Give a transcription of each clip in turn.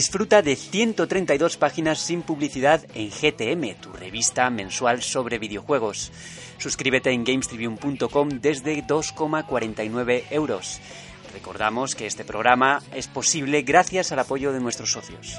Disfruta de 132 páginas sin publicidad en GTM, tu revista mensual sobre videojuegos. Suscríbete en gamestribune.com desde 2,49 euros. Recordamos que este programa es posible gracias al apoyo de nuestros socios.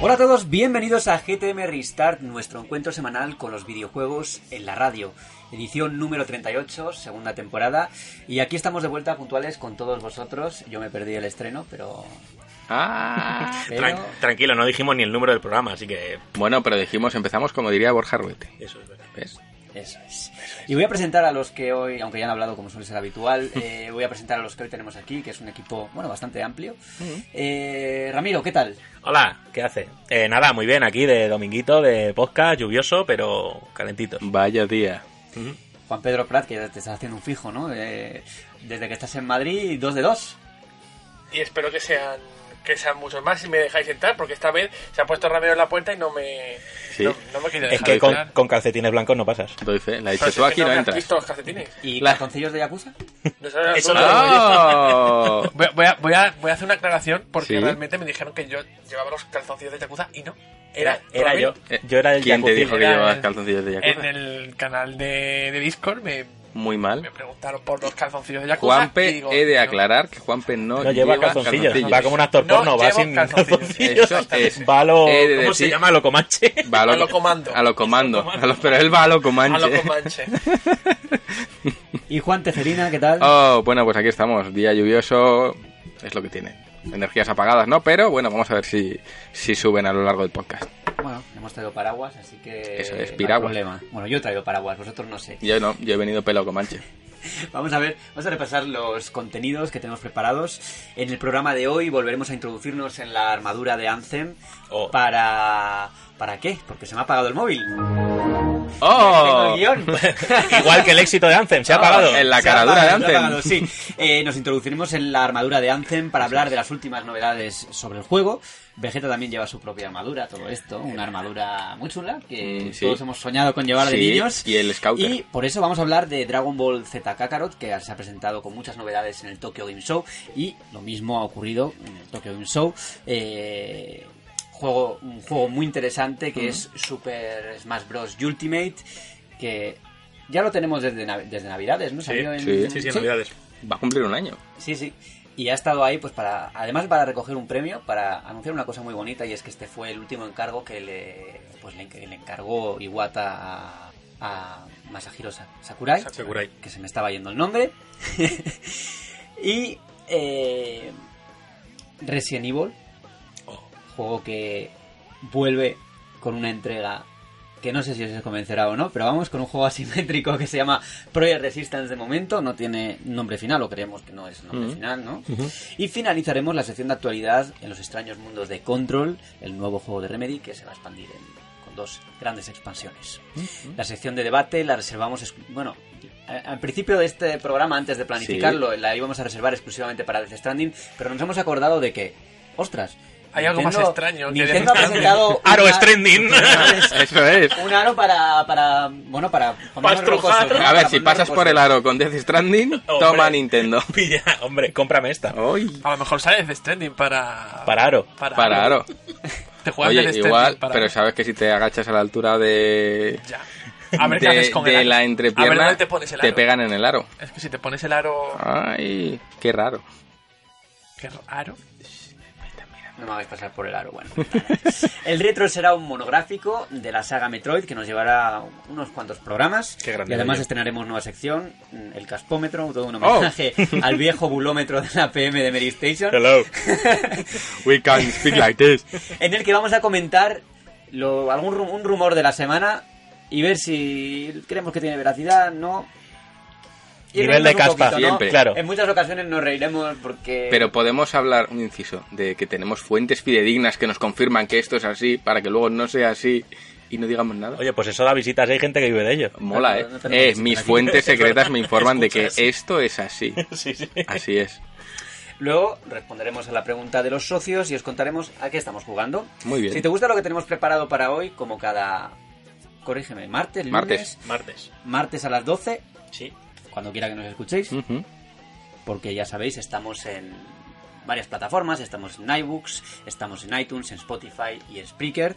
Hola a todos, bienvenidos a GTM Restart, nuestro encuentro semanal con los videojuegos en la radio. Edición número 38, segunda temporada. Y aquí estamos de vuelta puntuales con todos vosotros. Yo me perdí el estreno, pero Ah, Pero- Tran- tranquilo, no dijimos ni el número del programa, así que bueno, pero dijimos, empezamos como diría Borja Ruete. eso es verdad. ¿Ves? Eso es. Y voy a presentar a los que hoy, aunque ya han hablado como suele ser habitual, eh, voy a presentar a los que hoy tenemos aquí, que es un equipo, bueno, bastante amplio. Eh, Ramiro, ¿qué tal? Hola, ¿qué hace? Eh, nada, muy bien, aquí de dominguito, de podcast, lluvioso, pero calentito. Vaya día. Juan Pedro Prat, que te estás haciendo un fijo, ¿no? Eh, desde que estás en Madrid, dos de dos. y espero que sean que sean muchos más si me dejáis entrar porque esta vez se ha puesto Ramiro en la puerta y no me Sí. no, no me quiere Es dejar que con, calcetines blancos no pasas. Doy fe. La dicho tú aquí no no entras. visto los calcetines ¿Y La- calzoncillos de Yakuza? No sabes Eso ¡Oh! voy, a, voy, a, voy, a, voy a hacer una aclaración porque Sí. realmente me dijeron que yo llevaba los calzoncillos de Yakuza y no era, Era yo. Eh, Yo era el ¿Quién te dijo que llevabas calzoncillos de Yakuza? en el canal de, de Discord me, Muy mal. me preguntaron por los calzoncillos de Yakuza y Juanpe, digo, he de no. aclarar que Juanpe no, No lleva calzoncillos, calzoncillos. va como un actor No porno, va sin calzoncillos. calzoncillos. Eso es. Va a lo... De ¿Cómo se decir- llama? ¿A lo comanche? Va A lo comando. A lo comando. A lo- pero él va a lo a comanche. lo comanche Y Juan Tejerina, ¿qué tal? Oh, bueno, pues aquí estamos. Día lluvioso es lo que tiene. Energías apagadas, ¿no? Pero bueno, vamos a ver si, si suben a lo largo del podcast. Bueno, hemos traído paraguas, así que... Eso es, no hay piraguas. problema. Bueno, yo he traído paraguas, vosotros no sé. Yo no, yo he venido pelo comanche. Vamos a ver, vamos a repasar los contenidos que tenemos preparados. En el programa de hoy volveremos a introducirnos en la armadura de Anthem Oh. para... ¿Para qué? Porque se me ha apagado el móvil. ¡Oh! Igual que el éxito de Anthem, se ha apagado. en la caradura de Anthem. apagado, sí. Eh, nos introduciremos en la armadura de Anthem para hablar de las últimas novedades sobre el juego. Vegeta también lleva su propia armadura, todo esto. Una armadura muy chula que sí. todos hemos soñado con llevar de Sí, niños. y el Scouter. Y por eso vamos a hablar de Dragon Ball Z Kakarot, que se ha presentado con muchas novedades en el Tokyo Game Show. Y lo mismo ha ocurrido en el Tokyo Game Show. Eh, juego, un juego muy interesante que es Super Smash Bros. Ultimate. Que ya lo tenemos desde, Nav- desde Navidades, ¿no? Salió en- sí, Sí, sí, Navidades. Va a cumplir un año. Sí, sí. Y ha estado ahí, pues para, además para recoger un premio, para anunciar una cosa muy bonita, y es que este fue el último encargo que le, pues le, le encargó Iwata a, a Masahiro Sa- Sakurai, Sakurai. que se me estaba yendo el nombre. y eh, Resident Evil, Oh. juego que vuelve con una entrega que no sé si os convencerá o no, pero vamos con un juego asimétrico que se llama Project Resistance de momento, no tiene nombre final, o creemos que no es nombre final, ¿no? Y finalizaremos la sección de actualidad en los extraños mundos de Control, el nuevo juego de Remedy que se va a expandir en- con dos grandes expansiones. La sección de debate la reservamos, es- bueno, al principio de este programa, antes de planificarlo, la íbamos a reservar exclusivamente para Death Stranding, pero nos hemos acordado de que, ostras, Hay algo más extraño que Nintendo ha presentado Aro Stranding. Eso es. un aro para, para bueno, para rocosos, ¿no? A ver, Para si pasas por el aro con Death Stranding, Hombre. toma Nintendo. Pilla, hombre, cómprame esta. ¡Uy! a lo mejor sale Death Stranding para Para Aro. para, Para aro. te juegas Oye, Death igual, para pero sabes que si te agachas a la altura de, ya a ver qué de, haces con de el aro. la a ver entrepierna, dónde te pones el aro pegan en el aro. es que si te pones el aro Ay, qué raro. ¿qué aro? No me hagáis pasar por el aro, bueno. el retro será un monográfico de la saga Metroid que nos llevará unos cuantos programas. Qué grande y además estrenaremos nueva sección, el caspómetro, todo un Oh. homenaje al viejo bulómetro de la PM de Mary Station, Hello. We can speak like this. en el que vamos a comentar lo, algún un rumor de la semana y ver si creemos que tiene veracidad, no. Nivel de caspa, poquito, ¿no? siempre. Claro. En muchas ocasiones nos reiremos porque... Pero podemos hablar, un inciso, de que tenemos fuentes fidedignas que nos confirman que esto es así, para que luego no sea así y no digamos nada. Oye, pues eso da visitas, hay gente que vive de ello. Mola, ¿eh? no tenemos Eh, mis aquí. fuentes secretas me informan de que esto es así. Sí, sí. Así es. Luego responderemos a la pregunta de los socios y os contaremos a qué estamos jugando. Muy bien. Si te gusta lo que tenemos preparado para hoy, como cada... Corrígeme, martes, lunes, Martes. Martes. martes a las 12, Sí. Cuando quiera que nos escuchéis, porque ya sabéis, estamos en varias plataformas, estamos en iBooks, estamos en iTunes, en Spotify y en Spreaker.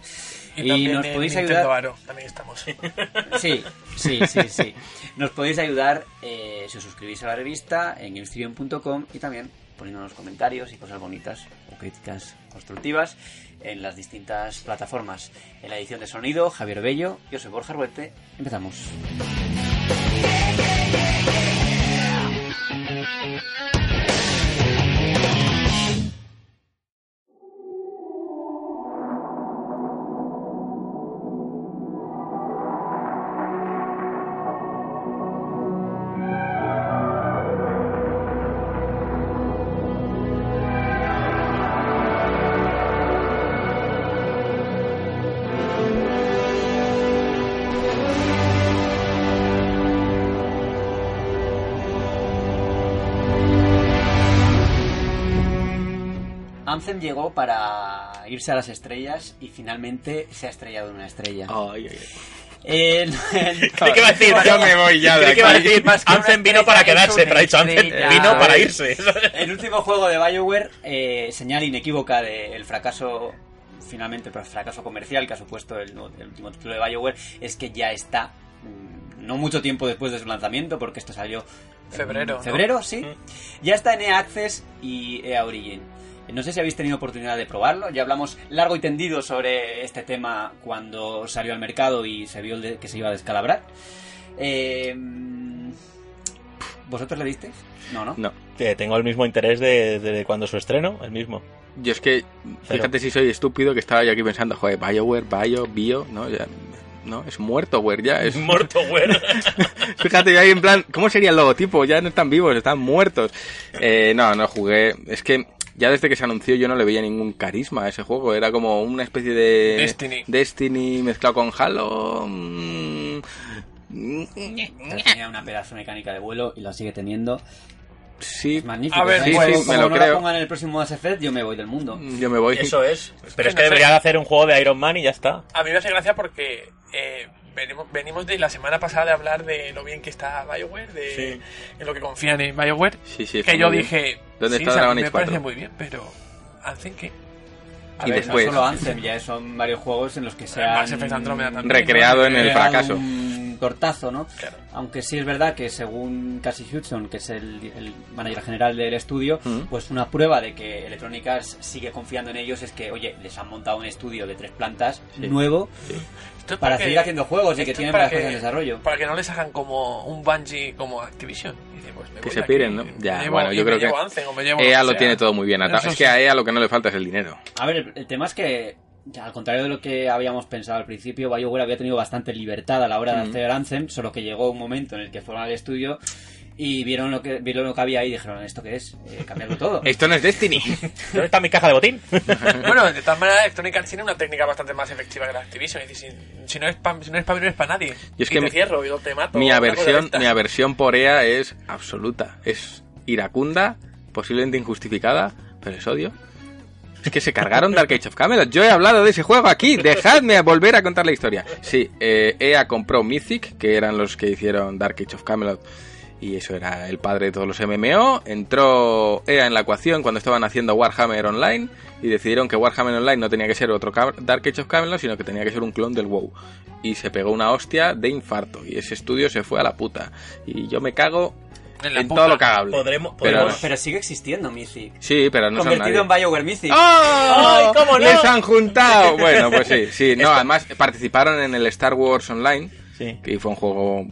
Y, Y, nos en podéis Nintendo ayudar. Aro, también estamos. Sí, sí, sí, sí. Nos podéis ayudar eh, si os suscribís a la revista en gamestrium.com y también poniéndonos comentarios y cosas bonitas o críticas constructivas en las distintas plataformas. En la edición de sonido, Javier Bello, yo soy Borja Ruete. Empezamos. Thank you. Anthem llegó para irse a las estrellas y finalmente se ha estrellado en una estrella. Ay, ay, ay. El- que iba a decir, Yo me voy ya de aquí. decir, Más que una Anthem vino para quedarse, pero ha dicho Anthem vino para irse. El último juego de BioWare, eh, señal inequívoca del fracaso, finalmente el fracaso comercial que ha supuesto el, el último título de BioWare, es que ya está, mm, no mucho tiempo después de su lanzamiento, porque esto salió en Febrero, ¿no? Febrero, sí. Ya está en EA Access y EA Origin. No sé si habéis tenido oportunidad de probarlo. Ya hablamos largo y tendido sobre este tema cuando salió al mercado y se vio el de- que se iba a descalabrar. Eh, ¿Vosotros le disteis? No, ¿no? No. Que tengo el mismo interés de, de cuando su estreno, el mismo. Yo es que, fíjate si soy estúpido que estaba yo aquí pensando, joder, Bioware, Bio, Bio, ¿no? Ya, no, es muerto, güey, ya es... Muerto, bueno. Fíjate, yo ahí en plan, ¿cómo sería el logotipo? Ya no están vivos, están muertos. Eh, no, no jugué. Es que ya desde que se anunció yo no le veía ningún carisma a ese juego. Era como una especie de... Destiny. Destiny mezclado con Halo. mm, tenía una pedazo mecánica de vuelo y la sigue teniendo. Sí, Es magnífico. A ver, Sí, sí, me lo no creo. la pongan en el próximo Mass Effect, yo me voy del mundo. yo me voy. Eso es. Pero es no que sé. debería de hacer un juego de Iron Man y ya está. A mí me hace gracia porque eh, venimos, venimos de la semana pasada de hablar de lo bien que está BioWare, de Sí. en lo que confían en BioWare. Sí, sí, que yo dije, ¿Dónde sí, está o sea, Dragon me Age parece 4? muy bien, pero ¿hacen qué? A Y ver, después- no solo Anthem, ya son varios juegos en los que se también. Recreado en el fracaso. un tortazo, ¿no? Claro. Aunque sí es verdad que según Casey Hudson, que es el, el manager general del estudio, pues una prueba de que Electronic Arts sigue confiando en ellos es que, oye, les han montado un estudio de tres plantas Sí. nuevo Esto es para seguir haciendo juegos y que tienen para varias cosas en desarrollo. Para que no les hagan como un Bungie como Activision. Y dice, pues me Que se piren, ¿no? Ya, llevo- bueno, yo creo que llevo Anthem o me llevo EA lo sea. tiene todo muy bien atado. Eso Es que a EA lo que no le falta es el dinero. A ver, el, tema es que, ya, al contrario de lo que habíamos pensado al principio, BioWare había tenido bastante libertad a la hora de Mm. hacer Anthem, solo que llegó un momento en el que fueron al estudio y vieron lo que vieron lo que había ahí y dijeron, ¿esto qué es? Eh, cambiarlo todo. Esto no es Destiny. ¿Dónde está mi caja de botín? Bueno, de todas maneras, Electronic Arts tiene una técnica bastante más efectiva que la Activision. Es decir, si, si no es para si no es pa mí, no es para nadie. Y es y que te mi- cierro y lo te mato. mi aversión, mi aversión por EA es absoluta. Es iracunda, posiblemente injustificada, pero es odio. Es que se cargaron Dark Age of Camelot. Yo he hablado de ese juego aquí. Dejadme volver a contar la historia. Sí, eh, EA compró Mythic, que eran los que hicieron Dark Age of Camelot. Y eso era el padre de todos los MMO. Entró EA en la ecuación cuando estaban haciendo Warhammer Online. Y decidieron que Warhammer Online no tenía que ser otro Dark Age of Camelot, sino que tenía que ser un clon del WoW. Y se pegó una hostia de infarto. Y ese estudio se fue a la puta. Y yo me cago En todo lo cagable. Podremos- Pero- podremos- Pero sigue existiendo Mythic. Sí, pero no son Convertido nadie. en BioWare Mythic. ¡Oh! ¡Ay, cómo no! ¡Les han juntado! Bueno, pues sí, sí. No, además participaron en el Star Wars Online. Sí. Que fue un juego.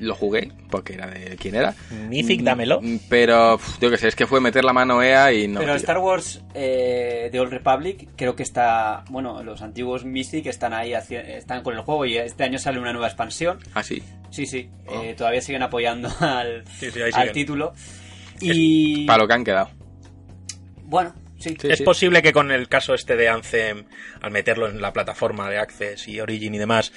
Lo jugué, porque era de quién era. Mythic, dámelo. Mm, Pero uf, yo qué sé, es que fue meter la mano EA y no. Pero tío. Star Wars eh, de Old Republic creo que está, bueno, los antiguos Mythic están ahí, están con el juego y este año sale una nueva expansión. Ah, sí. Sí, sí, Oh. eh, todavía siguen apoyando al, Sí, sí, ahí al título. Y Para lo que han quedado. bueno, sí. Sí, es sí. posible que con el caso este de Anthem, al meterlo en la plataforma de Access y Origin y demás,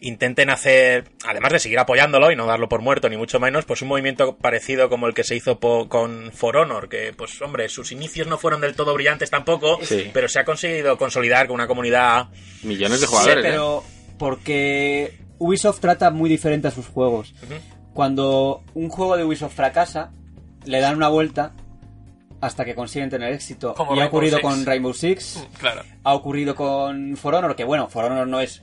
intenten hacer, además de seguir apoyándolo y no darlo por muerto ni mucho menos, pues un movimiento parecido como el que se hizo po- con For Honor, que pues hombre, sus inicios no fueron del todo brillantes tampoco, Sí. pero se ha conseguido consolidar con una comunidad Millones de Sí, jugadores. ¿eh? pero porque Ubisoft trata muy diferente a sus juegos. cuando un juego de Ubisoft fracasa, le dan una vuelta hasta que consiguen tener éxito. Como y ha ocurrido Six. con Rainbow Six, Claro. ha ocurrido con For Honor, que bueno, For Honor no es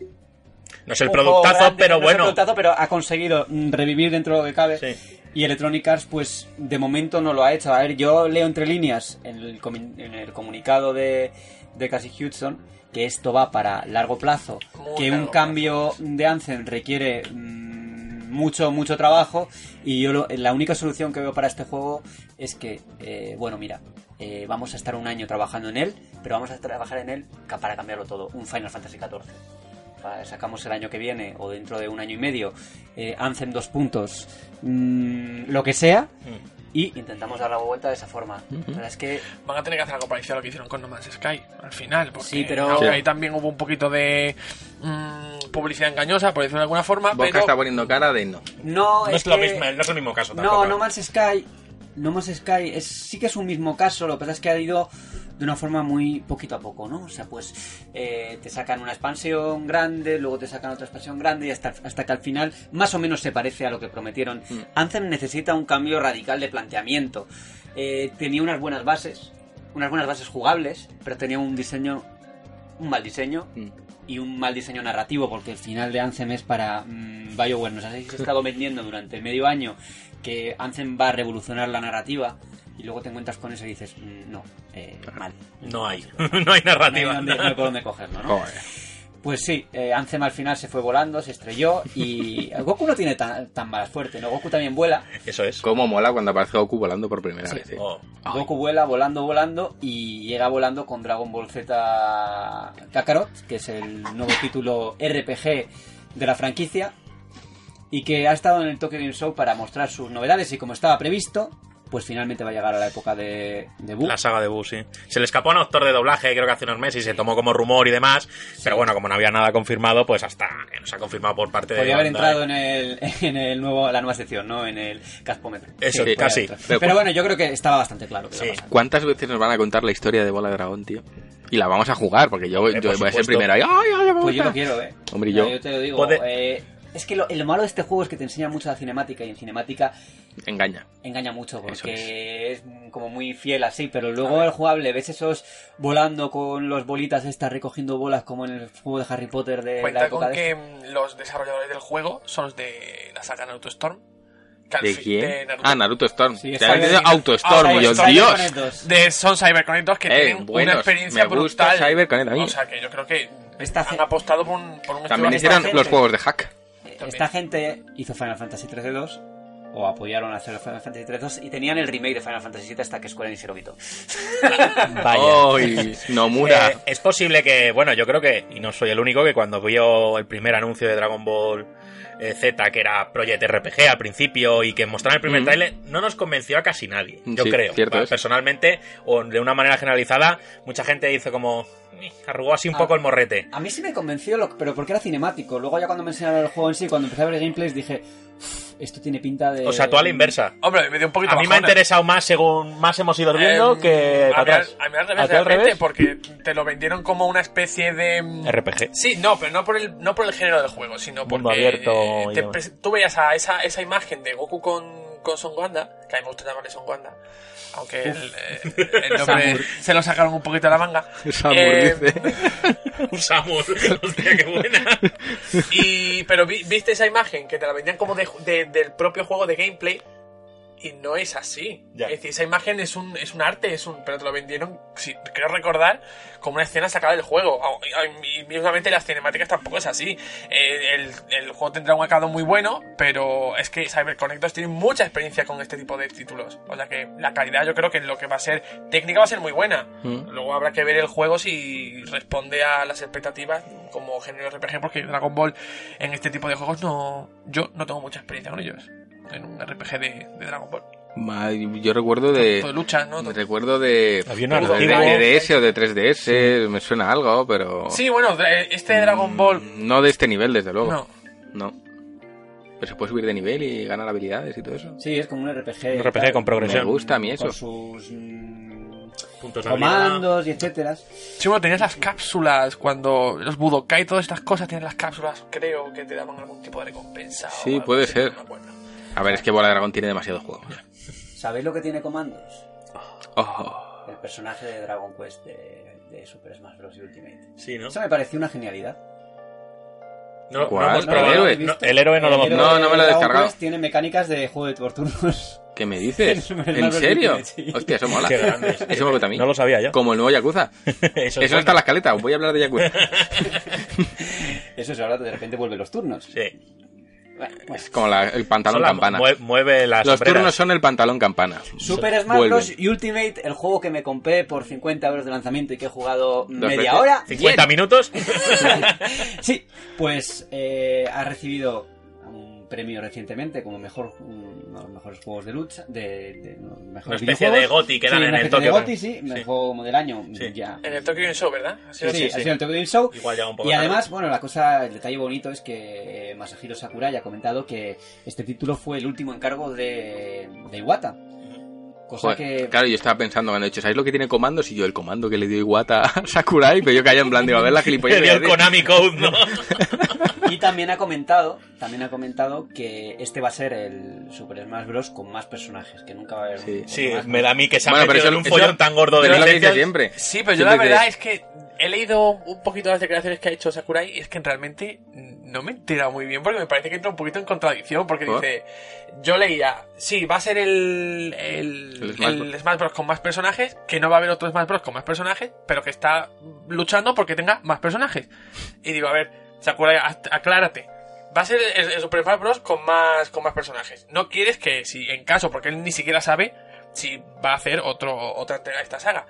No es el productazo, grande, pero no es el bueno. productazo, pero ha conseguido revivir dentro de lo que cabe. Sí. Y Electronic Arts, pues de momento no lo ha hecho. A ver, yo leo entre líneas en el, comi- en el comunicado de, de Cassie Hudson que esto va para largo plazo, Muy que un cambio de Anthem requiere mm, mucho, mucho trabajo. Y yo lo- la única solución que veo para este juego es que, eh, bueno, mira, eh, vamos a estar un año trabajando en él, pero vamos a trabajar en él para cambiarlo todo. Un Final Fantasy XIV. Sacamos el año que viene o dentro de un año y medio eh, Anthem dos puntos mm, lo que sea Mm. y intentamos dar la vuelta de esa forma es que Van a tener que hacer algo parecido a lo que hicieron con No Man's Sky al final. Porque Sí, pero- Sí. ahí también hubo un poquito de mm, publicidad engañosa, por decirlo de alguna forma. Boca pero está poniendo cara de no. no, No es es, lo mismo, no es el mismo caso no tampoco. ¿eh? No Man's Sky No Man's Sky es, sí que es un mismo caso lo que pasa es que ha ido de una forma muy poquito a poco no o sea pues eh, te sacan una expansión grande luego te sacan otra expansión grande y hasta, hasta que al final más o menos se parece a lo que prometieron. Anthem necesita un cambio radical de planteamiento. Eh, tenía unas buenas bases unas buenas bases jugables pero tenía un diseño un mal diseño Mm. Y un mal diseño narrativo, porque el final de Anthem es para mm, BioWare. Nos habéis estado vendiendo durante medio año que Anthem va a revolucionar la narrativa y luego te encuentras con eso y dices, mm, no, eh, mal. No hay. no hay No hay, narrativa. dónde- no hay por dónde cogerlo, ¿no? Joder. Pues sí, eh, Anthem al final se fue volando, se estrelló y Goku no tiene tan, tan mala suerte, ¿no? Goku también vuela. Eso es. Cómo mola cuando aparece Goku volando por primera Sí. vez. eh. Oh. Goku vuela, volando, volando y llega volando con Dragon Ball Z Kakarot, que es el nuevo título RPG de la franquicia y que ha estado en el Tokyo Game Show para mostrar sus novedades y como estaba previsto, pues finalmente va a llegar a la época de, de. La saga de Boo, sí. Se le escapó a un actor de doblaje, creo que hace unos meses, y se tomó como rumor y demás. Pero bueno, como no había nada confirmado, pues hasta que nos ha confirmado por parte de. Podría haber entrado en el, en el nuevo, la nueva sección, ¿no? En el Caspómetro. Eso, podría casi. Pero bueno, yo creo que estaba bastante claro que Sí. iba a pasar. ¿Cuántas veces nos van a contar la historia de Bola de Dragón, tío? Y la vamos a jugar, porque yo, Eh, yo por voy a ser primero ahí. ¡Ay, ay, me Pues yo lo quiero, eh. Hombre, y Ya, yo. te lo digo. Eh, es que lo, el malo de este juego es que te enseña mucho la cinemática y en cinemática Engaña. engaña mucho porque es. como muy fiel así, pero luego el jugable ves esos volando con los bolitas estas recogiendo bolas como en el juego de Harry Potter de la Cuenta época con de que mm, los desarrolladores del juego son los de la saga Naruto Storm. ¿De quién? de Naruto. Ah, Naruto Storm. Sí, es Cyber- entendido Autostorm. Ah, Dios. 2. De, son CyberConnect 2 que Eh, tienen buenos, una experiencia me gusta brutal. CyberConnect. O sea que yo creo que Esta han apostado por un, por un También hicieron los juegos de hack. Esta gente hizo Final Fantasy 13 2 o apoyaron a hacer Final Fantasy 13 2 y tenían el remake de Final Fantasy 7 hasta que Square Enix se lo quitó. Vaya. ¡Ay! Nomura. Eh, es posible que, bueno, yo creo que, y no soy el único, que cuando vio el primer anuncio de Dragon Ball eh, Z, que era Project RPG al principio, y que mostraron el primer Mm. trailer, no nos convenció a casi nadie, yo Sí, creo. Personalmente, o de una manera generalizada, mucha gente dice como, "Eh, arrugó así un Ah. poco el morrete. A mí sí me convenció, lo- pero porque era cinemático. Luego ya cuando me enseñaron el juego en sí, cuando empecé a ver gameplays, dije, "Uf, esto tiene pinta de... O sea, tú a la inversa. Hombre, me dio un poquito A mí me ha interesado más según más hemos ido viendo Eh, que a para mí al- atrás. A mí al ¿A revés, porque te lo vendieron como una especie de... mm, RPG. Sí, no, pero no por el, no por el género del juego, sino porque Mundo abierto eh, te tú veías a esa, esa imagen de Goku con, con Son Wanda, que a mí me gusta llamarle Son Wanda, aunque el, eh, el nombre Samur. se lo sacaron un poquito de la manga. Samur Eh, dice. Un Samus. Hostia, qué buena. Y, pero vi- viste esa imagen que te la vendían como de, de- del propio juego de gameplay y no es así. Ya. Es decir, esa imagen es un, es un arte, es un, pero te lo vendieron, si, creo recordar, como una escena sacada del juego. Ah, Y, mismamente las cinemáticas tampoco es así. Eh, el, el juego tendrá un acabado muy bueno, pero es que CyberConnect 2 tiene mucha experiencia con este tipo de títulos. O sea que la calidad yo creo que lo que va a ser técnica va a ser muy buena. Mm. Luego habrá que ver el juego si responde a las expectativas como género RPG, porque Dragon Ball en este tipo de juegos no. Yo no tengo mucha experiencia con ellos. En un RPG de, de Dragon Ball. Yo recuerdo de. Todo de lucha, ¿no? Todo- Recuerdo de. Había una de, de DS o de 3DS, me suena algo, pero. Sí, bueno, de- este Dragon Ball. No de este nivel, desde luego. No. No. Pero se puede subir de nivel y ganar habilidades y todo eso. Sí, es como un RPG. Un RPG con progresión. Me gusta a mí eso. Con sus mm, Puntos comandos y etcétera. Sí, bueno, tenías las cápsulas cuando los Budokai y todas estas cosas, tenías las cápsulas, creo que te daban algún tipo de recompensa. Sí, puede así, ser. no. A ver, es que Bola de Dragón tiene demasiado juego. ¿Sabéis lo que tiene comandos? Oh, El personaje de Dragon Quest de, de Super Smash Bros. Ultimate. Sí, ¿no? Eso me pareció una genialidad. No, no ¿Cuál? hemos ¿El? No, el héroe no lo hemos El No, héroe no me lo he descargado. Quest tiene mecánicas de juego de por turnos. ¿Qué me dices? ¿En serio? Hostia, eso mola. Eso me gusta a mí. No lo sabía yo. Como el nuevo Yakuza. Eso, Eso es no está en la escaleta. Voy a hablar de Yakuza. Eso es, ahora de repente vuelve los turnos. Sí. Es como la- el pantalón campana. mue- mueve las Los sombreras. turnos son el pantalón campana. Super Smash. Bros. Ultimate, el juego que me compré por 50 euros de lanzamiento y que he jugado media veces. hora. 50 minutos. Sí, pues eh, ha recibido premio recientemente como mejor uno de los mejores juegos de lucha, de, de Una especie de GOTY que dan Sí, en el de Tokyo GOTY, Game. sí, Sí. el juego como del año, Sí. ya. En el Tokyo Game Show, ¿verdad? Ha sido Sí, ha sido el Tokyo Game Show. Igual llega un poco Y tarde. además, bueno, la cosa, el detalle bonito es que eh, Masahiro Sakurai ha comentado que este título fue el último encargo de, de Iwata. Cosa Joder, que Claro, yo estaba pensando cuando he dicho, ¿sabéis lo que tiene comandos? Y yo, el comando que le dio Iwata a Sakurai, pero yo caía en plan, digo, a ver la gilipollas. Le que dio el. Konami Code, ¿no? Y también ha comentado, también ha comentado que este va a ser el Super Smash Bros con más personajes, que nunca va a haber Sí. un- Sí, más. me da a mí que se ha Bueno, pero metido eso, en un eso- follón tan gordo de licencias. siempre. Sí, pero yo Siempre la verdad que- es que he leído un poquito las declaraciones que ha hecho Sakurai y es que realmente no me he enterado muy bien porque me parece que entra un poquito en contradicción porque ¿Por? dice, yo leía, sí, va a ser el, el, El Smash el Smash Bros con más personajes, que no va a haber otro Smash Bros con más personajes, pero que está luchando porque tenga más personajes. Y digo, a ver, Sakurai, ac- aclárate. Va a ser el, el Super Smash Bros con más, con más personajes. No quieres que, si en caso, porque él ni siquiera sabe si va a hacer otro, otra entrega de esta saga.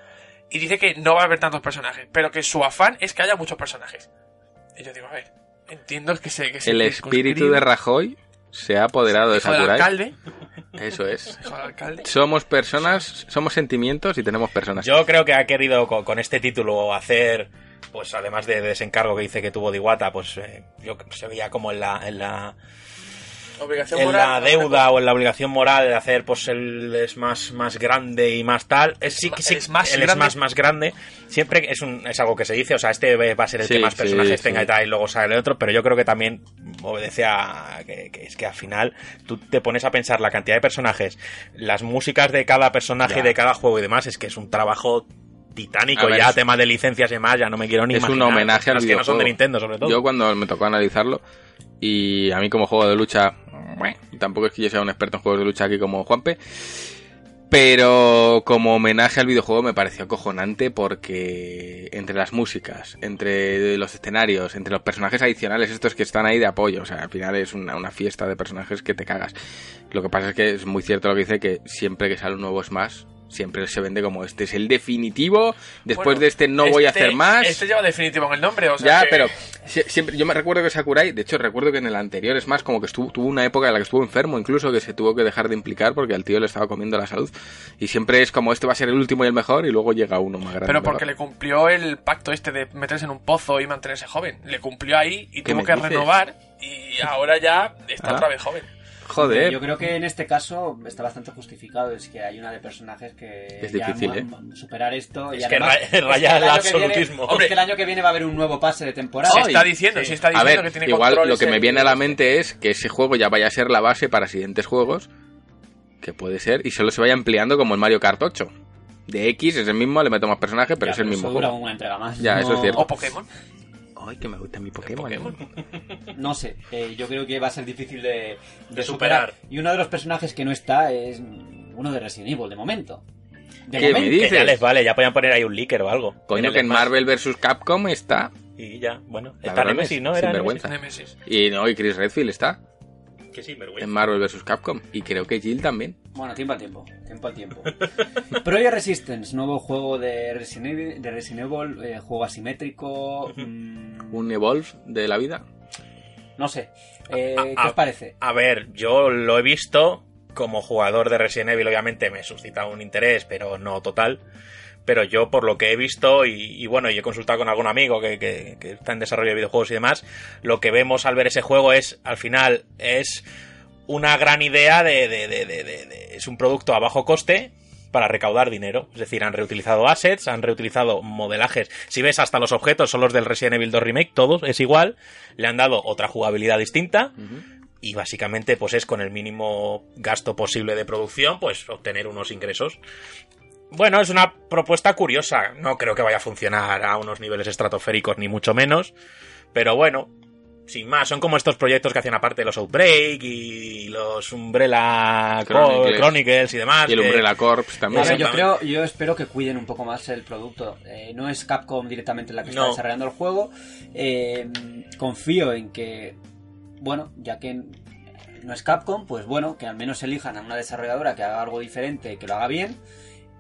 Y dice que no va a haber tantos personajes, pero que su afán es que haya muchos personajes. Y yo digo, a ver, entiendo que se. Que se El espíritu de Rajoy se ha apoderado de Sakurai. alcalde. Eso es. Hijo del alcalde. Somos personas, somos sentimientos y tenemos personas. Yo creo que ha querido co- con, este título hacer, pues además de desencargo que dice que tuvo de Iwata, pues eh, yo se veía como en la, en la, Obligación en moral, la no, deuda o en la obligación moral de hacer pues el Smash más grande y más tal. Es, sí, El sí, Smash el grande. Smash más grande. Siempre es, un, es algo que se dice, o sea, este va a ser el Sí, que más personajes sí. tenga y tal, y luego sale el otro, pero yo creo que también obedece a que, que es que al final tú te pones a pensar la cantidad de personajes, las músicas de cada personaje, Ya. de cada juego y demás, es que es un trabajo titánico A ver, ya, es- tema de licencias y demás, ya no me quiero ni es un imaginar. homenaje al Las que no son de Nintendo, sobre todo. Yo cuando me tocó analizarlo, y a mí como juego de lucha, tampoco es que yo sea un experto en juegos de lucha aquí como Juanpe, pero como homenaje al videojuego me pareció acojonante porque entre las músicas, entre los escenarios, entre los personajes adicionales, estos que están ahí de apoyo, o sea, al final es una, una fiesta de personajes que te cagas. Lo que pasa es que es muy cierto lo que dice que siempre que sale un nuevo Smash, siempre se vende como este es el definitivo, después Bueno, de este no voy a este- hacer más. Este lleva definitivo en el nombre, o sea. Ya, que- pero sie- siempre, yo me recuerdo que Sakurai, de hecho recuerdo que en el anterior es más como que estuvo, tuvo una época en la que estuvo enfermo, incluso que se tuvo que dejar de implicar porque al tío le estaba comiendo la salud. Y siempre es como este va a ser el último y el mejor y luego llega uno más grande. Pero porque le cumplió el pacto este de meterse en un pozo y mantenerse joven. Le cumplió ahí y ¿Qué tuvo que dices? renovar y ahora ya está Ah. otra vez joven. Joder. Yo creo que en este caso está bastante justificado. Es que hay una de personajes que. Es difícil, ¿eh? Superar esto. y Es que es raya el año que viene- absolutismo. es Hombre. que el año que viene va a haber un nuevo pase de temporada. Se está diciendo, sí. está A diciendo ver, que tiene igual lo que me viene a la mente es que ese juego ya vaya a ser la base para siguientes juegos, que puede ser, y solo se vaya ampliando como el Mario Kart 8. De X es el mismo, le meto más personajes, pero Ya, es el mismo juego. una entrega más. Ya, eso es cierto. O Pokémon. Ay, que me gusta mi Pokémon. Pokémon. No sé, eh, yo creo que va a ser difícil de, de De superar. superar. Y uno de los personajes que no está es uno de Resident Evil, de momento. De ¿Qué me dices? Que ya les vale, ya podían poner ahí un leaker o algo. Coño, que en. Marvel vs. Capcom está. Y ya, bueno. Está Nemesis, ¿no? Era. Nemesis. Y no, y Chris Redfield está Que sí, vergüenza. en Marvel vs. Capcom. Y creo que Jill también. Bueno, tiempo al tiempo, tiempo al tiempo. Project Resistance, nuevo juego de Resident Evil, de Resident Evil, eh, juego asimétrico. mm, Un Evolve de la vida. no sé, eh, ¿qué os parece? A ver, yo lo he visto como jugador de Resident Evil, obviamente me suscita un interés, pero no total. Pero yo, por lo que he visto, y, bueno, y he consultado con algún amigo que, que- que está en desarrollo de videojuegos y demás, lo que vemos al ver ese juego es, al final, es una gran idea de, de- de- de- de- de- es un producto a bajo coste para recaudar dinero. Es decir, han reutilizado assets, han reutilizado modelajes. Si ves, hasta los objetos son los del Resident Evil 2 Remake, todos, es igual. Le han dado otra jugabilidad distinta y básicamente pues es con el mínimo gasto posible de producción pues obtener unos ingresos bueno, es una propuesta curiosa. No creo que vaya a funcionar a unos niveles estratosféricos, ni mucho menos. Pero bueno, sin más, son como estos proyectos que hacían aparte los Outbreak y los Umbrella Chronicles. Chronicles, y demás. Y el que- Umbrella Corps A también. ver, yo creo, yo espero que cuiden un poco más el producto. Eh, no es Capcom directamente la que está No. desarrollando el juego. Eh, confío en que, bueno, ya que no es Capcom, pues bueno, que al menos elijan a una desarrolladora que haga algo diferente, que lo haga bien,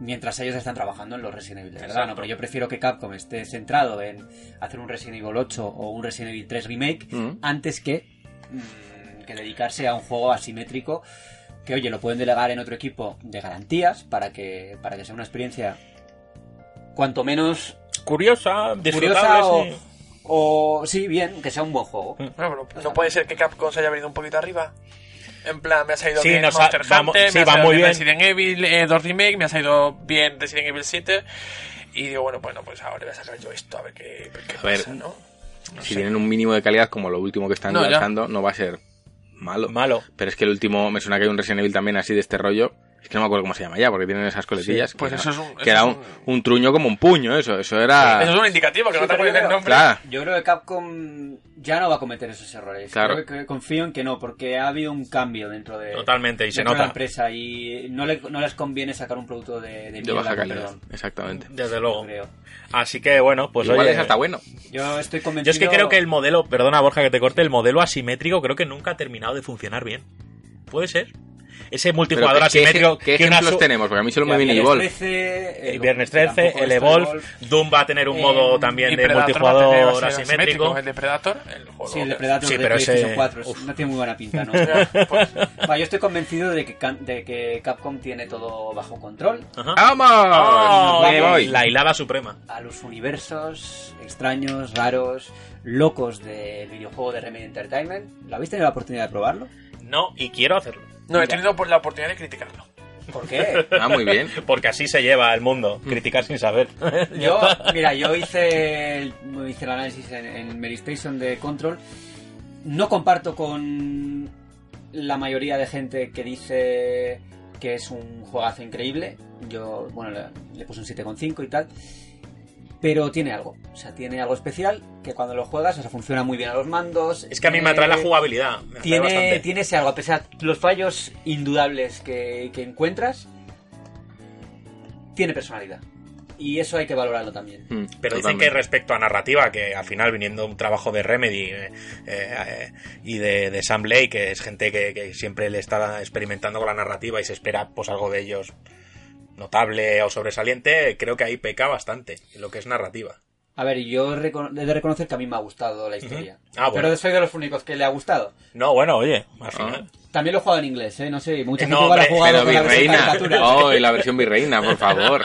mientras ellos están trabajando en los Resident Evil, de ¿verdad? Exacto. No, pero yo prefiero que Capcom esté centrado en hacer un Resident Evil 8 o un Resident Evil 3 remake Mm. antes que, mm, que dedicarse a un juego asimétrico que oye lo pueden delegar en otro equipo de garantías para que para que sea una experiencia cuanto menos Curiosa, curiosa o, sí. o sí bien que sea un buen juego Mm. Bueno, pero no puede ser que Capcom se haya venido un poquito arriba. En plan, me ha salido Sí, bien nos ha- Monster vamos- Hunter, sí, me ha va salido muy bien. Resident Evil eh, 2 Remake, me ha salido bien Resident Evil 7. Y digo, bueno, bueno, pues ahora voy a sacar yo esto, a ver qué, qué A ver, pasa, ¿no? No Si sé. tienen un mínimo de calidad como lo último que están No, ya. lanzando, no va a ser malo. Malo. Pero es que el último, me suena que hay un Resident Evil también así de este rollo. Es que no me acuerdo cómo se llama ya, porque tienen esas coletillas. Sí, pues que eso era- es un- Que eso era un, truño como un puño, eso. Eso era. Eso es un indicativo, que Sí, no te yo del creo- nombre. Claro. yo creo que Capcom ya no va a cometer esos errores Claro. Creo que confío en que no porque ha habido un cambio dentro de Totalmente, y se de la nota. empresa y no, le- no les conviene sacar un producto de, de de baja calidad. perdón, Exactamente. Desde luego. creo. Así que bueno, pues Igual oye, es hasta bueno. yo estoy Yo convencido es que creo que el modelo, perdona Borja que te corte, el modelo asimétrico creo que nunca ha terminado de funcionar bien. ¿Puede ser? Ese multijugador ¿qué- asimétrico ¿Qué, qué que una ejemplos tenemos? Porque a mí solo me viene Evolve. 13, el Viernes que 13, tampoco el Evolve, Doom va a tener un Eh, modo también de multijugador asimétrico. El de Predator, el juego. Sí, el de Predator Sí, de pero ese- PlayStation 4 uf. no tiene muy buena pinta, ¿no? Pues, yo estoy convencido de que, de que Capcom tiene todo bajo control. ¡Vamos! ¡Oh! La hilada suprema. A los universos extraños, raros, locos del videojuego de Remedy Entertainment. ¿Lo habéis tenido la oportunidad de probarlo? No, y quiero hacerlo. No, he tenido la oportunidad de criticarlo. ¿Por qué? Ah, muy bien. Porque así se lleva el mundo, criticar sin saber. Yo, mira, yo hice el, hice el análisis en, en Medistation de Control. No comparto con la mayoría de gente que dice que es un juegazo increíble. Yo, bueno, le, le puse un 7,5 y tal. Pero tiene algo, o sea, tiene algo especial que cuando lo juegas, o sea, funciona muy bien a los mandos. Es que a mí me atrae la jugabilidad. Me Tiene, bastante. tiene ese algo, a pesar de los fallos indudables que, que encuentras, tiene personalidad. Y eso hay que valorarlo también. Mm, Pero dicen que respecto a narrativa, que al final viniendo un trabajo de Remedy eh, eh, eh, y de, de Sam Lake, que es gente que, que siempre le está experimentando con la narrativa y se espera pues algo de ellos notable o sobresaliente, creo que ahí peca bastante en lo que es narrativa. A ver, yo he de reconocer que a mí me ha gustado la historia. Ah, bueno. Pero soy de los únicos que le ha gustado. No, bueno, oye, al Ah. final. También lo he jugado en inglés, ¿eh? No sé, mucha Eh, gente no, igual ha jugado con la versión virreina. caricatura. Oh, y la versión virreina, por favor.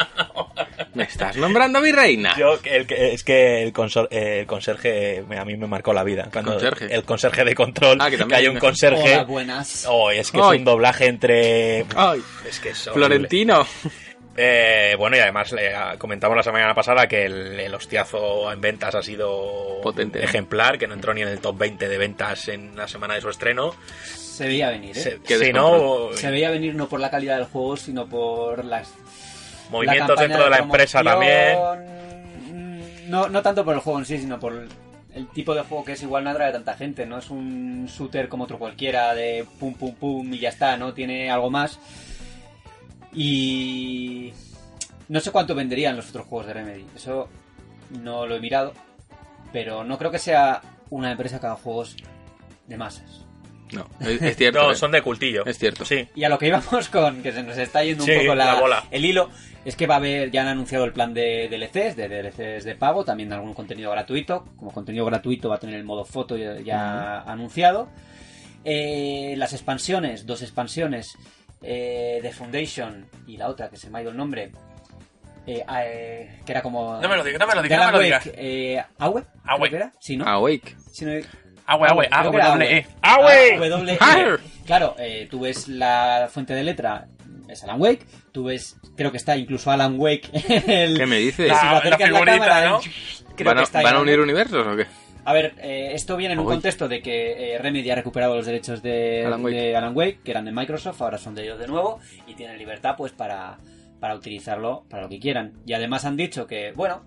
¿Me estás nombrando virreina? Yo, el, que- es que el, consor- el conserje me- a mí me marcó la vida. Cuando Conserje. El conserje de control, Ah, que que, también hay hay un conserje. Hola, buenas. Oh, es que Ay. es un doblaje entre... Ay, Es que es horrible. Florentino. Eh, bueno, y además eh, comentamos la semana pasada que el, el hostiazo en ventas ha sido Potente, ¿no? ejemplar, que no entró ni en el top 20 de ventas en la semana de su estreno. Se veía venir, ¿eh? Se- si no, Se veía venir no por la calidad del juego, sino por las movimientos la dentro de la empresa también. también. No, no tanto por el juego en sí, sino por el, el tipo de juego que es igual no atrae a tanta gente. No es un shooter como otro cualquiera de pum pum pum y ya está, ¿no? Tiene algo más. Y no sé cuánto venderían los otros juegos de Remedy. Eso no lo he mirado. Pero no creo que sea una empresa que haga juegos de masas. No, es, es cierto. No, eh. son de cultillo. Es cierto. Sí. Y a lo que íbamos con, que se nos está yendo un Sí, poco la, la bola. el hilo, es que va a haber, ya han anunciado el plan de DLCs, de DLCs de pago, también algún contenido gratuito. Como contenido gratuito va a tener el modo foto ya, ya anunciado. Eh, las expansiones, dos expansiones eh, de Foundation y la otra que se me ha ido el nombre, eh, eh, que era como... No me lo digas, no me lo digas, no me lo digas. eh, ¿Awe? Awe. Era? Sí, ¿no? Awake. Sí, no- agua, que era doble Awe. E. ¡Awe! Ah, W, E. Claro, eh, tú ves la fuente de letra, es Alan Wake, tú ves, creo que está incluso Alan Wake en el... ¿Qué me dices? La- la acercas figurita, cámara, ¿no? creo ¿Van, que a, ahí unir universos o qué? A ver, eh, esto viene en un contexto de que eh, Remedy ha recuperado los derechos de Alan Wake. de Alan Wake, que eran de Microsoft, ahora son de ellos de nuevo, y tienen libertad pues para, para utilizarlo para lo que quieran. Y además han dicho que, bueno,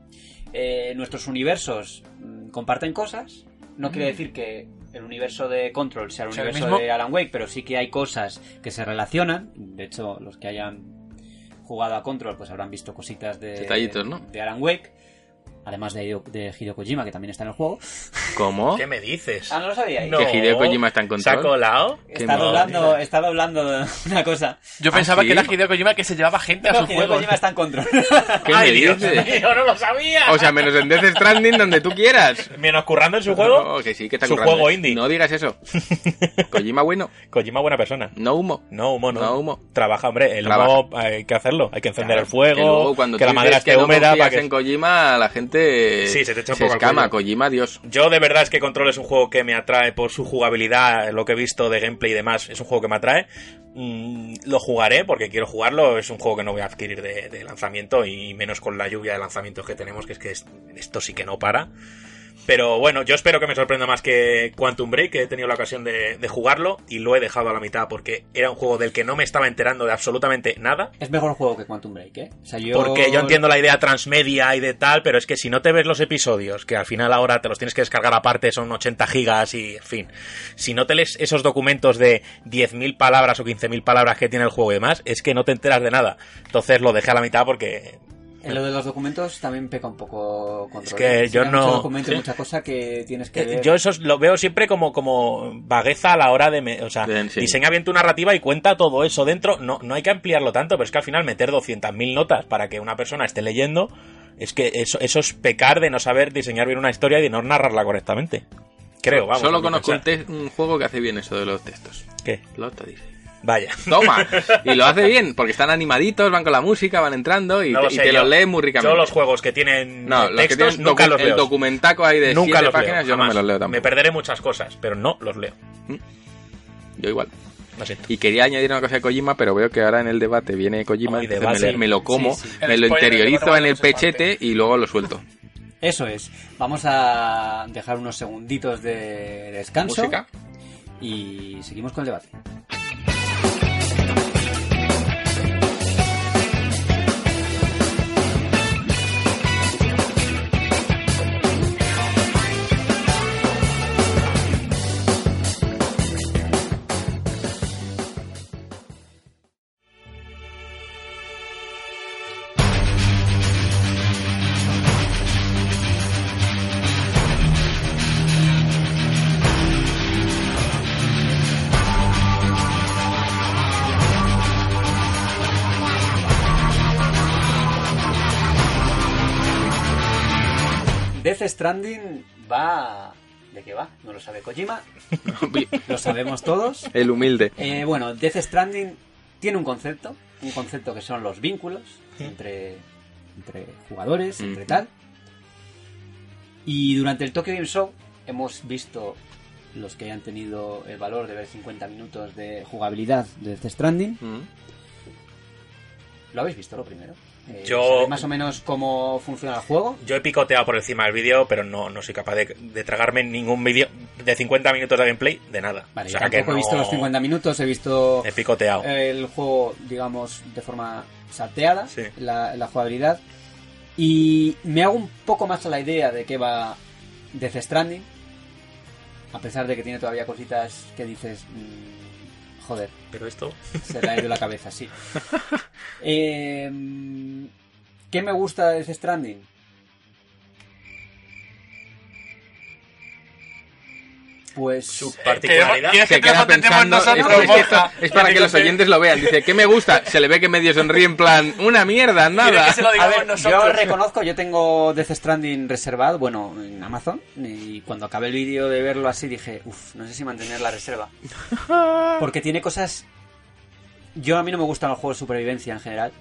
eh, nuestros universos mm, comparten cosas. No quiere decir que el universo de Control sea el ¿Sea el universo de Alan Wake, pero sí que hay cosas que se relacionan. De hecho, los que hayan jugado a Control pues habrán visto cositas de, Detallitos, ¿no? de Alan Wake. Además de, Hideo- de Hideo Kojima, que también está en el juego. ¿Cómo? ¿Qué me dices? Ah, no lo sabíais. No. ¿Que Hideo Kojima está en ¿Se control? ha colado? Está doblando, está doblando una cosa. Yo ¿Ah, pensaba sí? que era Hideo Kojima que se llevaba gente a No, sus Hideo juegos. Kojima está en control. ¿Qué ¡Ay, me Dios dices? mío, no lo sabía! O sea, menos en Death Stranding donde tú quieras. Menos currando en su juego. No, que sí, que está Su currando. juego indie. No digas eso. Kojima bueno, Kojima buena persona. no humo. No humo, no. No humo. Trabaja, hombre. El Trabaja. humo hay que hacerlo. Hay que encender Claro, el fuego, que luego cuando que la madera esté que no húmeda confías para que... en Kojima, la gente Sí, se te echa un se poco escama. Kojima, Dios. Yo de verdad es que Control es un juego que me atrae por su jugabilidad, lo que he visto de gameplay y demás, es un juego que me atrae. Mm, lo jugaré porque quiero jugarlo, es un juego que no voy a adquirir de, de lanzamiento y menos con la lluvia de lanzamientos que tenemos, que es que es- esto sí que no para. Pero bueno, yo espero que me sorprenda más que Quantum Break, que he tenido la ocasión de, de jugarlo y lo he dejado a la mitad porque era un juego del que no me estaba enterando de absolutamente nada. es mejor juego que Quantum Break, ¿eh? O sea, yo... Porque yo entiendo la idea transmedia y de tal, pero es que si no te ves los episodios, que al final ahora te los tienes que descargar aparte, son 80 gigas y, en fin, si no te lees esos documentos de 10.000 palabras o 15.000 palabras que tiene el juego y demás, es que no te enteras de nada. Entonces lo dejé a la mitad porque... En lo de los documentos también peca un poco control. Es que yo Hay no- Mucho documento sí. mucha cosa que tienes que eh, ver. Yo eso lo veo siempre como, como vagueza a la hora de... me- o sea, Bien, sí. diseña bien tu narrativa y cuenta todo eso dentro. No, no hay que ampliarlo tanto, pero es que al final meter 200.000 notas para que una persona esté leyendo... Es que eso, eso es pecar de no saber diseñar bien una historia y de no narrarla correctamente. Creo, vamos. Solo conozco un, un juego que hace bien eso de los textos. ¿Qué? Loto dice. Vaya. Toma. Y lo hace bien, porque están animaditos, van con la música, van entrando y, No lo te- y sé, te yo- los lees muy ricamente. Yo los juegos que tienen no, los que tienen nunca docu- los el leo. documentaco ahí de nunca siete los páginas, leo. yo no me los leo tampoco. Me perderé muchas cosas, pero no los leo. Yo igual. Lo siento. Y quería añadir una cosa de Kojima, pero veo que ahora en el debate viene Kojima, Ay, entonces me, debate. le- me lo como, Sí, sí. me El lo interiorizo en el parte. pechete y luego lo suelto. Eso es. Vamos a dejar unos segunditos de descanso. Música. Y seguimos con el debate. Stranding va... ¿De qué va? No lo sabe Kojima. Lo sabemos todos. el humilde. Eh, bueno, Death Stranding tiene un concepto, un concepto que son los vínculos entre, entre jugadores, entre Ujú. tal. Y durante el Tokyo Game Show hemos visto los que hayan tenido el valor de ver 50 minutos de jugabilidad de Death Stranding. Mm. ¿Lo habéis visto lo primero? Eh, Yo- ¿sabéis más o menos cómo funciona el juego? Yo he picoteado por encima del vídeo, pero no, no soy capaz de, de tragarme ningún vídeo de 50 minutos de gameplay de nada. Vale, o yo que tampoco he visto los 50 minutos, he visto He picoteado. el juego, digamos, de forma salteada, Sí. la, la jugabilidad. Y me hago un poco más a la idea de que va Death Stranding. A pesar de que tiene todavía cositas que dices, mm, joder, Pero esto... se le ha ido la cabeza, sí. Eh, ¿Qué me gusta de Stranding? Pues Su Eh, particularidad. ¿Quieres que Se queda pensando, es, nosotros, para que los oyentes lo vean. Dice, ¿qué me gusta? Se le ve que medio sonríe en plan, una mierda, ¿Quieres nada. que se lo A digamos ver, nosotros? yo reconozco, yo tengo Death Stranding reservado, bueno, en Amazon, y cuando acabé el vídeo de verlo así dije, uff, no sé si mantener la reserva. Porque tiene cosas... Yo a mí no me gustan los juegos de supervivencia en general,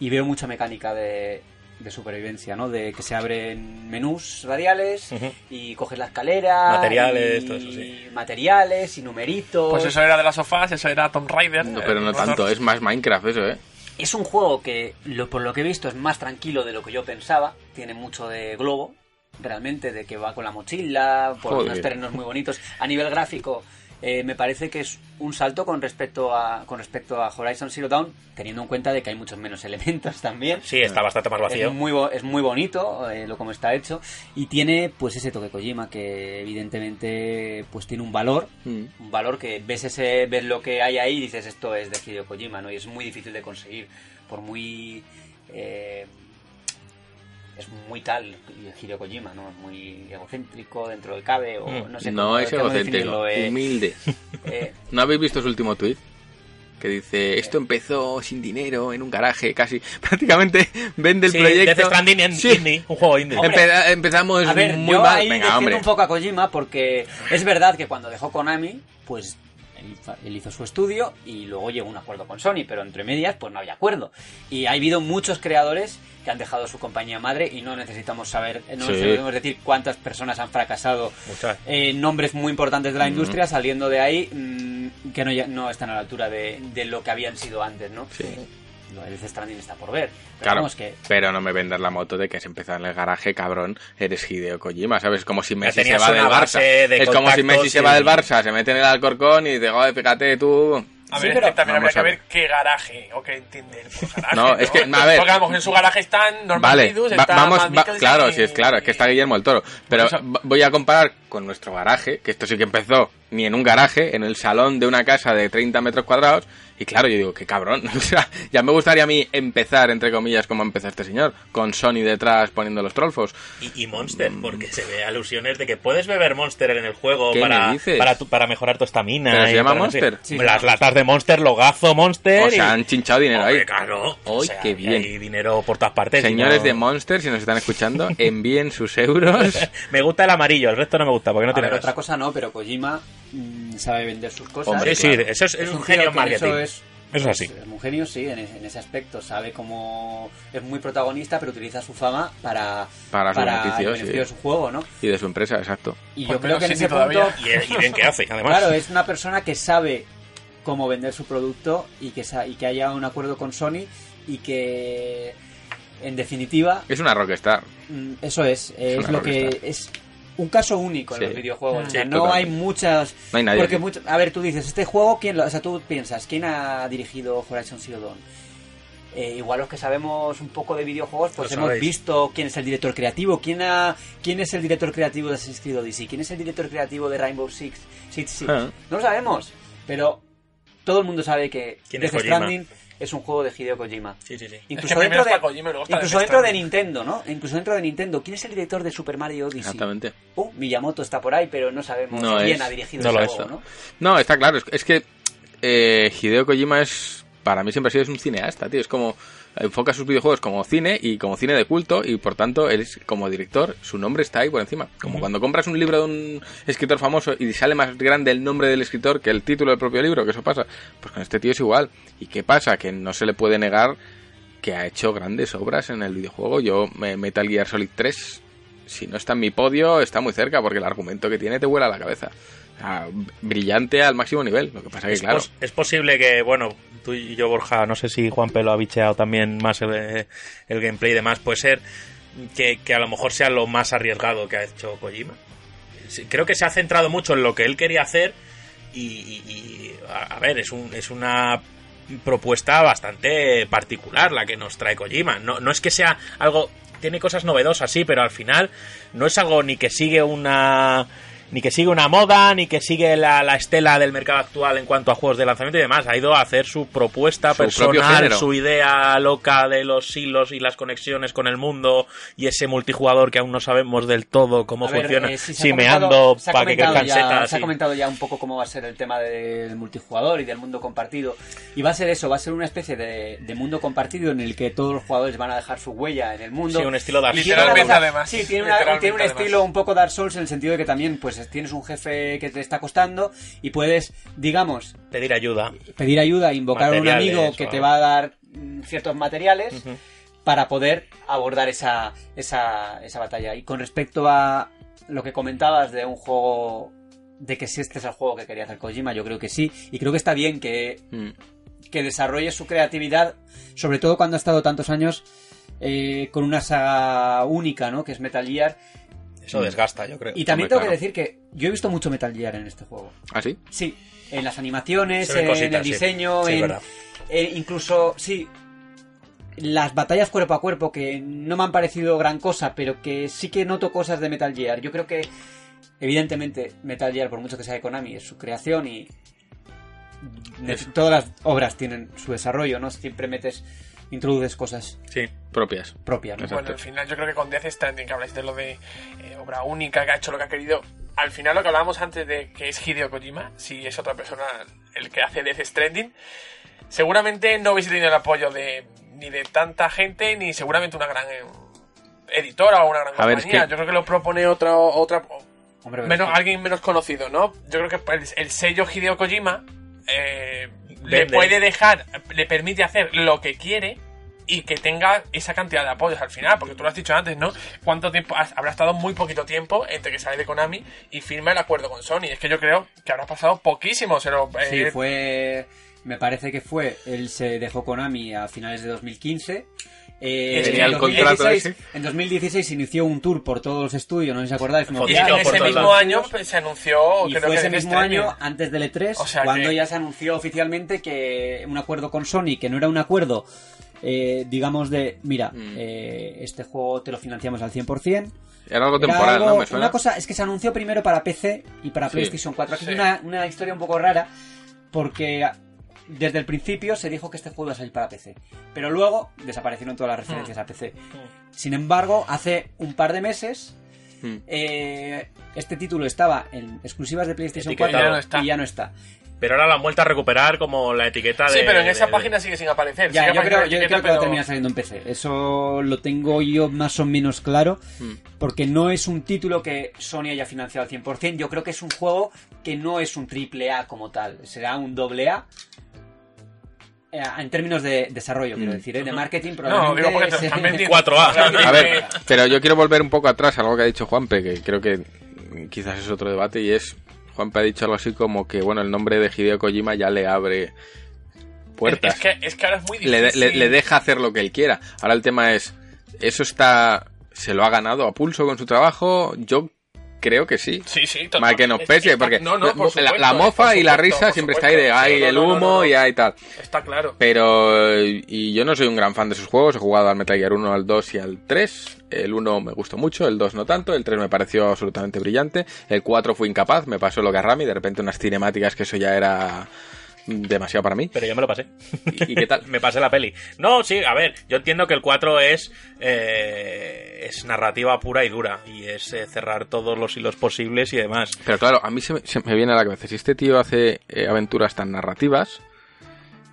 y veo mucha mecánica de, de supervivencia, ¿no? De que se abren menús radiales, y coges la escalera... Materiales, y todo eso, sí. Materiales, y numeritos... Pues eso era de las sofás, eso era Tomb Raider. No, pero no tanto, es más Minecraft eso, ¿eh? Es un juego que, lo, por lo que he visto, es más tranquilo de lo que yo pensaba. Tiene mucho de globo. realmente, de que va con la mochila, por Joder. unos terrenos muy bonitos. A nivel gráfico, eh, me parece que es un salto con respecto a con respecto a Horizon Zero Dawn, teniendo en cuenta de que hay muchos menos elementos también. Sí, está bastante más vacío. Es muy, bo- es muy bonito eh, lo como está hecho y tiene pues ese toque Kojima que evidentemente pues tiene un valor, Mm. un valor que ves ese ves lo que hay ahí y dices esto es de Hideo Kojima, ¿no? Y es muy difícil de conseguir por muy eh, es muy tal Hideo Kojima, ¿no? Es muy egocéntrico dentro del cabe o Mm. no sé no cómo- es egocéntrico, eh, humilde. eh, ¿No habéis visto su último tweet? Que dice, esto empezó sin dinero, en un garaje, casi. Prácticamente vende el Sí, proyecto. Death Stranding en Sí. indie, un juego indie. Hombre, Empeza- empezamos A ver, muy yo mal. ahí Venga, hombre. un poco a Kojima porque es verdad que cuando dejó Konami, pues él hizo, él hizo su estudio y luego llegó a un acuerdo con Sony, pero entre medias pues no había acuerdo. Y ha habido muchos creadores que han dejado su compañía madre y no necesitamos saber, no Sí. necesitamos decir cuántas personas han fracasado. Eh, nombres muy importantes de la industria saliendo de ahí mm, que no, no están a la altura de, de lo que habían sido antes, ¿no? Sí. Lo de Death Stranding está por ver. Pero Claro, vamos que pero no me vendas la moto de que has empezado en el garaje, cabrón, eres Hideo Kojima, ¿sabes? Como si Messi se va del Barça. de Es como si Messi se va del Barça, se mete en el Alcorcón y dice, joder, fíjate tú... A Sí, ver, pero- es que también habría que a ver qué garaje o qué entender por garaje. No, es que, a ver. Porque a lo mejor en su garaje están normal Vale, va- está vamos, va- claro, y- sí es claro, es que está Guillermo el Toro. Pero eso- va- voy a comparar con nuestro garaje, que esto sí que empezó ni en un garaje, en el salón de una casa de 30 metros cuadrados. Y claro, yo digo, qué cabrón. O sea, ya me gustaría a mí empezar, entre comillas, como empezó este señor, con Sony detrás poniendo los trolfos. Y, y Monster, porque se ve alusiones de que puedes beber Monster en el juego ¿Qué para, me dices? para, tu- para mejorar tu estamina. ¿Pero se llama para no sé- Monster? Sí, Las sí. latas de Monster, logazo Monster. O sea, y- han chinchado dinero Hombre, ahí. claro. ¡Ay, O sea, qué y bien! Hay dinero por todas partes. Señores no- de Monster, si nos están escuchando, envíen sus euros. Me gusta el amarillo, el resto no me gusta porque no A tiene ver, otra cosa no, pero Kojima mm, sabe vender sus cosas. Hombre, Sí, claro. eso es, es un genio marketing. Eso es, Eso es así. Es un genio, sí, en ese, en ese aspecto. Sabe cómo es muy protagonista, pero utiliza su fama para, Para su beneficio, el beneficio sí. de su juego, ¿no? Y de su empresa, exacto. Y Pues yo creo que en ese todavía. punto, Y, y bien que hace, además. claro, es una persona que sabe cómo vender su producto y que, y que haya un acuerdo con Sony y que, en definitiva, Es una rockstar. Mm, Eso es, Es lo que es un caso único Sí. en los videojuegos. O Sí, sea, no totalmente. hay muchas. No hay nadie Porque mucho- a ver, tú dices, este juego, ¿quién lo, o sea, tú piensas, ¿quién ha dirigido Horizon Zero Dawn? Eh, igual los que sabemos un poco de videojuegos, pues Lo hemos sabéis. visto quién es el director creativo, quién ha, quién es el director creativo de Assassin's Creed Odyssey, quién es el director creativo de Rainbow Six, Six Siege. Ah. No lo sabemos, pero todo el mundo sabe que ¿Quién es Death Kojima? Stranding es un juego de Hideo Kojima. Sí, sí, sí. Incluso primero dentro de, Kojima incluso dentro de. Nintendo, ¿no? Incluso dentro de Nintendo. ¿Quién es el director de Super Mario Odyssey? Exactamente. Uh, Miyamoto está por ahí, pero no sabemos No quién es. ha dirigido No ese lo juego, es. ¿no? No, está claro. Es, es que eh, Hideo Kojima es, para mí siempre ha sido es un cineasta, tío. Es como, enfoca sus videojuegos como cine y como cine de culto y por tanto él es como director, su nombre está ahí por encima. Como cuando compras un libro de un escritor famoso y sale más grande el nombre del escritor que el título del propio libro, que eso pasa. Pues con este tío es igual. ¿Y qué pasa? Que no se le puede negar que ha hecho grandes obras en el videojuego. Yo, me- Metal Gear Solid 3, si no está en mi podio, está muy cerca porque el argumento que tiene te vuela la cabeza. Brillante al máximo nivel. Lo que pasa que, Es, claro, pos- es posible que, bueno, tú y yo, Borja, no sé si Juan Pelo ha bicheado también más el, el gameplay y demás, puede ser que, que a lo mejor sea lo más arriesgado que ha hecho Kojima. Creo que se ha centrado mucho en lo que él quería hacer y, y- y, a, a ver, es, un, es una propuesta bastante particular la que nos trae Kojima. No, no es que sea algo... Tiene cosas novedosas, sí, pero al final no es algo ni que sigue una ni que sigue una moda, ni que sigue la, la estela del mercado actual en cuanto a juegos de lanzamiento y demás. Ha ido a hacer su propuesta Su personal, su idea loca de los hilos y las conexiones con el mundo y ese multijugador que aún no sabemos del todo cómo A ver, funciona, eh, sí, se ha simeando para que crezcan setas. Se ha comentado ya un poco cómo va a ser el tema del multijugador y del mundo compartido. Y va a ser eso, va a ser una especie de, de mundo compartido en el que todos los jugadores van a dejar su huella en el mundo. Sí, un estilo Dark Souls. Literalmente, además. Sí, tiene, una- tiene un además. estilo un poco Dark Souls en el sentido de que también pues tienes un jefe que te está costando y puedes, digamos, pedir ayuda. pedir ayuda, invocar a un amigo que o te va a dar mm, ciertos materiales para poder abordar esa, esa, esa batalla. Y con respecto a lo que comentabas de un juego, de que si este es el juego que quería hacer Kojima, yo creo que sí. Y creo que está bien que, mm, que desarrolle su creatividad, sobre todo cuando ha estado tantos años eh, con una saga única, ¿no? Que es Metal Gear. Eso desgasta, yo creo. Y también Hombre, tengo claro. que decir que yo he visto mucho Metal Gear en este juego. ¿Ah, sí? Sí, en las animaciones, en cositas, el sí. diseño, Sí, en, verdad. eh, incluso, sí, las batallas cuerpo a cuerpo que no me han parecido gran cosa, pero que sí que noto cosas de Metal Gear. Yo creo que, evidentemente, Metal Gear, por mucho que sea de Konami, es su creación y de- todas las obras tienen su desarrollo, ¿no? Siempre metes, introduces cosas Sí. Propias. propias. Bueno, al final yo creo que con Death Stranding, que habláis de lo de eh, obra única, que ha hecho lo que ha querido, al final lo que hablábamos antes de que es Hideo Kojima, si es otra persona el que hace Death Stranding, seguramente no hubiese tenido el apoyo de ni de tanta gente, ni seguramente una gran eh, editora o una gran A ver, es compañía. que- Yo creo que lo propone otra, otra Hombre, menos, es que- alguien menos conocido, ¿no? Yo creo que el, el sello Hideo Kojima eh, le puede dejar, le permite hacer lo que quiere y que tenga esa cantidad de apoyos al final, porque tú lo has dicho antes, ¿no? ¿Cuánto tiempo? has- Habrá estado muy poquito tiempo entre que sale de Konami y firma el acuerdo con Sony. Es que yo creo que habrá pasado poquísimo. Se lo, Sí, eh, fue. Me parece que fue. Él se dejó Konami a finales de 2015. Eh, Tenía en el 2016 contrato ese. En 2016 inició un tour por todos los estudios, no sé si os acordáis. como y por ese mismo lados. año pues, se anunció. Y creo fue que ese mismo Stranding. año, antes del E3, O sea cuando que- ya se anunció oficialmente que un acuerdo con Sony, que no era un acuerdo, eh, digamos, de, mira, Mm. eh, este juego te lo financiamos al 100%. Era algo Era temporal, algo- ¿no? Me suena. Una cosa es que se anunció primero para PC y para Sí. PlayStation 4. Aquí Sí. hay una, una historia un poco rara porque desde el principio se dijo que este juego iba a salir para PC. Pero luego desaparecieron todas las referencias a PC. Sin embargo, hace un par de meses Mm. eh, este título estaba en exclusivas de PlayStation Etiquetado. 4 Ya no está. y ya no está. Pero ahora la han vuelto a recuperar como la etiqueta de. Sí, pero en esa de- página sigue sin aparecer. Ya, Sigue yo creo, yo creo que va a pero- terminar saliendo en PC. Eso lo tengo yo más o menos claro. Mm. Porque no es un título que Sony haya financiado al 100%. Yo creo que es un juego que no es un triple A como tal. Será un doble A. eh, En términos de desarrollo, quiero Mm. decir, ¿eh? de marketing, No, probablemente digo porque vendiendo. 4A. Realmente- A ver, pero yo quiero volver un poco atrás a algo que ha dicho Juanpe, que creo que quizás es otro debate, y es, Juanpe ha dicho algo así como que, bueno, el nombre de Hideo Kojima ya le abre puertas. Es que, es que ahora es muy le, difícil. le- le deja hacer lo que él quiera. Ahora el tema es, ¿eso está, se lo ha ganado a pulso con su trabajo? Yo creo que sí. Sí, sí, total. Mal que nos Es- pese, está- porque no, no, por la, supuesto, la mofa por y la supuesto, risa siempre está ahí de, supuesto. ay, Sí, no, el humo y ay tal. Está claro. Pero, y yo no soy un gran fan de sus juegos, he jugado al Metal Gear 1, al 2 y al 3. El 1 me gustó mucho, el 2 no tanto, el 3 me pareció absolutamente brillante, el 4 fue incapaz, me pasó lo que a Rami, de repente unas cinemáticas que eso ya era demasiado para mí. Pero yo me lo pasé. ¿Y, y qué tal? me pasé la peli. No, sí, a ver, yo entiendo que el 4 es eh, es narrativa pura y dura y es eh, cerrar todos los hilos posibles y demás. Pero claro, a mí se me, se me viene a la cabeza, si este tío hace eh, aventuras tan narrativas,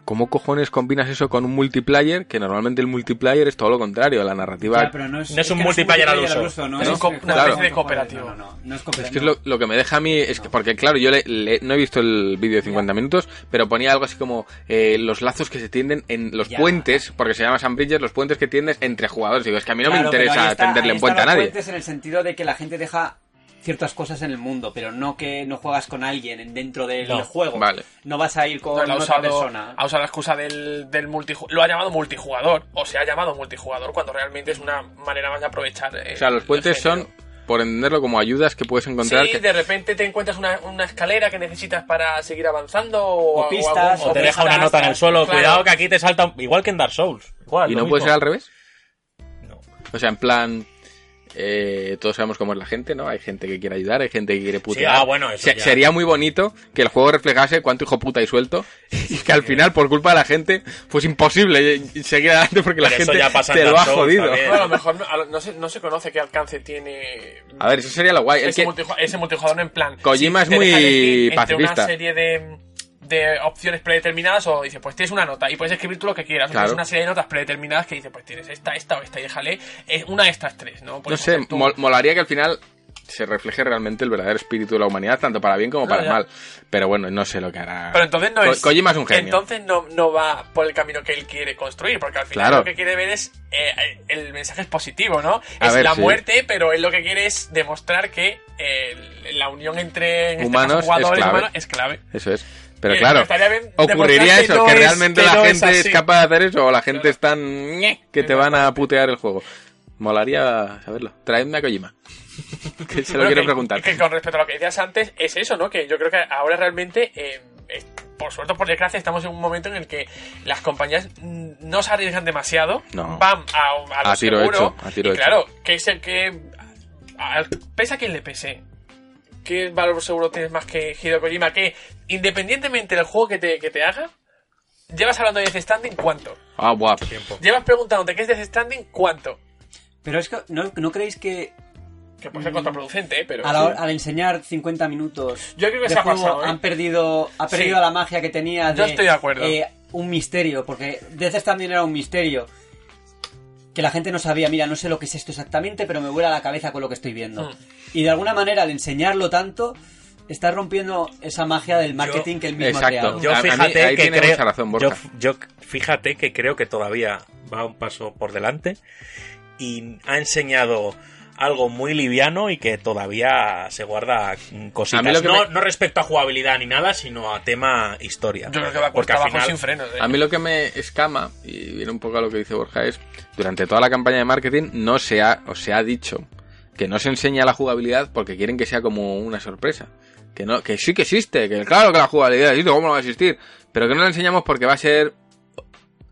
¿cómo cojones combinas eso con un multiplayer? Que normalmente el multiplayer es todo lo contrario, la narrativa... Ya, pero no es, No es un que multiplayer al uso. no Es una especie de cooperativo. No, no, no, no es que es lo, lo que me deja a mí, es que, porque claro, yo le- le- no he visto el vídeo de 50 minutos, pero ponía algo así como eh, los lazos que se tienden en los Ya. puentes, porque se llama San Bridges, los puentes que tiendes entre jugadores. Digo, es que a mí no Claro, me interesa está- tenderle en puente a están los nadie. puentes en el sentido de que la gente deja ciertas cosas en el mundo, pero no que no juegas con alguien en- dentro del No. juego. Vale. No vas a ir con otra usado, persona. ha usado la excusa del, del multijugador. Lo ha llamado multijugador, o se ha llamado multijugador, cuando realmente es una manera más de aprovechar. eh, O sea, los puentes son, por entenderlo, como ayudas que puedes encontrar. Sí, que- de repente te encuentras una, una escalera que necesitas para seguir avanzando o, O pistas, algún- O te o deja una nota en el suelo, claro. cuidado que aquí te salta un- igual que en Dark Souls. Igual, ¿Y no puede ser al revés? No. O sea, en plan... eh, todos sabemos cómo es la gente, ¿no? Hay gente que quiere ayudar, hay gente que quiere Sí, putear. ah, bueno, eso Se- ya. Sería muy bonito que el juego reflejase cuánto hijo puta hay suelto y que al final, por culpa de la gente, pues imposible seguir adelante porque la Pero gente ya pasa en te lo ha jodido. Bueno, a lo mejor no, a lo- no se, no se conoce qué alcance tiene A ver, eso sería lo guay. Ese, que- multiju- ese multijugador en plan. Kojima es muy entre pacifista. una serie de, de opciones predeterminadas o dice, pues tienes una nota y puedes escribir tú lo que quieras. Claro. tienes una serie de notas predeterminadas que dice, pues tienes esta, esta o esta y déjale eh, una de estas tres, ¿no? no Puedes sé, coger tú. mol- molaría que al final se refleje realmente el verdadero espíritu de la humanidad, tanto para bien como No, para ya. mal. Pero bueno, no sé lo que hará. Pero entonces no Ko- es. Kojima es un genio. Entonces no, no va por el camino que él quiere construir, porque al final Claro. lo que quiere ver es. eh, el mensaje es positivo, ¿no? A es ver, la sí. muerte, pero él lo que quiere es demostrar que eh, la unión entre en este Humanos es jugadores clave. humanos es clave. Eso es. Pero Eh, claro, ocurriría que eso, no que es- realmente que la no gente es, capaz de hacer eso o la gente es tan que te van a putear el juego. Molaría saberlo. Traedme a Kojima. que se lo Bueno, quiero que- preguntar. Que con respecto a lo que decías antes, es eso, ¿no? Que yo creo que ahora realmente, eh, por suerte o por desgracia, estamos en un momento en el que las compañías no se arriesgan demasiado, No. van a, a lo A tiro seguro, hecho, a tiro y hecho. claro, que es el que, al- pese a quien le pese, ¿qué valor seguro tienes más que Hideo Kojima? Que independientemente del juego que te, que te haga, llevas hablando de Death Stranding, ¿cuánto? Ah, guap. Tiempo. Llevas preguntándote qué es Death Stranding, ¿cuánto? Pero es que, ¿no, ¿no creéis que Que puede ser contraproducente, ¿eh? Pero... a la hora- al enseñar 50 minutos Yo creo que de se ha juego pasado, ¿eh? han perdido, ha perdido Sí. la magia que tenía de, Yo estoy de acuerdo. eh, un misterio, porque Death Stranding era un misterio que la gente no sabía, mira, no sé lo que es esto exactamente, pero me vuela la cabeza con lo que estoy viendo. Hmm. Y de alguna manera, al enseñarlo tanto, está rompiendo esa magia del marketing que él mismo Exacto. ha creado. Yo mí fíjate que creo, razón, yo fíjate que creo que todavía va un paso por delante y ha enseñado algo muy liviano y que todavía se guarda cositas. A mí lo que no, me- no respecto a jugabilidad ni nada, sino a tema historia. Yo creo que va a Porque abajo final- sin frenos. ¿eh? A mí lo que me escama, y viene un poco a lo que dice Borja, es durante toda la campaña de marketing no se ha, o se ha dicho que no se enseña la jugabilidad porque quieren que sea como una sorpresa. Que no, que sí que existe, que claro que la jugabilidad existe, ¿cómo no va a existir? Pero que no la enseñamos porque va a ser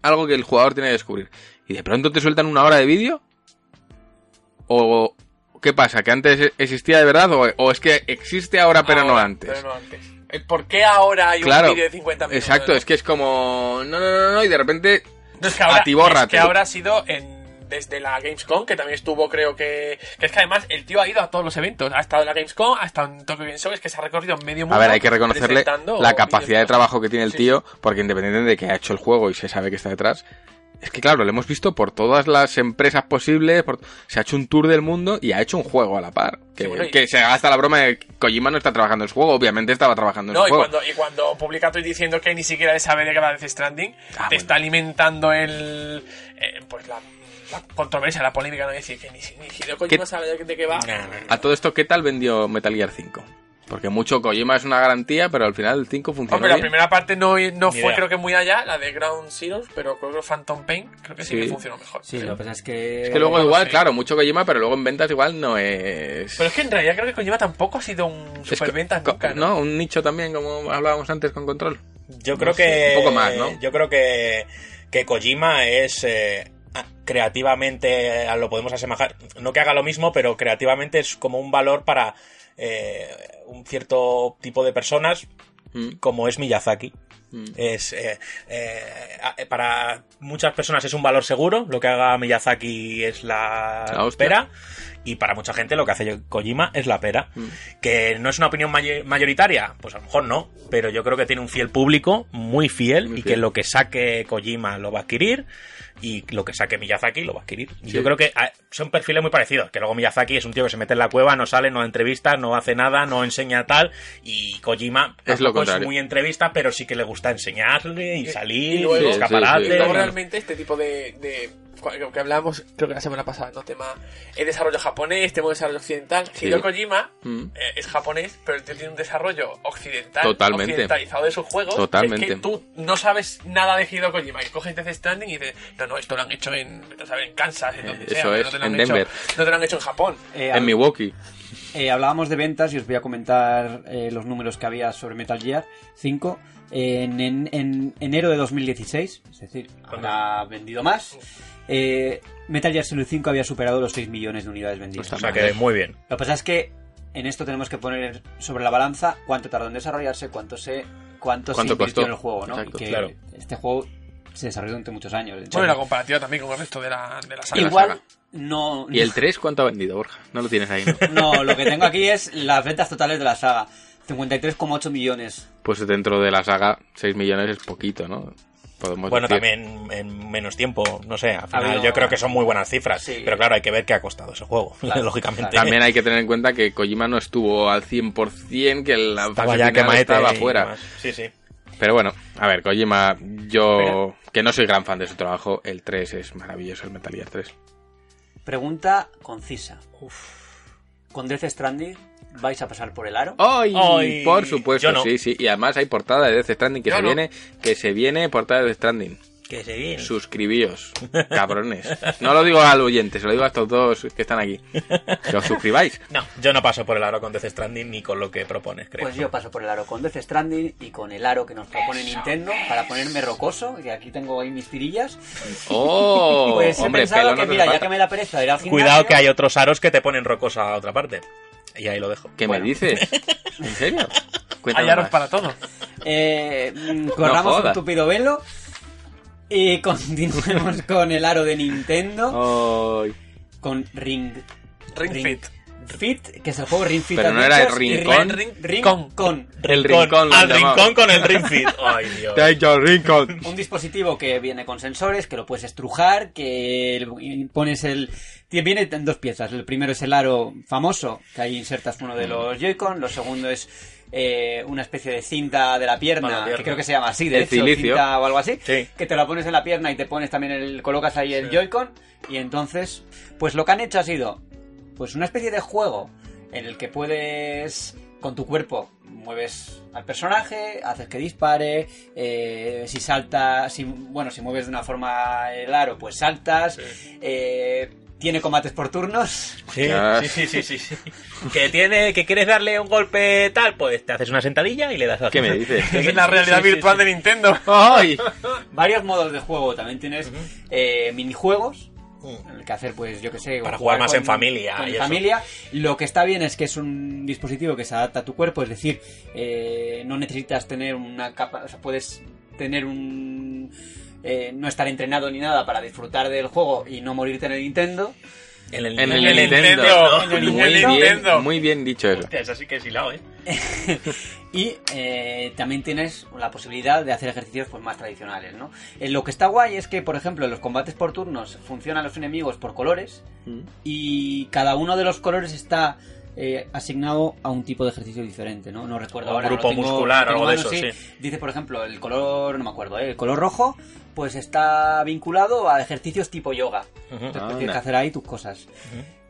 algo que el jugador tiene que descubrir. Y de pronto te sueltan una hora de vídeo. O ¿qué pasa? ¿Que antes existía de verdad? O, o es que existe ahora pero no antes? Pero no antes. Eh, ¿Por qué ahora hay Claro, un vídeo de 50 minutos? exacto, es que es como no, no, no, no, y de repente No, es que ahora, es que ahora ha sido en, desde la Gamescom, que también estuvo, creo que. Que es que además el tío ha ido a todos los eventos. Ha estado en la Gamescom, ha estado en Tokyo Game Show, es que se ha recorrido medio mundo. A ver, hay que reconocerle la capacidad de trabajo que tiene el Sí. tío, porque independientemente de que ha hecho el juego y se sabe que está detrás, es que claro, lo hemos visto por todas las empresas posibles, por- se ha hecho un tour del mundo y ha hecho un juego a la par. Que, Sí, bueno, y- que se gasta la broma de que Kojima no está trabajando en su juego, obviamente estaba trabajando en No, su y juego. cuando, y cuando publica tweet diciendo que ni siquiera le sabe de Death Stranding, Ah, te bueno. está alimentando el. eh, pues la, la controversia, la polémica, no decir que ni, ni Hideo Kojima ¿Qué- sabe de, qué va. A todo esto, ¿qué tal vendió Metal Gear 5? Porque mucho Kojima es una garantía, pero al final el 5 funcionó Hombre, la primera parte no, no fue idea. creo que muy allá, la de Ground Zeroes, pero creo que Phantom Pain creo que sí, Sí. que funcionó mejor. Sí, lo que pasa es que... Es que luego igual, claro, mucho Kojima, pero luego en ventas igual no es... Pero es que en realidad creo que Kojima tampoco ha sido un superventas nunca, ¿no? no, un nicho también, como hablábamos antes con Control. Yo creo sé, que. un poco más, ¿no? Yo creo que, que Kojima es. eh, creativamente lo podemos asemejar. No que haga lo mismo, pero creativamente es como un valor para eh, un cierto tipo de personas, Mm, como es Miyazaki. mm. Es eh, eh, para muchas personas es un valor seguro. Lo que haga Miyazaki es la, pera. Y para mucha gente lo que hace Kojima es la pera. Mm. Que no es una opinión may- mayoritaria, pues a lo mejor no. Pero yo creo que tiene un fiel público, muy fiel, Muy y fiel. que lo que saque Kojima lo va a adquirir. Y lo que saque Miyazaki lo va a adquirir. Sí. Yo creo que ah, son perfiles muy parecidos. Que luego Miyazaki es un tío que se mete en la cueva, no sale, no da entrevistas, no hace nada, no enseña tal. Y Kojima Es lo tampoco contrario. muy entrevista, pero sí que le gusta enseñarle y Y- salir, y y, luego-. Sí, Y luego sí. realmente este tipo de, que hablábamos creo que la semana pasada, ¿no? Tema el desarrollo japonés, tema de desarrollo occidental. Sí. Hideo Kojima Mm. eh, es japonés, pero el tío tiene un desarrollo occidental, Totalmente. occidentalizado de sus juegos. Totalmente. Es que tú no sabes nada de Hideo Kojima. Y coges Death Stranding y dices, no, no, esto lo han hecho en, saber, en Kansas, en donde eso sea, pero es, no te lo han en hecho- Denver. no te lo han hecho en Japón. Eh, En Milwaukee. Eh, hablábamos de ventas y os voy a comentar eh, los números que había sobre Metal Gear 5. En, en- en enero de 2016, es decir, habrá vendido más. Eh, Metal Gear Solid 5 había superado los 6 millones de unidades vendidas. O sea que muy bien. Lo que pasa es que en esto tenemos que poner sobre la balanza cuánto tardó en desarrollarse, cuánto se cuánto, se Cuánto invirtió costó. en el juego, ¿no? Exacto, y que claro. este juego se desarrolló durante muchos años. de hecho. Bueno, y la comparativa también con el resto de la, de la saga. Igual saga. no, ¿Y el 3 cuánto ha vendido, Borja? No lo tienes ahí, ¿no? no, lo que tengo aquí es las ventas totales de la saga. 53,8 millones. Pues dentro de la saga, 6 millones es poquito, ¿no? Podemos Bueno, decir. también en menos tiempo, no sé, al final habido- yo creo que son muy buenas cifras. Sí. Pero claro, hay que ver qué ha costado ese juego, Claro, lógicamente. También hay que tener en cuenta que Kojima no estuvo al 100%, que la Estaba fase ya final estaba fuera. Sí, sí. Pero bueno, a ver, Kojima, yo que no soy gran fan de su trabajo, el 3 es maravilloso, el Metal Gear 3. Pregunta concisa. ¿Con Death Stranding vais a pasar por el aro? ¡Ay! Ay, por supuesto, no. sí, sí. Y además hay portada de Death Stranding que Yo se no. viene, que se viene portada de Death Stranding. Que se viene. Suscribíos, cabrones. No lo digo al oyente, se lo digo a estos dos que están aquí. Que os suscribáis. No, yo no paso por el aro con Death Stranding ni con lo que propones, creo. Pues yo paso por el aro con Death Stranding y con el aro que nos propone Nintendo para ponerme rocoso, que aquí tengo ahí mis tirillas. ¡Oh! Pues he hombre, pensado que no mira, ya que me da pereza ir al gimnasio... Cuidado que hay otros aros que te ponen rocosa a otra parte. Y ahí lo dejo. ¿Qué Bueno. me dices? ¿En serio? Cuéntame Hay aros más. para todo. Eh, mm, corramos un tupido velo y continuemos con el aro de Nintendo, con Ring... Ring Fit. Fit, que es el juego Ring Fit Pero no era el Rincón. Con. con. El rincón Al rincón con el ring fit. Ay, Dios. Take your rincón. Un dispositivo que viene con sensores, que lo puedes estrujar, que pones el... Viene en dos piezas. El primero es el aro famoso, que ahí insertas uno de Mm. los Joy-Con. Lo segundo es eh, una especie de cinta de la pierna, Para la pierna. que creo que se llama así, de El hecho, cilicio. cinta o algo así. Sí. Que te la pones en la pierna y te pones también el... colocas ahí el Joy-Con. Y entonces, pues lo que han hecho ha sido, pues una especie de juego en el que puedes con tu cuerpo mueves al personaje, haces que dispare, eh, si salta, si bueno, si mueves de una forma el aro, pues saltas, eh, tiene combates por turnos, Sí, Ya. sí, sí, sí, sí, sí. Que tiene, que quieres darle un golpe tal, pues te haces una sentadilla y le das a ¿Qué me dices? Es la realidad sí, virtual sí. de Nintendo. ¡Ay! varios modos de juego, también tienes eh, minijuegos en el que hacer pues yo que sé Para jugar más con- en familia con y eso. familia. Lo que está bien es que es un dispositivo que se adapta a tu cuerpo es decir eh, no necesitas tener una capa o sea puedes tener un eh, no estar entrenado ni nada para disfrutar del juego y no morirte en el Nintendo En el, En el En el Nintendo. Nintendo. En el Muy Nintendo. bien, muy bien dicho eso. Hostia, eso sí que es hilado, ¿eh? Y eh, también tienes la posibilidad de hacer ejercicios pues más tradicionales, ¿no? Eh, lo que está guay es que, por ejemplo, en los combates por turnos funcionan los enemigos por colores y cada uno de los colores está eh, asignado a un tipo de ejercicio diferente, ¿no? No recuerdo O ahora. grupo tengo- muscular o algo de eso, sí. Dice, por ejemplo, el color, no me acuerdo, ¿eh? el color rojo, pues está vinculado a ejercicios tipo yoga. Entonces pues, tienes que hacer ahí tus cosas.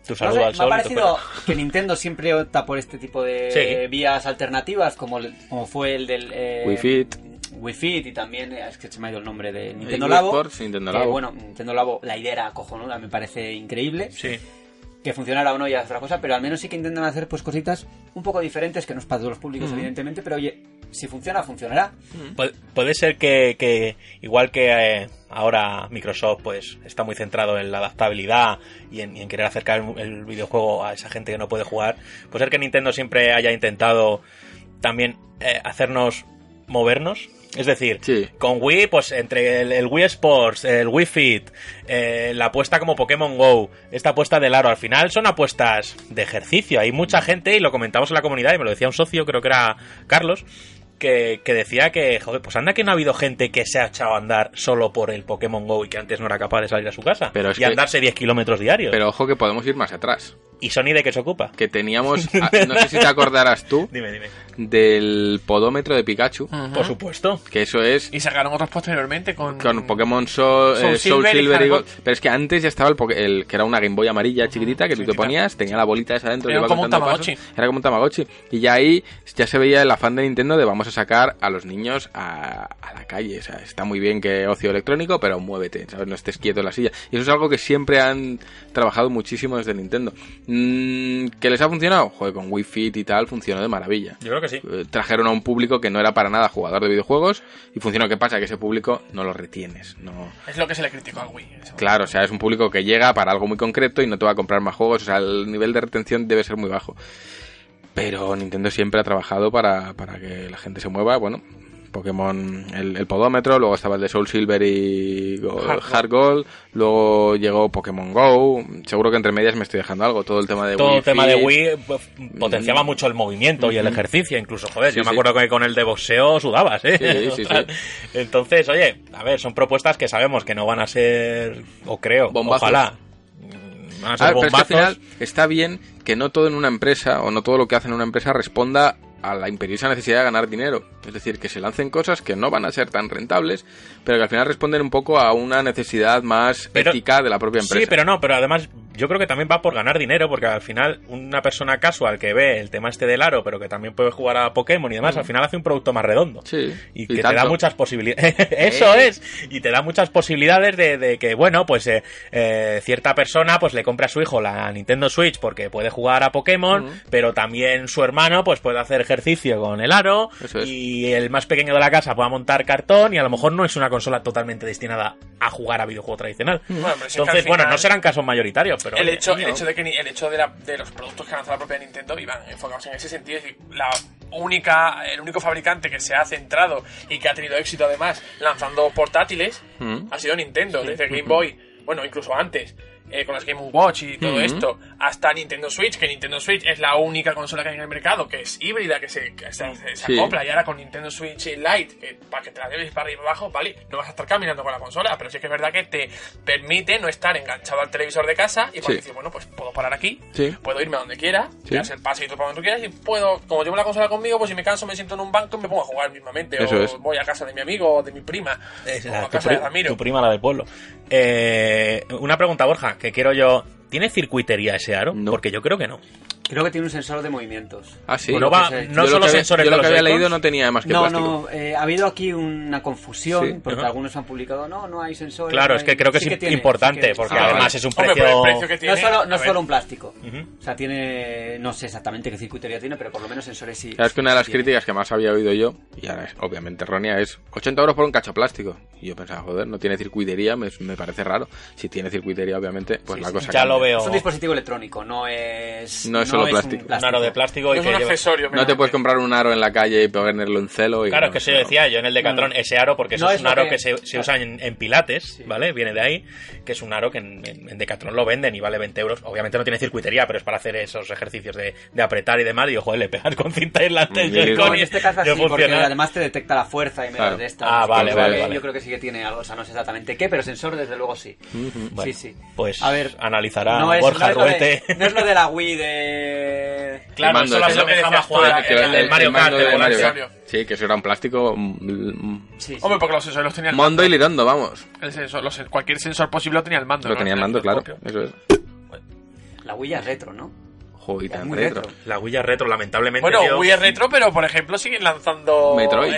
Tu No saludo sé, al me ha parecido que Nintendo siempre opta por este tipo de Sí. vías alternativas, como, el- como fue el del eh, Wii Fit. Wii Fit y también, eh, es que se me ha ido el nombre de Nintendo Wii Labo. Sports, Nintendo que, Labo. bueno, Nintendo Labo, la idea era cojonuda, me parece increíble. Sí. Que funcionara o no ya es otra cosa, pero al menos sí que intentan hacer pues cositas un poco diferentes, que no es para todos los públicos, evidentemente, pero oye, si funciona, funcionará. Pu- Puede ser que, que igual que eh, ahora Microsoft pues está muy centrado en la adaptabilidad y en, y en querer acercar el, el videojuego a esa gente que no puede jugar, puede ser que Nintendo siempre haya intentado también eh, hacernos movernos. Es decir, Sí. con Wii, pues entre el, el Wii Sports, el Wii Fit, eh, la apuesta como Pokémon Go, esta apuesta del aro, al final son apuestas de ejercicio. Hay mucha gente, y lo comentamos en la comunidad, y me lo decía un socio, creo que era Carlos, que, que decía que, joder, pues anda que no ha habido gente que se ha echado a andar solo por el Pokémon Go y que antes no era capaz de salir a su casa Pero es y que- andarse 10 kilómetros diarios. Pero ojo que podemos ir más atrás. ¿Y Sony de qué se ocupa? Que teníamos, no sé si te acordarás tú, Dime, dime. del podómetro de Pikachu. Por supuesto. Que eso es Y sacaron otros posteriormente con... con Pokémon Soul, Soul eh, Soul Silver y Silver y Heart Gold. Gold. Pero es que antes ya estaba el, Poké- el que era una Game Boy amarilla chiquitita que tú te ponías, tenía la bolita esa dentro. que Era iba como un Tamagotchi. pasos. Era como un Tamagotchi. Y ya ahí ya se veía el afán de Nintendo de vamos a sacar a los niños a, a la calle. O sea, está muy bien que ocio electrónico, pero muévete, ¿sabes? No estés quieto en la silla. Y eso es algo que siempre han trabajado muchísimo desde Nintendo. Mm, ¿Que les ha funcionado? Joder, con Wii Fit y tal funcionó de maravilla. Yo creo que sí. Eh, trajeron a un público que no era para nada jugador de videojuegos y funcionó. ¿Qué pasa? Que ese público no lo retienes. No... Es lo que se le criticó al Wii. Claro, o sea, es un público que llega para algo muy concreto y no te va a comprar más juegos. O sea, el nivel de retención debe ser muy bajo. Pero Nintendo siempre ha trabajado para, para que la gente se mueva. Bueno, Pokémon, el, el podómetro, luego estaba el de Soul Silver y Heart Gold. Luego llegó Pokémon Go. Seguro que entre medias me estoy dejando algo. Todo el tema de Todo Wii el tema de. Wii pues, potenciaba mucho el movimiento y el ejercicio, incluso, joder, yo me acuerdo que con el de boxeo sudabas, ¿eh? Sí. Entonces, oye, a ver, son propuestas que sabemos que no van a ser, o creo, Bombazos. ojalá, mm, van a ser A ver, pero es que al final está bien que no todo en una empresa o no todo lo que hacen en una empresa responda a la imperiosa necesidad de ganar dinero. Es decir, que se lancen cosas que no van a ser tan rentables, pero que al final responden un poco a una necesidad más Pero- ética de la propia empresa. Sí, pero no, pero además yo creo que también va por ganar dinero, porque al final una persona casual que ve el tema este del aro, pero que también puede jugar a Pokémon y demás, al final hace un producto más redondo. Sí. Y Y que te da muchas posibilidades. Eso es. Y te da muchas posibilidades de, de que, bueno, pues eh, eh, cierta persona pues le compre a su hijo la Nintendo Switch porque puede jugar a Pokémon, pero también su hermano pues puede hacer ejercicio con el aro Eso es. y el más pequeño de la casa pueda montar cartón y a lo mejor no es una consola totalmente destinada a jugar a videojuego tradicional. Bueno, Entonces, bueno, no serán casos mayoritarios, pero... el oye, hecho, el hecho de que ni- el hecho de, la- de los productos que lanza la propia Nintendo iban enfocados en ese sentido, es decir, la única, el único fabricante que se ha centrado y que ha tenido éxito además lanzando portátiles Mm. ha sido Nintendo, desde Game Boy, bueno, incluso antes. Eh, con las Game Watch y todo esto, hasta Nintendo Switch, que Nintendo Switch es la única consola que hay en el mercado que es híbrida, que se, que se, se Sí. acopla, y ahora con Nintendo Switch Lite, que para que te la lleves para arriba abajo, vale, no vas a estar caminando con la consola, pero sí que es verdad que te permite no estar enganchado al televisor de casa y Sí. puedes decir, bueno, pues puedo parar aquí, Sí. puedo irme a donde quiera, Sí. das el paseíto para donde tú quieras y puedo, como llevo la consola conmigo, pues si me canso me siento en un banco y me pongo a jugar mismamente, Eso o es. voy a casa de mi amigo o de mi prima, o a casa de Ramiro. tu prima, la del pueblo. Eh, una pregunta, Borja, que quiero yo. ¿Tiene circuitería ese aro? No. Porque yo creo que no. Creo que tiene un sensor de movimientos. Ah, sí. Bueno, va- no Yo lo solo que había- sensores Yo de lo que había Joy-Cons. leído no tenía más que No, plástico. no, eh, ha habido aquí una confusión Sí. porque algunos han publicado, no, no hay sensores. Claro, no es que creo que sí es tiene, importante, sí que- porque Ah, además vale. es un Hombre, precio. el precio que No tiene, es solo, no solo un plástico. O sea, tiene. No sé exactamente qué circuitería tiene, pero por lo menos sensores sí. Sabes que una de las sí tiene. críticas que más había oído yo, y ahora es obviamente errónea, es 80 euros por un cacho plástico. Y yo pensaba, joder, no tiene circuitería, me, me parece raro. Si tiene circuitería, obviamente, pues Sí, la sí. cosa Ya lo veo. Es un dispositivo electrónico, no es. No es solo un plástico. Un aro de plástico y es que un accesorio. No te puedes comprar un aro en la calle y ponerlo en celo. Y Claro, no, es que se no. decía yo en el Decathlon ese aro, porque eso No es es un aro que- que, se, se usa en, en pilates, ¿vale? Viene de ahí, que es un aro que en, en, en Decathlon lo venden y vale 20 euros. Obviamente no tiene circuitería, pero es para hacer esos ejercicios de, de apretar y demás. Y yo, joder, le pegas con cinta aislante. Joy-Con No, y en este caso y así, porque además te detecta la fuerza y me Claro. de esta. Ah, vale, vale, yo creo que sí que tiene algo, o sea, no sé exactamente qué, pero sensor desde luego sí. Bueno, sí, sí. Pues A ver, analizará no es, Borja no es lo de- Ruete. no es lo de la Wii de. Claro, El eso mando lo ese. asemejaba a Es lo que jugar decías tú, el, el- el Mario Kart de de Mario. Sí, que eso era un plástico mm, Sí, sí. Hombre, porque los sensores los tenía el mondo y lirondo, vamos. El sensor, los- cualquier sensor posible lo tenía el mando. Lo ¿no? tenía el mando, claro. Eso es. La es retro, ¿no? Joder, tan muy retro. retro. La Wii ya retro, lamentablemente. Bueno. Wii es retro, pero por ejemplo siguen lanzando. Metroid. eh,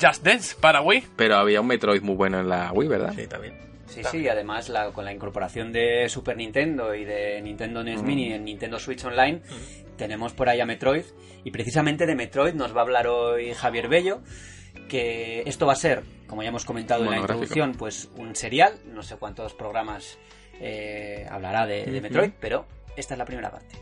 Just Dance para Wii. Pero había un Metroid muy bueno en la Wii, ¿verdad? Sí, también. Sí, sí, y además la, con la incorporación de Super Nintendo y de Nintendo NES Mini en Nintendo Switch Online, tenemos por ahí a Metroid. Y precisamente de Metroid nos va a hablar hoy Javier Bello, que esto va a ser, como ya hemos comentado en la introducción, pues un serial, no sé cuántos programas eh, hablará de, de Metroid, pero esta es la primera parte.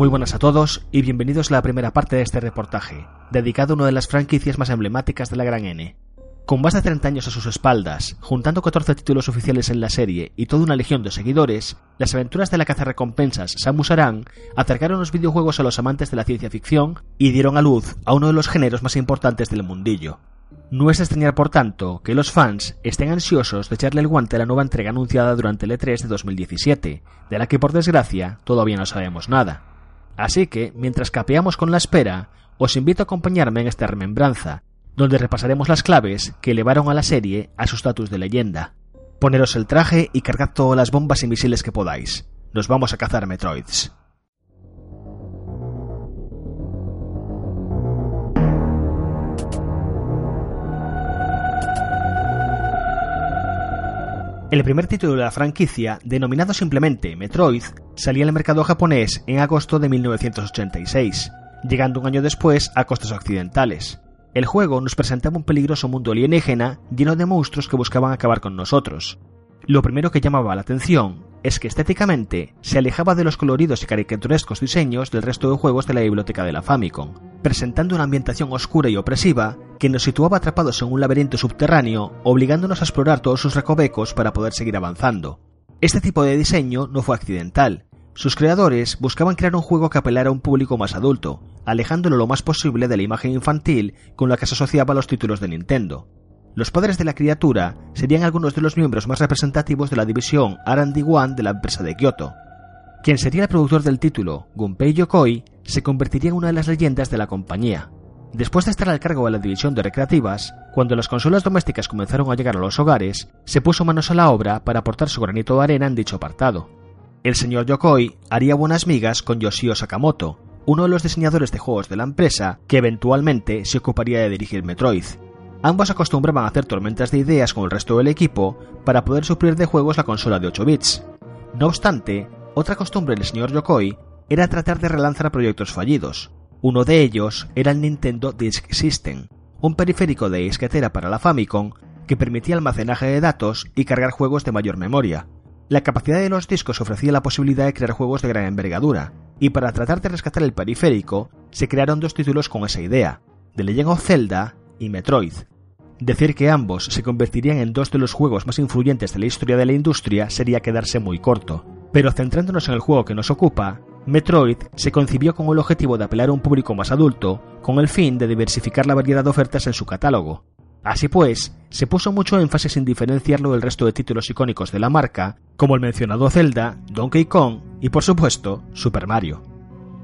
Muy buenas a todos y bienvenidos a la primera parte de este reportaje, dedicado a una de las franquicias más emblemáticas de la Gran N. Con más de 30 años a sus espaldas, juntando 14 títulos oficiales en la serie y toda una legión de seguidores, las aventuras de la cazarrecompensas Samus Aran acercaron los videojuegos a los amantes de la ciencia ficción y dieron a luz a uno de los géneros más importantes del mundillo. No es extrañar, por tanto, que los fans estén ansiosos de echarle el guante a la nueva entrega anunciada durante el E3 de 2017, de la que por desgracia todavía no sabemos nada. Así que, mientras capeamos con la espera, os invito a acompañarme en esta remembranza, donde repasaremos las claves que elevaron a la serie a su estatus de leyenda. Poneros el traje y cargad todas las bombas y misiles que podáis. Nos vamos a cazar Metroids. El primer título de la franquicia, denominado simplemente Metroid, salía al mercado japonés en agosto de 1986, llegando un año después a costas occidentales. El juego nos presentaba un peligroso mundo alienígena lleno de monstruos que buscaban acabar con nosotros. Lo primero que llamaba la atención es que estéticamente se alejaba de los coloridos y caricaturescos diseños del resto de juegos de la biblioteca de la Famicom, presentando una ambientación oscura y opresiva que nos situaba atrapados en un laberinto subterráneo, obligándonos a explorar todos sus recovecos para poder seguir avanzando. Este tipo de diseño no fue accidental. Sus creadores buscaban crear un juego que apelara a un público más adulto, alejándolo lo más posible de la imagen infantil con la que se asociaba a los títulos de Nintendo. Los padres de la criatura serían algunos de los miembros más representativos de la división R&D1 de la empresa de Kyoto. Quien sería el productor del título, Gunpei Yokoi, se convertiría en una de las leyendas de la compañía. Después de estar al cargo de la división de recreativas, cuando las consolas domésticas comenzaron a llegar a los hogares, se puso manos a la obra para aportar su granito de arena en dicho apartado. El señor Yokoi haría buenas migas con Yoshio Sakamoto, uno de los diseñadores de juegos de la empresa que eventualmente se ocuparía de dirigir Metroid. Ambos acostumbraban a hacer tormentas de ideas con el resto del equipo para poder suplir de juegos la consola de 8 bits. No obstante, otra costumbre del señor Yokoi era tratar de relanzar proyectos fallidos. Uno de ellos era el Nintendo Disk System, un periférico de disquetera para la Famicom que permitía almacenaje de datos y cargar juegos de mayor memoria. La capacidad de los discos ofrecía la posibilidad de crear juegos de gran envergadura, y para tratar de rescatar el periférico se crearon dos títulos con esa idea, The Legend of Zelda y Metroid. Decir que ambos se convertirían en dos de los juegos más influyentes de la historia de la industria sería quedarse muy corto. Pero centrándonos en el juego que nos ocupa, Metroid se concibió con el objetivo de apelar a un público más adulto, con el fin de diversificar la variedad de ofertas en su catálogo. Así pues, se puso mucho énfasis en diferenciarlo del resto de títulos icónicos de la marca, como el mencionado Zelda, Donkey Kong y por supuesto Super Mario.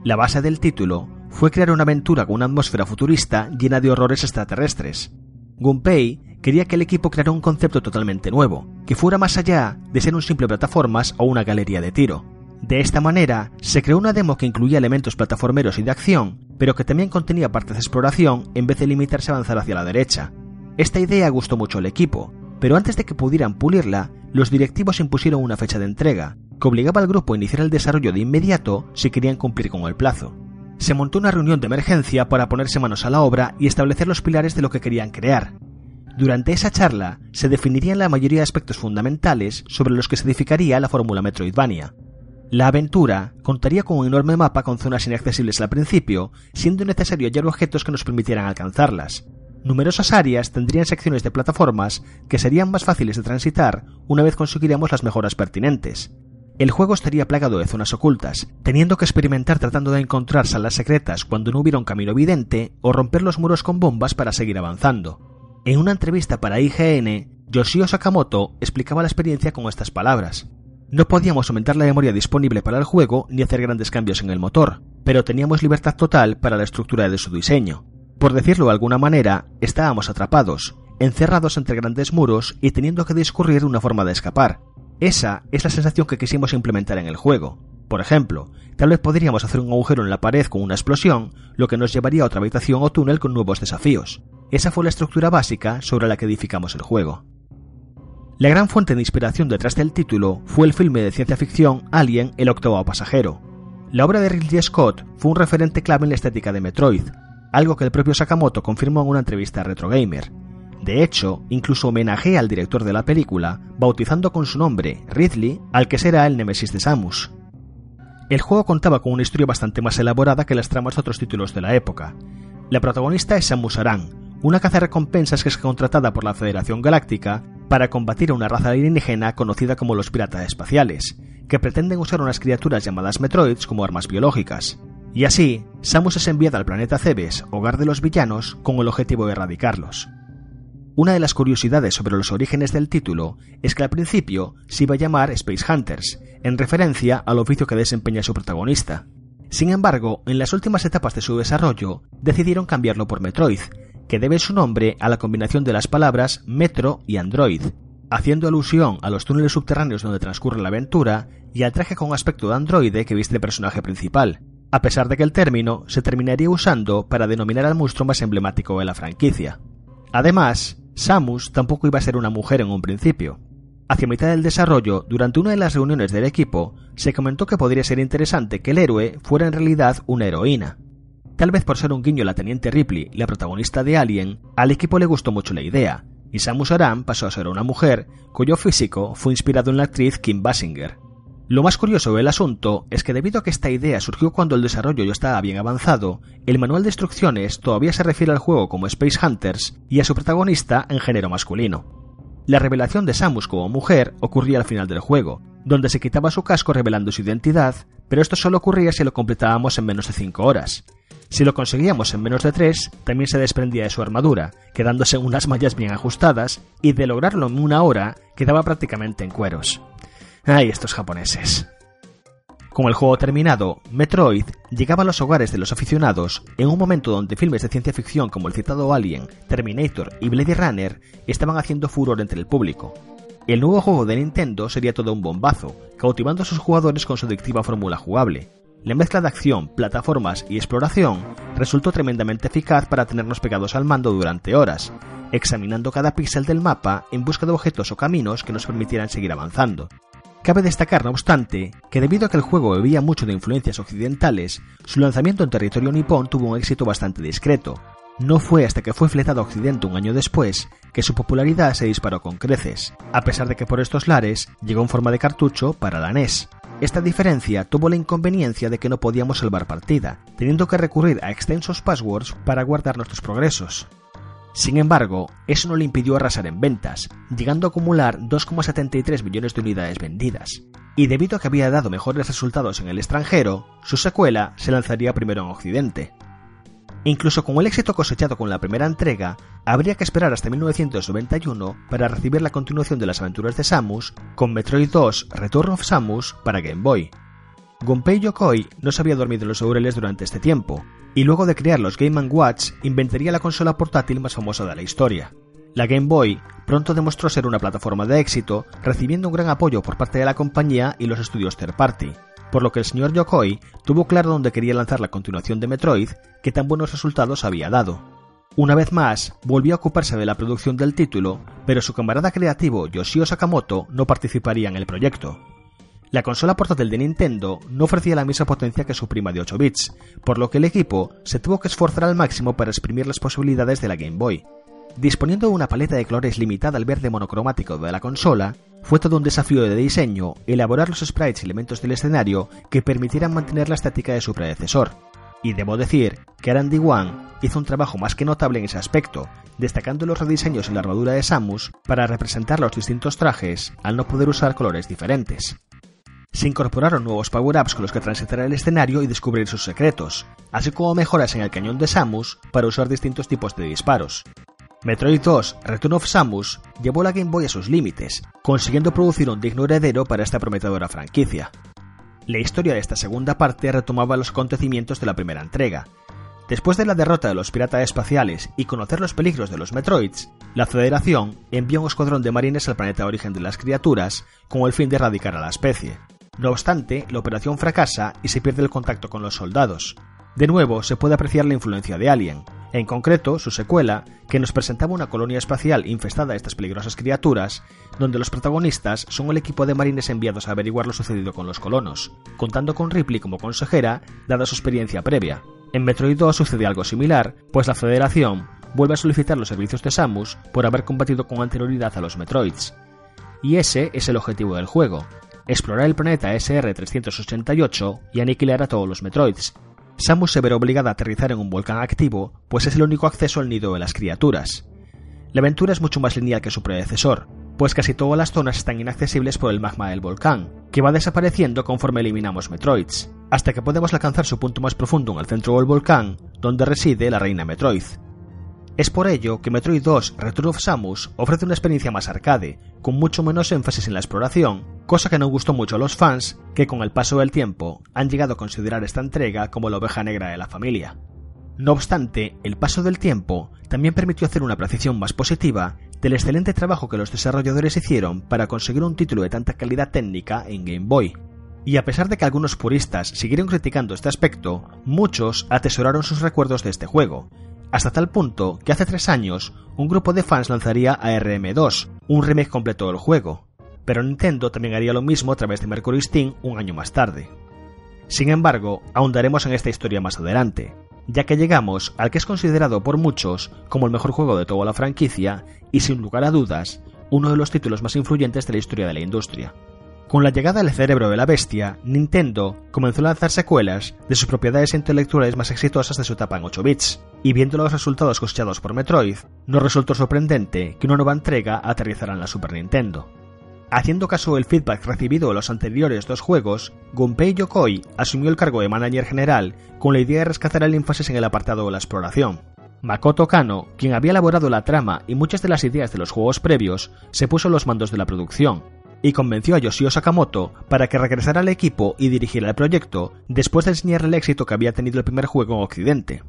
La base del título fue crear una aventura con una atmósfera futurista llena de horrores extraterrestres, Gunpei quería que el equipo creara un concepto totalmente nuevo, que fuera más allá de ser un simple plataformas o una galería de tiro. De esta manera, se creó una demo que incluía elementos plataformeros y de acción, pero que también contenía partes de exploración en vez de limitarse a avanzar hacia la derecha. Esta idea gustó mucho al equipo, pero antes de que pudieran pulirla, los directivos impusieron una fecha de entrega, que obligaba al grupo a iniciar el desarrollo de inmediato si querían cumplir con el plazo se montó una reunión de emergencia para ponerse manos a la obra y establecer los pilares de lo que querían crear. Durante esa charla se definirían la mayoría de aspectos fundamentales sobre los que se edificaría la fórmula Metroidvania. La aventura contaría con un enorme mapa con zonas inaccesibles al principio, siendo necesario hallar objetos que nos permitieran alcanzarlas. Numerosas áreas tendrían secciones de plataformas que serían más fáciles de transitar una vez conseguiríamos las mejoras pertinentes. El juego estaría plagado de zonas ocultas, teniendo que experimentar tratando de encontrar salas secretas cuando no hubiera un camino evidente o romper los muros con bombas para seguir avanzando. En una entrevista para IGN, Yoshio Sakamoto explicaba la experiencia con estas palabras. No podíamos aumentar la memoria disponible para el juego ni hacer grandes cambios en el motor, pero teníamos libertad total para la estructura de su diseño. Por decirlo de alguna manera, estábamos atrapados, encerrados entre grandes muros y teniendo que discurrir una forma de escapar, esa es la sensación que quisimos implementar en el juego. Por ejemplo, tal vez podríamos hacer un agujero en la pared con una explosión, lo que nos llevaría a otra habitación o túnel con nuevos desafíos. Esa fue la estructura básica sobre la que edificamos el juego. La gran fuente de inspiración detrás del título fue el filme de ciencia ficción Alien, el octavo pasajero. La obra de Ridley Scott fue un referente clave en la estética de Metroid, algo que el propio Sakamoto confirmó en una entrevista a Retro Gamer. De hecho, incluso homenajea al director de la película, bautizando con su nombre, Ridley, al que será el Nemesis de Samus. El juego contaba con una historia bastante más elaborada que las tramas de otros títulos de la época. La protagonista es Samus Aran, una cazarrecompensas que es contratada por la Federación Galáctica para combatir a una raza alienígena conocida como los piratas espaciales, que pretenden usar unas criaturas llamadas Metroids como armas biológicas. Y así, Samus es enviada al planeta Cebes, hogar de los villanos, con el objetivo de erradicarlos. Una de las curiosidades sobre los orígenes del título es que al principio se iba a llamar Space Hunters, en referencia al oficio que desempeña su protagonista. Sin embargo, en las últimas etapas de su desarrollo, decidieron cambiarlo por Metroid, que debe su nombre a la combinación de las palabras Metro y Android, haciendo alusión a los túneles subterráneos donde transcurre la aventura y al traje con aspecto de androide que viste el personaje principal, a pesar de que el término se terminaría usando para denominar al monstruo más emblemático de la franquicia. Además, Samus tampoco iba a ser una mujer en un principio. Hacia mitad del desarrollo, durante una de las reuniones del equipo, se comentó que podría ser interesante que el héroe fuera en realidad una heroína. Tal vez por ser un guiño la teniente Ripley, la protagonista de Alien, al equipo le gustó mucho la idea, y Samus Aran pasó a ser una mujer cuyo físico fue inspirado en la actriz Kim Basinger. Lo más curioso del asunto es que debido a que esta idea surgió cuando el desarrollo ya estaba bien avanzado, el manual de instrucciones todavía se refiere al juego como Space Hunters y a su protagonista en género masculino. La revelación de Samus como mujer ocurría al final del juego, donde se quitaba su casco revelando su identidad, pero esto solo ocurría si lo completábamos en menos de 5 horas. Si lo conseguíamos en menos de 3, también se desprendía de su armadura, quedándose unas mallas bien ajustadas, y de lograrlo en una hora, quedaba prácticamente en cueros. ¡Ay, estos japoneses! Con el juego terminado, Metroid llegaba a los hogares de los aficionados en un momento donde filmes de ciencia ficción como el citado Alien, Terminator y Blade Runner estaban haciendo furor entre el público. El nuevo juego de Nintendo sería todo un bombazo, cautivando a sus jugadores con su adictiva fórmula jugable. La mezcla de acción, plataformas y exploración resultó tremendamente eficaz para tenernos pegados al mando durante horas, examinando cada píxel del mapa en busca de objetos o caminos que nos permitieran seguir avanzando. Cabe destacar, no obstante, que debido a que el juego bebía mucho de influencias occidentales, su lanzamiento en territorio nipón tuvo un éxito bastante discreto. No fue hasta que fue fletado a Occidente un año después que su popularidad se disparó con creces, a pesar de que por estos lares llegó en forma de cartucho para la NES. Esta diferencia tuvo la inconveniencia de que no podíamos salvar partida, teniendo que recurrir a extensos passwords para guardar nuestros progresos. Sin embargo, eso no le impidió arrasar en ventas, llegando a acumular 2,73 millones de unidades vendidas. Y debido a que había dado mejores resultados en el extranjero, su secuela se lanzaría primero en Occidente. Incluso con el éxito cosechado con la primera entrega, habría que esperar hasta 1991 para recibir la continuación de las aventuras de Samus con Metroid 2 Return of Samus para Game Boy. Gunpei Yokoi no se había dormido en los laureles durante este tiempo, y luego de crear los Game Watch inventaría la consola portátil más famosa de la historia. La Game Boy pronto demostró ser una plataforma de éxito, recibiendo un gran apoyo por parte de la compañía y los estudios third party, por lo que el señor Yokoi tuvo claro dónde quería lanzar la continuación de Metroid que tan buenos resultados había dado. Una vez más, volvió a ocuparse de la producción del título, pero su camarada creativo Yoshio Sakamoto no participaría en el proyecto, la consola portátil de Nintendo no ofrecía la misma potencia que su prima de 8 bits, por lo que el equipo se tuvo que esforzar al máximo para exprimir las posibilidades de la Game Boy. Disponiendo de una paleta de colores limitada al verde monocromático de la consola, fue todo un desafío de diseño elaborar los sprites y elementos del escenario que permitieran mantener la estética de su predecesor. Y debo decir que Randy Wang hizo un trabajo más que notable en ese aspecto, destacando los rediseños en la armadura de Samus para representar los distintos trajes al no poder usar colores diferentes. Se incorporaron nuevos power-ups con los que transitar el escenario y descubrir sus secretos, así como mejoras en el cañón de Samus para usar distintos tipos de disparos. Metroid 2 Return of Samus llevó la Game Boy a sus límites, consiguiendo producir un digno heredero para esta prometedora franquicia. La historia de esta segunda parte retomaba los acontecimientos de la primera entrega. Después de la derrota de los piratas espaciales y conocer los peligros de los Metroids, la Federación envió un escuadrón de marines al planeta origen de las criaturas con el fin de erradicar a la especie. No obstante, la operación fracasa y se pierde el contacto con los soldados. De nuevo, se puede apreciar la influencia de Alien, en concreto su secuela, que nos presentaba una colonia espacial infestada de estas peligrosas criaturas, donde los protagonistas son el equipo de marines enviados a averiguar lo sucedido con los colonos, contando con Ripley como consejera, dada su experiencia previa. En Metroid 2 sucede algo similar, pues la Federación vuelve a solicitar los servicios de Samus por haber combatido con anterioridad a los Metroids. Y ese es el objetivo del juego, explorar el planeta SR-388 y aniquilar a todos los Metroids. Samus se verá obligada a aterrizar en un volcán activo, pues es el único acceso al nido de las criaturas. La aventura es mucho más lineal que su predecesor, pues casi todas las zonas están inaccesibles por el magma del volcán, que va desapareciendo conforme eliminamos Metroids, hasta que podemos alcanzar su punto más profundo en el centro del volcán, donde reside la reina Metroid. Es por ello que Metroid 2 Return of Samus ofrece una experiencia más arcade, con mucho menos énfasis en la exploración, cosa que no gustó mucho a los fans, que con el paso del tiempo han llegado a considerar esta entrega como la oveja negra de la familia. No obstante, el paso del tiempo también permitió hacer una apreciación más positiva del excelente trabajo que los desarrolladores hicieron para conseguir un título de tanta calidad técnica en Game Boy. Y a pesar de que algunos puristas siguieron criticando este aspecto, muchos atesoraron sus recuerdos de este juego, hasta tal punto que hace tres años un grupo de fans lanzaría ARM2, un remake completo del juego, pero Nintendo también haría lo mismo a través de Mercury Steam un año más tarde. Sin embargo, ahondaremos en esta historia más adelante, ya que llegamos al que es considerado por muchos como el mejor juego de toda la franquicia y sin lugar a dudas, uno de los títulos más influyentes de la historia de la industria. Con la llegada del cerebro de la bestia, Nintendo comenzó a lanzar secuelas de sus propiedades intelectuales más exitosas de su etapa en 8 bits, y viendo los resultados cosechados por Metroid, no resultó sorprendente que una nueva entrega aterrizara en la Super Nintendo. Haciendo caso del feedback recibido de los anteriores dos juegos, Gunpei Yokoi asumió el cargo de manager general con la idea de rescatar el énfasis en el apartado de la exploración. Makoto Kano, quien había elaborado la trama y muchas de las ideas de los juegos previos, se puso los mandos de la producción, y convenció a Yoshio Sakamoto para que regresara al equipo y dirigiera el proyecto después de enseñarle el éxito que había tenido el primer juego en Occidente.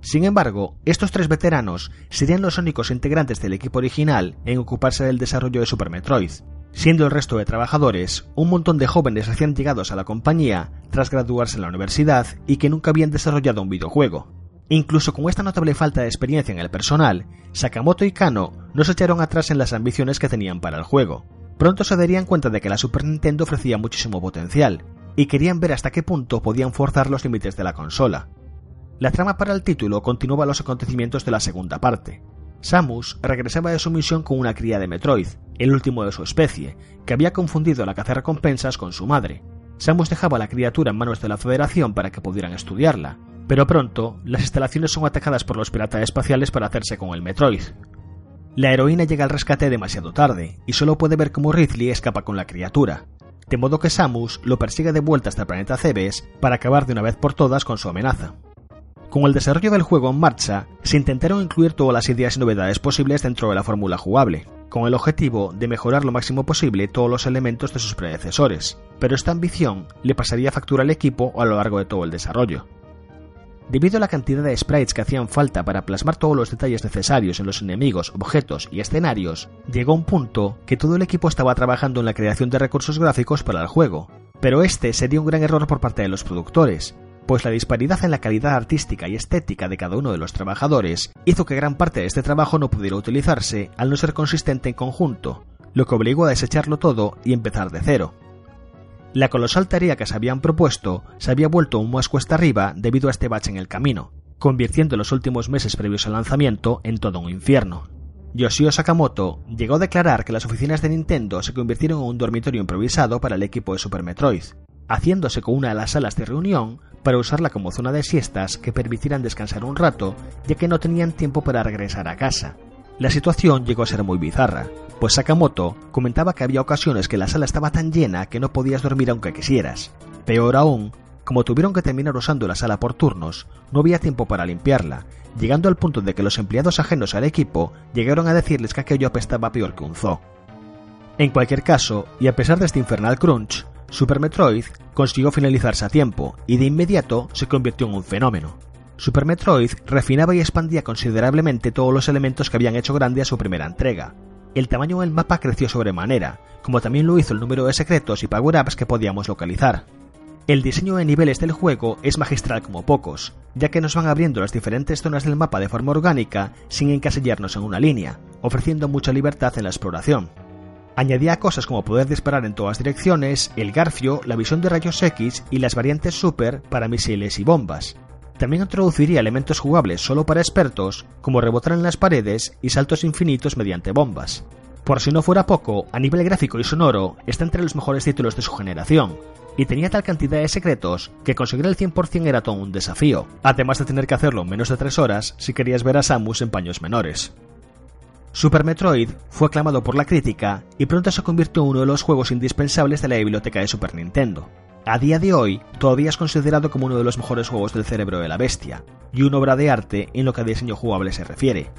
Sin embargo, estos tres veteranos serían los únicos integrantes del equipo original en ocuparse del desarrollo de Super Metroid, siendo el resto de trabajadores un montón de jóvenes recién llegados a la compañía tras graduarse en la universidad y que nunca habían desarrollado un videojuego. Incluso con esta notable falta de experiencia en el personal, Sakamoto y Kano no se echaron atrás en las ambiciones que tenían para el juego. Pronto se darían cuenta de que la Super Nintendo ofrecía muchísimo potencial, y querían ver hasta qué punto podían forzar los límites de la consola. La trama para el título continuaba los acontecimientos de la segunda parte, Samus regresaba de su misión con una cría de Metroid, el último de su especie, que había confundido la caza recompensas con su madre. Samus dejaba la criatura en manos de la Federación para que pudieran estudiarla, pero pronto las instalaciones son atacadas por los piratas espaciales para hacerse con el Metroid. La heroína llega al rescate demasiado tarde y solo puede ver cómo Ridley escapa con la criatura, de modo que Samus lo persigue de vuelta hasta el planeta Cebes para acabar de una vez por todas con su amenaza. Con el desarrollo del juego en marcha, se intentaron incluir todas las ideas y novedades posibles dentro de la fórmula jugable, con el objetivo de mejorar lo máximo posible todos los elementos de sus predecesores, pero esta ambición le pasaría factura al equipo a lo largo de todo el desarrollo. Debido a la cantidad de sprites que hacían falta para plasmar todos los detalles necesarios en los enemigos, objetos y escenarios, llegó un punto que todo el equipo estaba trabajando en la creación de recursos gráficos para el juego, pero este sería un gran error por parte de los productores, pues la disparidad en la calidad artística y estética de cada uno de los trabajadores hizo que gran parte de este trabajo no pudiera utilizarse al no ser consistente en conjunto, lo que obligó a desecharlo todo y empezar de cero. La colosal tarea que se habían propuesto se había vuelto un más cuesta arriba debido a este bache en el camino, convirtiendo los últimos meses previos al lanzamiento en todo un infierno. Yoshio Sakamoto llegó a declarar que las oficinas de Nintendo se convirtieron en un dormitorio improvisado para el equipo de Super Metroid, haciéndose con una de las salas de reunión para usarla como zona de siestas que permitieran descansar un rato, ya que no tenían tiempo para regresar a casa. La situación llegó a ser muy bizarra, pues Sakamoto comentaba que había ocasiones que la sala estaba tan llena que no podías dormir aunque quisieras. Peor aún, como tuvieron que terminar usando la sala por turnos, no había tiempo para limpiarla, llegando al punto de que los empleados ajenos al equipo llegaron a decirles que aquello apestaba peor que un zoo. En cualquier caso, y a pesar de este infernal crunch, Super Metroid consiguió finalizarse a tiempo y de inmediato se convirtió en un fenómeno. Super Metroid refinaba y expandía considerablemente todos los elementos que habían hecho grande a su primera entrega. El tamaño del mapa creció sobremanera, como también lo hizo el número de secretos y power-ups que podíamos localizar. El diseño de niveles del juego es magistral como pocos, ya que nos van abriendo las diferentes zonas del mapa de forma orgánica sin encasillarnos en una línea, ofreciendo mucha libertad en la exploración. Añadía cosas como poder disparar en todas direcciones, el garfio, la visión de rayos X y las variantes super para misiles y bombas. También introduciría elementos jugables solo para expertos, como rebotar en las paredes y saltos infinitos mediante bombas. Por si no fuera poco, a nivel gráfico y sonoro, está entre los mejores títulos de su generación, y tenía tal cantidad de secretos que conseguir el 100% era todo un desafío, además de tener que hacerlo en menos de 3 horas si querías ver a Samus en paños menores. Super Metroid fue aclamado por la crítica y pronto se convirtió en uno de los juegos indispensables de la biblioteca de Super Nintendo. A día de hoy, todavía es considerado como uno de los mejores juegos del cerebro de la bestia, y una obra de arte en lo que a diseño jugable se refiere.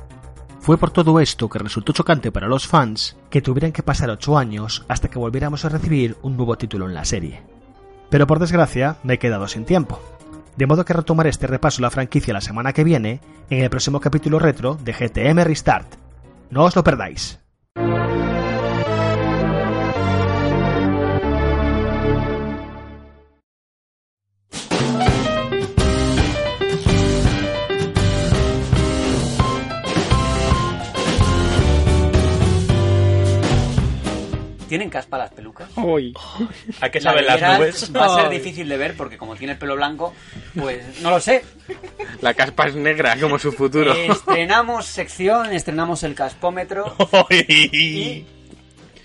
Fue por todo esto que resultó chocante para los fans que tuvieran que pasar 8 años hasta que volviéramos a recibir un nuevo título en la serie. Pero por desgracia, me he quedado sin tiempo. De modo que retomaré este repaso a la franquicia la semana que viene en el próximo capítulo retro de GTM Restart. No os lo perdáis. ¿Tienen caspa las pelucas? Uy. ¿A qué La saben las nubes? Va a ser difícil de ver porque como tiene el pelo blanco, pues no lo sé. La caspa es negra como su futuro. Estrenamos sección, estrenamos el caspómetro. Ay.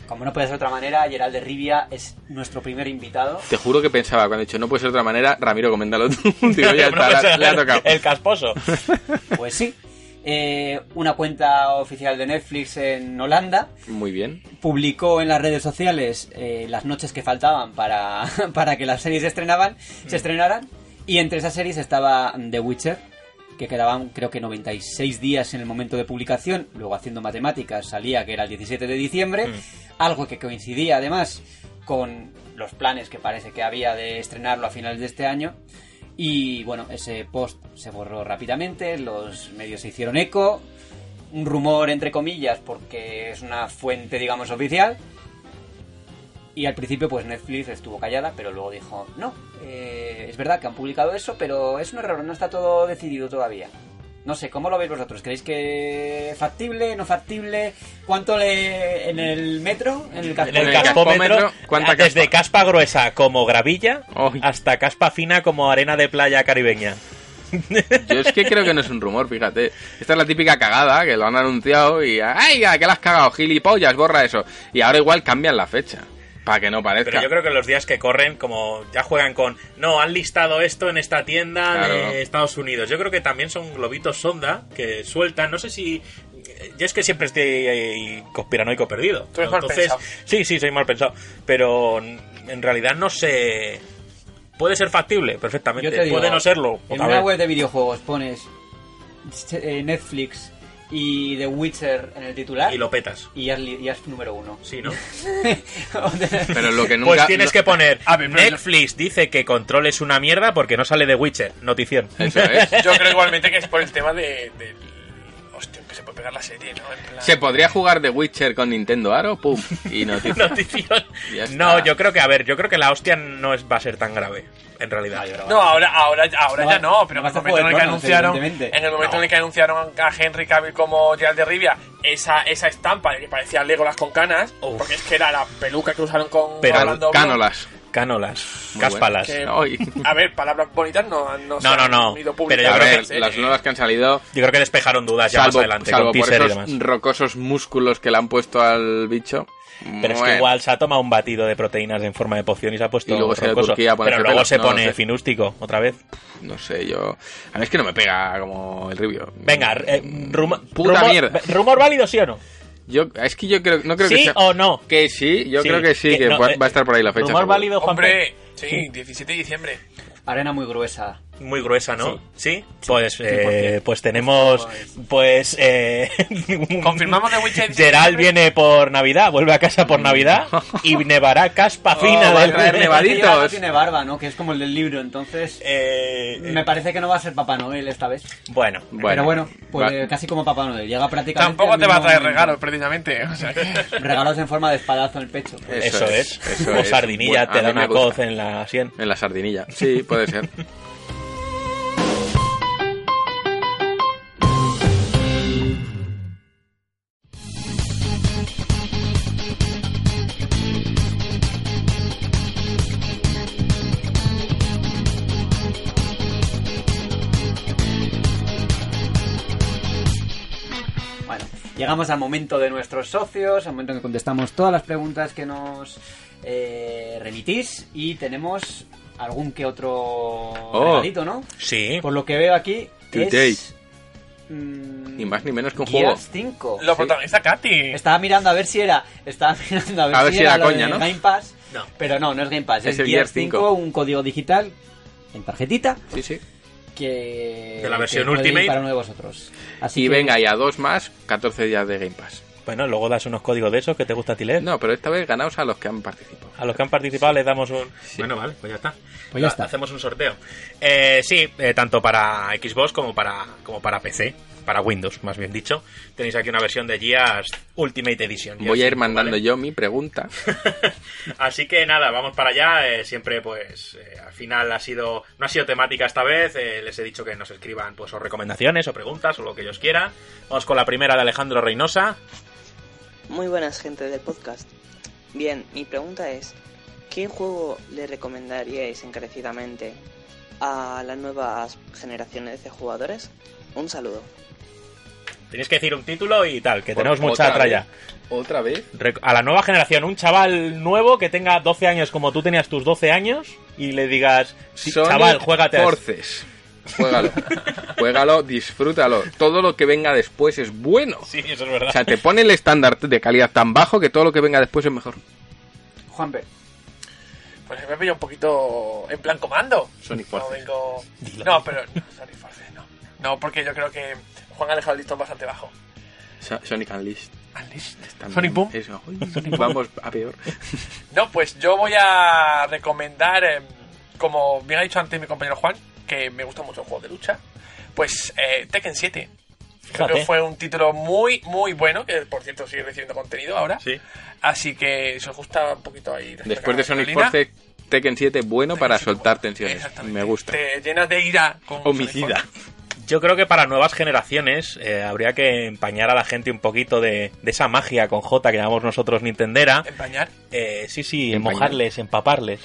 Como no puede ser de otra manera, Gerald de Rivia es nuestro primer invitado. Te juro que pensaba cuando he dicho no puede ser de otra manera, Ramiro, coméntalo tú. Digo, ya No está, puede le- ser le ha tocado. El casposo. Pues sí. Eh, una cuenta oficial de Netflix en Holanda. Muy bien. publicó en las redes sociales eh, las noches que faltaban para, para que las series se estrenaban, se estrenaran. Y entre esas series estaba The Witcher que quedaban creo que 96 días en el momento de publicación, luego haciendo matemáticas salía que era el 17 de diciembre, algo que coincidía además con los planes que parece que había de estrenarlo a finales de este año y bueno, ese post se borró rápidamente, los medios se hicieron eco, un rumor entre comillas porque es una fuente digamos oficial. Y al principio pues Netflix estuvo callada pero luego dijo no eh, es verdad que han publicado eso pero es un error no está todo decidido todavía no sé cómo lo veis vosotros creéis que factible no factible cuánto le en el metro en el el En el caspómetro, ¿cuánta desde caspa? caspa gruesa como gravilla hasta caspa fina como arena de playa caribeña. Yo es que creo que no es un rumor, fíjate. Esta es la típica cagada que lo han anunciado y ¡ay, que la has cagado, gilipollas, borra eso! Y ahora igual cambian la fecha, para que no parezca. Pero yo creo que los días que corren, como ya juegan con, no, han listado esto en esta tienda Claro. de Estados Unidos. Yo creo que también son globitos sonda que sueltan, no sé si... Yo es que siempre estoy conspiranoico perdido. Tú eres mal pensado. Sí, sí, soy mal pensado. Pero en realidad no sé... Puede ser factible, perfectamente. Yo te digo, Puede no serlo. en una vez. web de videojuegos pones eh, Netflix y The Witcher en el titular Y lo petas. y ya es, li- ya es número uno Sí, ¿no? Pero lo que nunca... Pues tienes que poner A ver, pero- Netflix dice que Control es una mierda porque no sale de Witcher. Notición. Eso es. Yo creo igualmente que es por el tema de. del- pegar la serie, ¿no? En plan- ¿Se podría jugar The Witcher con Nintendo Aro? ¡Pum! Y noticia. Notición. No, yo creo que, a ver, yo creo que la hostia no es, va a ser tan grave, en realidad. No, ahora, ahora, ahora No, ya no, pero no en el momento en el que anunciaron, evidentemente. en el momento en el que anunciaron a Henry Cavill como Gerald de Rivia, esa, esa estampa que parecía Legolas con canas, Uf. porque es que era la peluca que usaron con Pero Orlando Bloom, Cánolas. Cánolas, Muy cáspalas. que- Ay. A ver, palabras bonitas no, no, se No, no, han no, ido pero yo A creo ver, que- las nuevas que han salido, Yo creo que despejaron dudas ya más adelante salvo con por teaser y esos demás. rocosos músculos que le han puesto al bicho. Pero es que igual se ha tomado un batido de proteínas en forma de poción y se ha puesto Y luego se. Turquía Pero luego pelos, se no pone sé. finústico otra vez. No sé, yo... A mí es que no me pega como el ribio. Venga, eh, rumo- Puta rumor, mierda. ¿Rumor válido sí o no? Yo, es que yo creo, no creo que ¿Sí sea... o no? Que sí, yo Sí, creo que sí, que que, no, va, eh, va a estar por ahí la fecha. Rumor seguro. válido, Juan Hombre, sí, 17 de diciembre. arena muy gruesa Muy gruesa, ¿no? ¿Sí? Pues, 100%. eh, pues tenemos, pues, eh, Confirmamos de Witcher. Gerald viene por Navidad, vuelve a casa por Navidad y nevará caspa fina Oh, va a del traer nevaditos. no tiene barba no que es como el del libro entonces Eh, me parece que no va a ser Papá Noel esta vez bueno, pero bueno pues va- casi como Papá Noel llega prácticamente Tampoco te va a traer momento. regalos, precisamente. O sea que... regalos en forma de espadazo en el pecho eso, es. eso o sardinilla, Bueno, te da una coz en la sien. En la sardinilla. Sí, puede ser. Llegamos al momento de nuestros socios, al momento en que contestamos todas las preguntas que nos eh, remitís y tenemos algún que otro regalito, ¿no? Sí. Por lo que veo aquí Today. es... mm, Ni más ni menos que un juego. Gears 5. Lo Sí. protagoniza Katy. Estaba mirando a ver si era. Estaba mirando a ver, A ver si, era, coña, ¿no? Game Pass. No. Pero no, no es Game Pass. Es Es, el Gears Gears 5, 5, un código digital en tarjetita Sí, sí. Que. De la versión que Ultimate. para uno de vosotros. Así Y que- venga, y a dos más, 14 días de Game Pass. Bueno, luego das unos códigos de esos que te gusta a ti leer. No, pero esta vez ganaos a los que han participado. A los que han participado les damos un... Bueno, vale, pues ya está. Pues ya está. Hacemos un sorteo. Eh, sí, eh, tanto para Xbox como para, como para PC. Para Windows, más bien dicho. Tenéis aquí una versión de Gears Ultimate Edition. Voy a ir Gears 5, mandando ¿vale? yo mi pregunta. Así que nada, vamos para allá. eh, siempre, pues, eh, al final ha sido, no ha sido temática esta vez. eh, les he dicho que nos escriban, pues, o recomendaciones o preguntas o lo que ellos quieran. Vamos con la primera de Alejandro Reynosa. Muy buenas gente del podcast. Bien, mi pregunta es, ¿qué juego le recomendaríais encarecidamente a las nuevas generaciones de jugadores? Un saludo. Tenéis que decir un título y tal, que tenemos mucha tralla. ¿Otra vez? A la nueva generación, un chaval nuevo que tenga 12 años como tú tenías tus 12 años y le digas, sí, Sonic chaval, juégate a esto". Forces. Juégalo. Juégalo, disfrútalo. Todo lo que venga después es bueno. Sí, eso es verdad. O sea, te pone el estándar de calidad tan bajo que todo lo que venga después es mejor. Juanpe. Pues me pilla un poquito en plan comando. Sonic No Forces. vengo... Dilo. No, pero... no, Sonic Forces, no. No, porque yo creo que Juan ha dejado el listón bastante bajo. So- Sonic Unleashed. También. Sonic Boom. Eso. Vamos a peor. No, pues yo voy a recomendar, em, como bien ha dicho antes mi compañero Juan, que me gusta mucho el juego de lucha, pues eh, Tekken 7. Creo Fíjate. que fue un título muy, muy bueno, que por cierto sigue recibiendo contenido ahora. Sí. Así que si os gusta un poquito ahí... Después de Sonic Force, Tekken 7 bueno Tekken para 7, soltar bueno, tensiones. exactamente. Me gusta. Te llenas de ira con Homicida. Yo creo que para nuevas generaciones eh, habría que empañar a la gente un poquito de, de esa magia con J que llamamos nosotros Nintendera. Empañar. Eh, sí, sí, Empañar. mojarles, empaparles.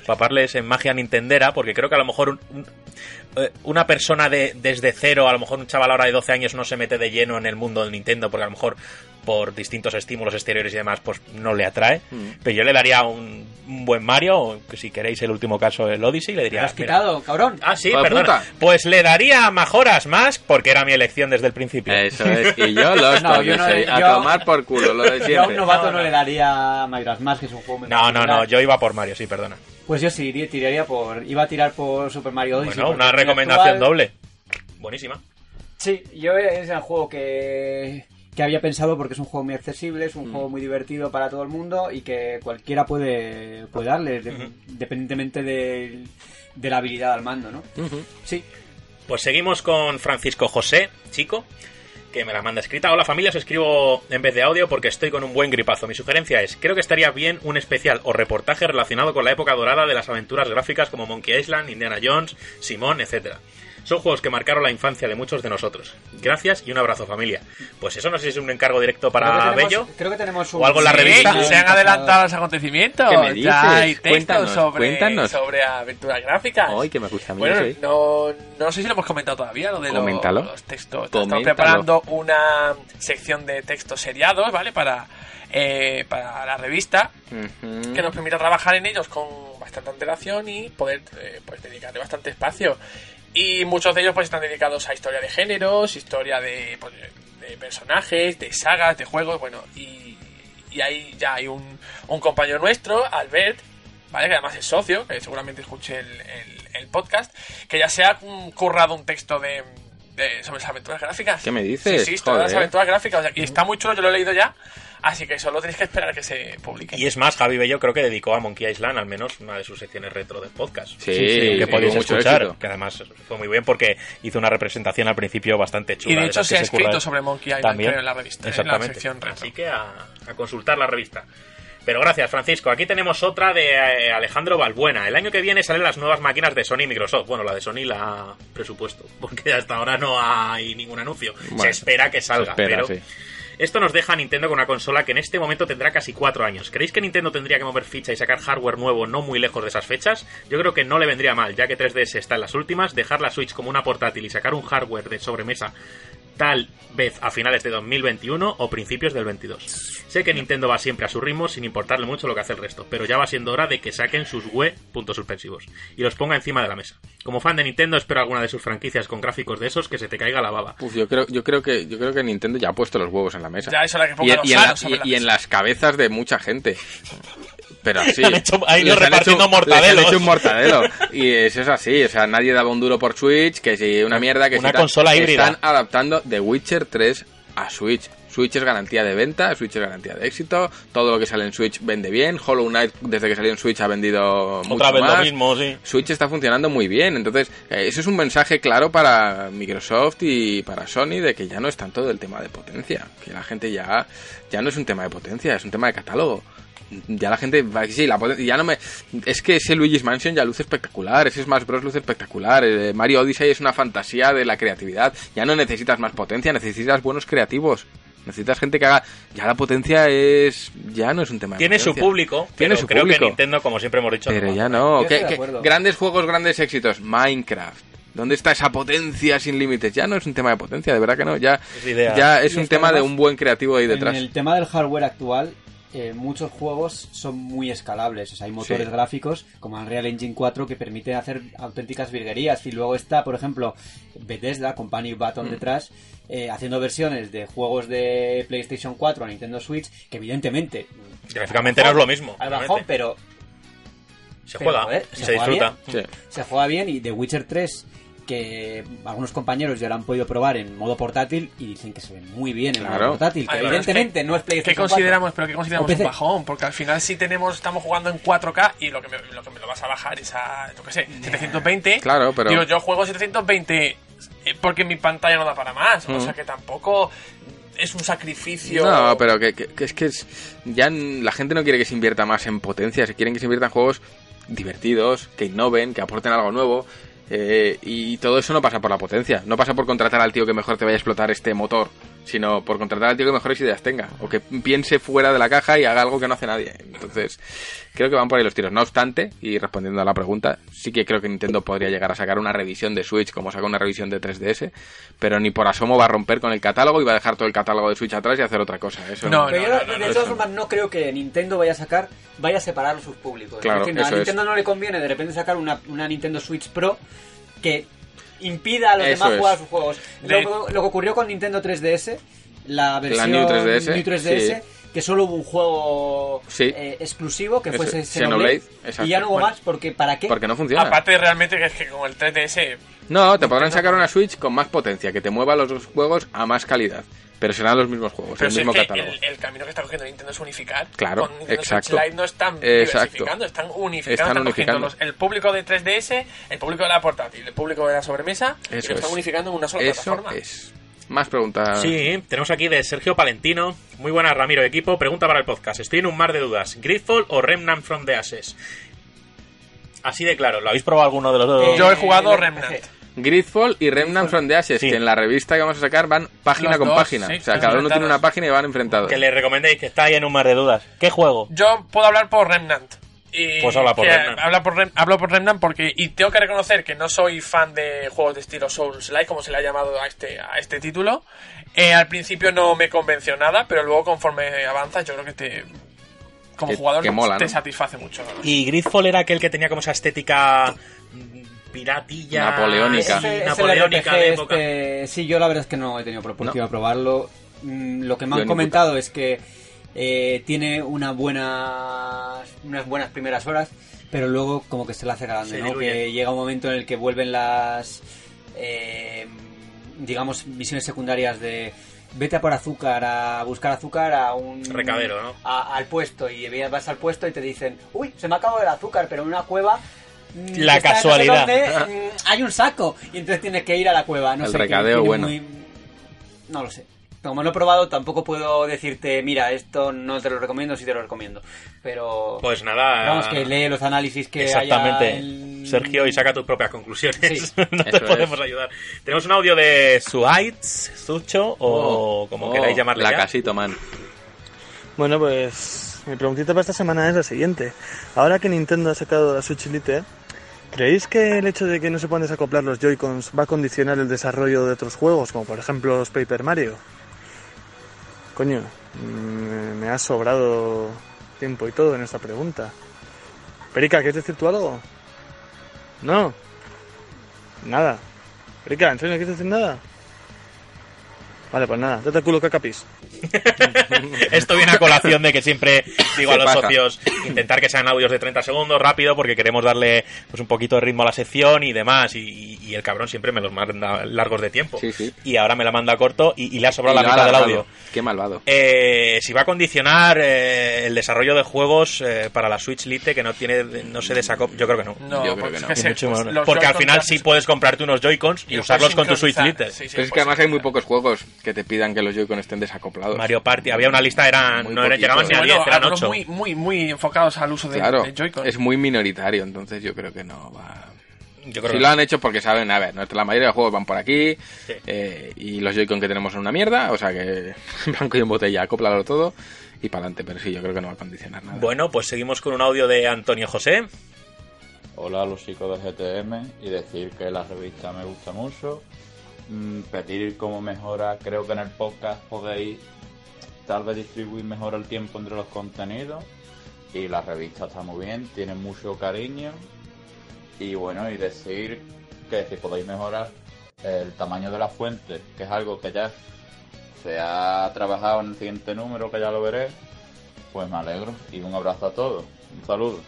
Empaparles en magia nintendera, porque creo que a lo mejor un- un- eh, una persona de, desde cero, a lo mejor un chaval ahora de 12 años no se mete de lleno en el mundo del Nintendo, porque a lo mejor por distintos estímulos exteriores y demás, pues no le atrae. Mm. Pero yo le daría un, un buen Mario, o que si queréis el último caso, el Odyssey, le ¿Te diría... lo has "Mira, quitado, cabrón? Ah, sí, ¡Hijo de perdona. puta! Pues le daría mejoras más porque era mi elección desde el principio. Eso es. Y yo los No, yo no- a yo- tomar por culo, lo de Yo a un novato No, no, no. le daría Majora's Mask, que es un juego No, no, no, yo iba por Mario, sí, perdona. Pues yo sí tiraría por... Iba a tirar por Super Mario Odyssey. Bueno, una recomendación actual. doble. Buenísima. Sí, yo es el juego que, que había pensado porque es un juego muy accesible, es un Mm. juego muy divertido para todo el mundo y que cualquiera puede, puede darle, de- Ujú. independientemente de, de la habilidad al mando, ¿no? Sí, Pues seguimos con Francisco José, chico, que me la manda escrita. Hola familia, os escribo en vez de audio porque estoy con un buen gripazo. Mi sugerencia es, creo que estaría bien un especial o reportaje relacionado con la época dorada de las aventuras gráficas como Monkey Island, Indiana Jones, Simón, etcétera. Son juegos que marcaron la infancia de muchos de nosotros. Gracias y un abrazo familia. Pues eso no sé si es un encargo directo para tenemos, Bello. creo que tenemos un... O algo en la Sí, revista. se han adelantado los acontecimientos. ¿Qué me dices? Ya hay textos Cuéntanos, sobre, cuéntanos. sobre aventuras gráficas. Ay, que me gusta a mí Bueno, eso, ¿eh? no, no sé si lo hemos comentado todavía, lo de los- Coméntalo. los textos. Coméntalo. Estamos preparando una sección de textos seriados, ¿vale? Para, eh, para la revista, que nos permita trabajar en ellos con bastante antelación y poder eh, pues dedicarle bastante espacio. Y muchos de ellos pues están dedicados a historia de géneros, historia de, pues, de personajes, de sagas, de juegos, bueno, y, y ahí ya hay un, un compañero nuestro, Albert, ¿vale? Que además es socio, que seguramente escuche el, el- el podcast, que ya se ha currado un texto de, de- sobre las aventuras gráficas. ¿Qué me dices? Sí, sí, todas las aventuras gráficas. o sea, y está muy chulo, yo lo he leído ya, así que solo tenéis que esperar a que se publique. Y es más, Javi Bello creo que dedicó a Monkey Island al menos una de sus secciones retro del podcast. Sí, que tuvo podéis mucho escuchar. éxito. Que además fue muy bien porque hizo una representación al principio bastante chula. Y de hecho esas se que ha escrito curra- sobre Monkey Island, También. creo, en la revista, en la Exactamente. sección retro. Así que a, a consultar la revista. Pero gracias, Francisco. Aquí tenemos otra de eh, Alejandro Balbuena. El año que viene salen las nuevas máquinas de Sony y Microsoft. Bueno, la de Sony la ha presupuesto, porque hasta ahora no hay ningún anuncio. se espera que salga, se espera, pero sí. Esto nos deja a Nintendo con una consola que en este momento tendrá casi cuatro años. ¿Creéis que Nintendo tendría que mover ficha y sacar hardware nuevo no muy lejos de esas fechas? Yo creo que no le vendría mal, ya que 3DS está en las últimas, dejar la Switch como una portátil y sacar un hardware de sobremesa tal vez a finales de 2021 o principios del 22. Sé que Nintendo va siempre a su ritmo sin importarle mucho lo que hace el resto, pero ya va siendo hora de que saquen sus UE puntos suspensivos y los ponga encima de la mesa. Como fan de Nintendo espero alguna de sus franquicias con gráficos de esos que se te caiga la baba. Uf, yo creo, yo creo que yo creo que Nintendo ya ha puesto los huevos en la mesa. Ya es hora que y, ponga los y en, la- y- la y en las cabezas de mucha gente. Pero así. Han hecho- ido repartiendo hecho- mortadelos. les han hecho un mortadelo. Y eso es así. O sea, nadie daba un duro por Switch. Que si una mierda. Que Una consola híbrida. Están adaptando The Witcher 3 a Switch. Switch es garantía de venta, Switch es garantía de éxito. Todo lo que sale en Switch vende bien. Hollow Knight, desde que salió en Switch, ha vendido mucho Otra vez más. lo mismo, sí. Switch está funcionando muy bien. Entonces, eh, eso es un mensaje claro para Microsoft y para Sony de que ya no es tanto del tema de potencia. Que la gente ya, ya no es un tema de potencia, es un tema de catálogo. Ya la gente va, sí, la ya no me. Es que ese Luigi's Mansion ya luce espectacular, ese Smash Bros. luce espectacular, eh, Mario Odyssey es una fantasía de la creatividad. Ya no necesitas más potencia, necesitas buenos creativos. Necesitas gente que haga. Ya la potencia es. Ya no es un tema de Tiene su público, Tiene pero su creo público. que Nintendo, como siempre hemos dicho, Pero no ya no. Yo ¿Qué- estoy de qué- acuerdo. grandes juegos, grandes éxitos. Minecraft. ¿Dónde está esa potencia sin límites? Ya no es un tema de potencia, de verdad que no. Ya Es ya es un tema de un buen creativo ahí En detrás. el tema del hardware actual, eh, muchos juegos son muy escalables. O sea, hay motores Sí. gráficos como Unreal Engine 4 que permiten hacer auténticas virguerías. Y luego está, por ejemplo, Bethesda, con Panic Button Mm. detrás, eh, haciendo versiones de juegos de PlayStation 4 a Nintendo Switch, que evidentemente... Gráficamente no es lo mismo, Al bajón, pero Se Pero, juega se se, juega disfruta. Sí. se juega bien y The Witcher 3 que algunos compañeros ya lo han podido probar en modo portátil y dicen que se ve muy bien en Claro. modo portátil, que Ay, evidentemente es que- no es ¿Qué PlayStation 4. consideramos? Pero ¿qué consideramos un bajón? Porque al final sí tenemos, estamos jugando en 4K y lo que me, lo, que me lo vas a bajar es a, yo qué sé, 720. Claro, pero- Digo, yo juego 720 eh, porque mi pantalla no da para más. O Mm. sea que tampoco es un sacrificio. No, pero que, que- que es que es, ya la gente no quiere que se invierta más en potencia, se quieren que se invierta en juegos divertidos, que innoven, que aporten algo nuevo. Eh, y todo eso no pasa por la potencia, no pasa por contratar al tío que mejor te vaya a explotar este motor, sino por contratar al tío que mejores ideas tenga, o que piense fuera de la caja y haga algo que no hace nadie. Entonces, creo que van por ahí los tiros. No obstante, y respondiendo a la pregunta, sí que creo que Nintendo podría llegar a sacar una revisión de Switch como saca una revisión de 3DS, pero ni por asomo va a romper con el catálogo y va a dejar todo el catálogo de Switch atrás y hacer otra cosa. Eso No, Pero yo, no, no, de no, todas formas, no creo que Nintendo vaya a sacar, vaya a separar sus públicos. Claro, a es. Nintendo no le conviene de repente sacar una, una Nintendo Switch Pro que impida a los Eso demás es. jugar a sus juegos. De- Lo, lo que ocurrió con Nintendo 3DS, la versión New 3DS, New 3DS, sí. que solo hubo un juego Sí. eh, exclusivo, que Eso, fuese Xenoblade, Xenoblade, y ya no hubo Bueno. más, porque ¿para qué? Porque no funciona. Aparte, realmente, que es que con el 3DS. No, te podrán sacar una Switch con más potencia, que te mueva los dos juegos a más calidad. Pero serán los mismos juegos, Pero el si es mismo que catálogo. el, el camino que está cogiendo Nintendo es unificar. Claro, Con Nintendo exacto. Switch Lite no están Exacto. diversificando, están unificando. Están Están, cogiendo unificando. los- el público de 3DS, el público de la portátil, el público de la sobremesa, y Eso lo están es. unificando en una sola Eso plataforma. es. Más preguntas. Sí, tenemos aquí de Sergio Palentino. Muy buenas, Ramiro, equipo. Pregunta para el podcast. Estoy en un mar de dudas. ¿Gridfall o Remnant from the Ashes? Así de claro. ¿Lo habéis probado alguno de los dos? Eh, Yo he jugado eh, Remnant. Gridfall y Remnant from the Ashes, Sí. que en la revista que vamos a sacar van página Los con dos, página. sí, o sea, cada uno tiene una página y van enfrentados. Que le recomendéis que está ahí en un mar de dudas. ¿Qué juego? Yo puedo hablar por Remnant. Y Pues habla por Remnant. habla por Rem- hablo por Remnant porque. Y tengo que reconocer que no soy fan de juegos de estilo Souls-like, como se le ha llamado a este, a este título. Eh, al principio no me convenció nada, pero luego conforme avanzas, yo creo que te. Como Que- jugador que mola, te ¿no? satisface mucho. Y Gridfall era aquel que tenía como esa estética piratilla. Napoleónica. sí, Ese- ese napoleónica de época. este- sí, yo la verdad es que no he tenido oportunidad de probarlo. Mm, Lo que me han comentado es que eh, tiene una buena, unas buenas primeras horas, pero luego como que se la hace grande, ¿no? diluye. Que llega un momento en el que vuelven las, eh, digamos, misiones secundarias de vete a por azúcar, a buscar azúcar a un Recadero, ¿no? a- al puesto y vas al puesto y te dicen, uy, se me ha acabado el azúcar, pero en una cueva La no sé casualidad. mm, hay un saco y entonces tienes que ir a la cueva. No El sé, recadeo bueno. muy- No lo sé. Como no he probado, tampoco puedo decirte, mira, esto no te lo recomiendo, sí te lo recomiendo. Pero. Pues nada. Vamos, que lee los análisis que Exactamente. haya en- Sergio, y saca tus propias conclusiones. Sí, no te podemos es. ayudar. Tenemos un audio de Suaitz, Zucho, o como Oh, queráis llamarle La ya. casito, man. Bueno, pues mi preguntita para esta semana es la siguiente. Ahora que Nintendo ha sacado la Switch Lite, ¿creéis que el hecho de que no se puedan desacoplar los Joy-Cons va a condicionar el desarrollo de otros juegos, como por ejemplo los Paper Mario? Coño, mm, me ha sobrado tiempo y todo en esta pregunta. Perica, ¿quieres decir tú algo? No. Nada. Perica, ¿en serio no quieres decir nada? Vale, pues nada, date el culo cacapis. Esto viene a colación de que siempre digo a los pasa. socios intentar que sean audios de 30 segundos rápido porque queremos darle pues un poquito de ritmo a la sección y demás y, y el cabrón siempre me los manda largos de tiempo Sí, sí. y ahora me la manda corto y, y le ha sobrado Y la mitad del audio Qué malvado. Eh, si va a condicionar eh, el desarrollo de juegos eh, para la Switch Lite que no tiene no se desacop yo creo que no No, Yo creo porque que no. que mucho pues, porque al final sí puedes comprarte unos Joy-Cons y los usarlos con tu Switch. Lite Sí, sí, Pero es que pues además hay muy pocos juegos que te pidan que los Joy-Con estén desacoplados. Mario Party había una lista eran Muy no poquito. llegaban ni a Bueno, 10 eran algunos 8 muy, muy, muy enfocados al uso de, Claro, de Joy-Con. es muy minoritario, entonces yo creo que no va... yo creo Si que lo han hecho porque saben, a ver, nuestra- la mayoría de juegos van por aquí Sí. eh, y los Joy-Con que tenemos son una mierda, o sea que blanco y en botella, acóplalo todo y para adelante, pero sí, yo creo que no va a condicionar nada. Bueno, pues seguimos con un audio de Antonio José. hola a los chicos de GTM y decir que la revista me gusta mucho. Mm, pedir como mejora, creo que en el podcast podéis tal vez distribuir mejor el tiempo entre los contenidos. Y la revista está muy bien, tiene mucho cariño. Y bueno, y decir que si podéis mejorar el tamaño de la fuente, que es algo que ya se ha trabajado en el siguiente número, que ya lo veré, pues me alegro. Y un abrazo a todos. Un saludo.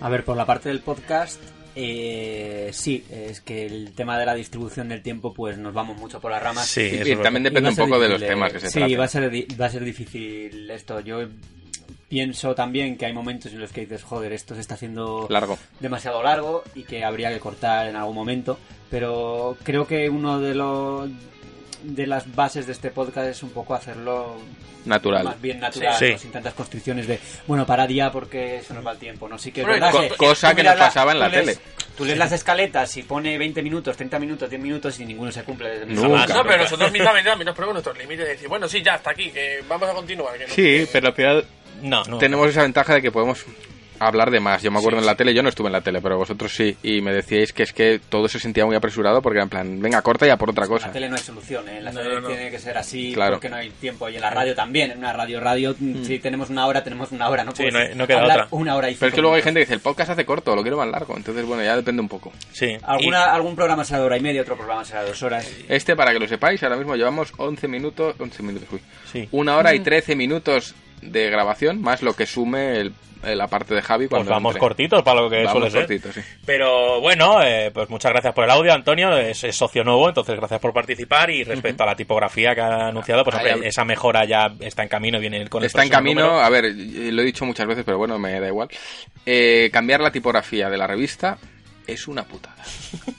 A ver, por la parte del podcast, eh, sí, es que el tema de la distribución del tiempo, pues nos vamos mucho por las ramas. Sí, Y también depende un poco de los difícil, temas eh, que se Sí, traten. va a, ser, va a ser difícil esto. Yo pienso también que hay momentos en los que dices, joder, esto se está haciendo Largo. demasiado largo y que habría que cortar en algún momento. Pero creo que uno de los de las bases de este podcast es un poco hacerlo Natural. más bien natural, Sí. ¿no? sin tantas constricciones de, bueno, para día porque se nos va el tiempo, ¿no? Sí que es Bueno, verdad co- que cosa que nos pasaba en la lees- tele. Tú lees las escaletas y pone 20 minutos, 30 minutos, 10 minutos y ninguno se cumple. Nunca. No, pero nosotros mismamente también nos ponemos nuestros límites y decir, bueno, sí, ya, hasta aquí, que vamos a continuar. Que no- Sí, que- pero al final No, no. tenemos esa ventaja de que podemos hablar de más. Yo me acuerdo en la tele, yo no estuve en la tele, pero vosotros sí, y me decíais que es que todo se sentía muy apresurado porque era en plan, venga, corta ya por otra En la cosa. tele no hay solución, ¿eh? La No, tele no, no. tiene que ser así Claro. porque no hay tiempo. Y en la radio también, en una radio, radio, si tenemos una hora, tenemos una hora, ¿no? Sí, Puedes no hay- no queda hablar otra. Una hora y Pero es cinco que luego hay gente que dice, el podcast hace corto, lo quiero más largo. Entonces, bueno, ya depende un poco. Sí. Alguna, Algún programa será de hora y media, otro programa será de dos horas. Este, para que lo sepáis, ahora mismo llevamos 11 minutos, 11 minutos, uy, Sí. una hora y 13 minutos de grabación, más lo que sume el, la parte de Javi Pues cuando vamos entre. cortitos para lo que Vamos suele ser. cortitos, sí. Pero bueno, eh, pues muchas gracias por el audio, Antonio. Es, es socio nuevo, entonces gracias por participar. Y respecto a la tipografía que ha anunciado, pues Ahí, esa mejora ya está en camino, viene con el Está en camino, número. a ver, eh, lo he dicho muchas veces, pero bueno, me da igual. Eh, cambiar la tipografía de la revista es una putada.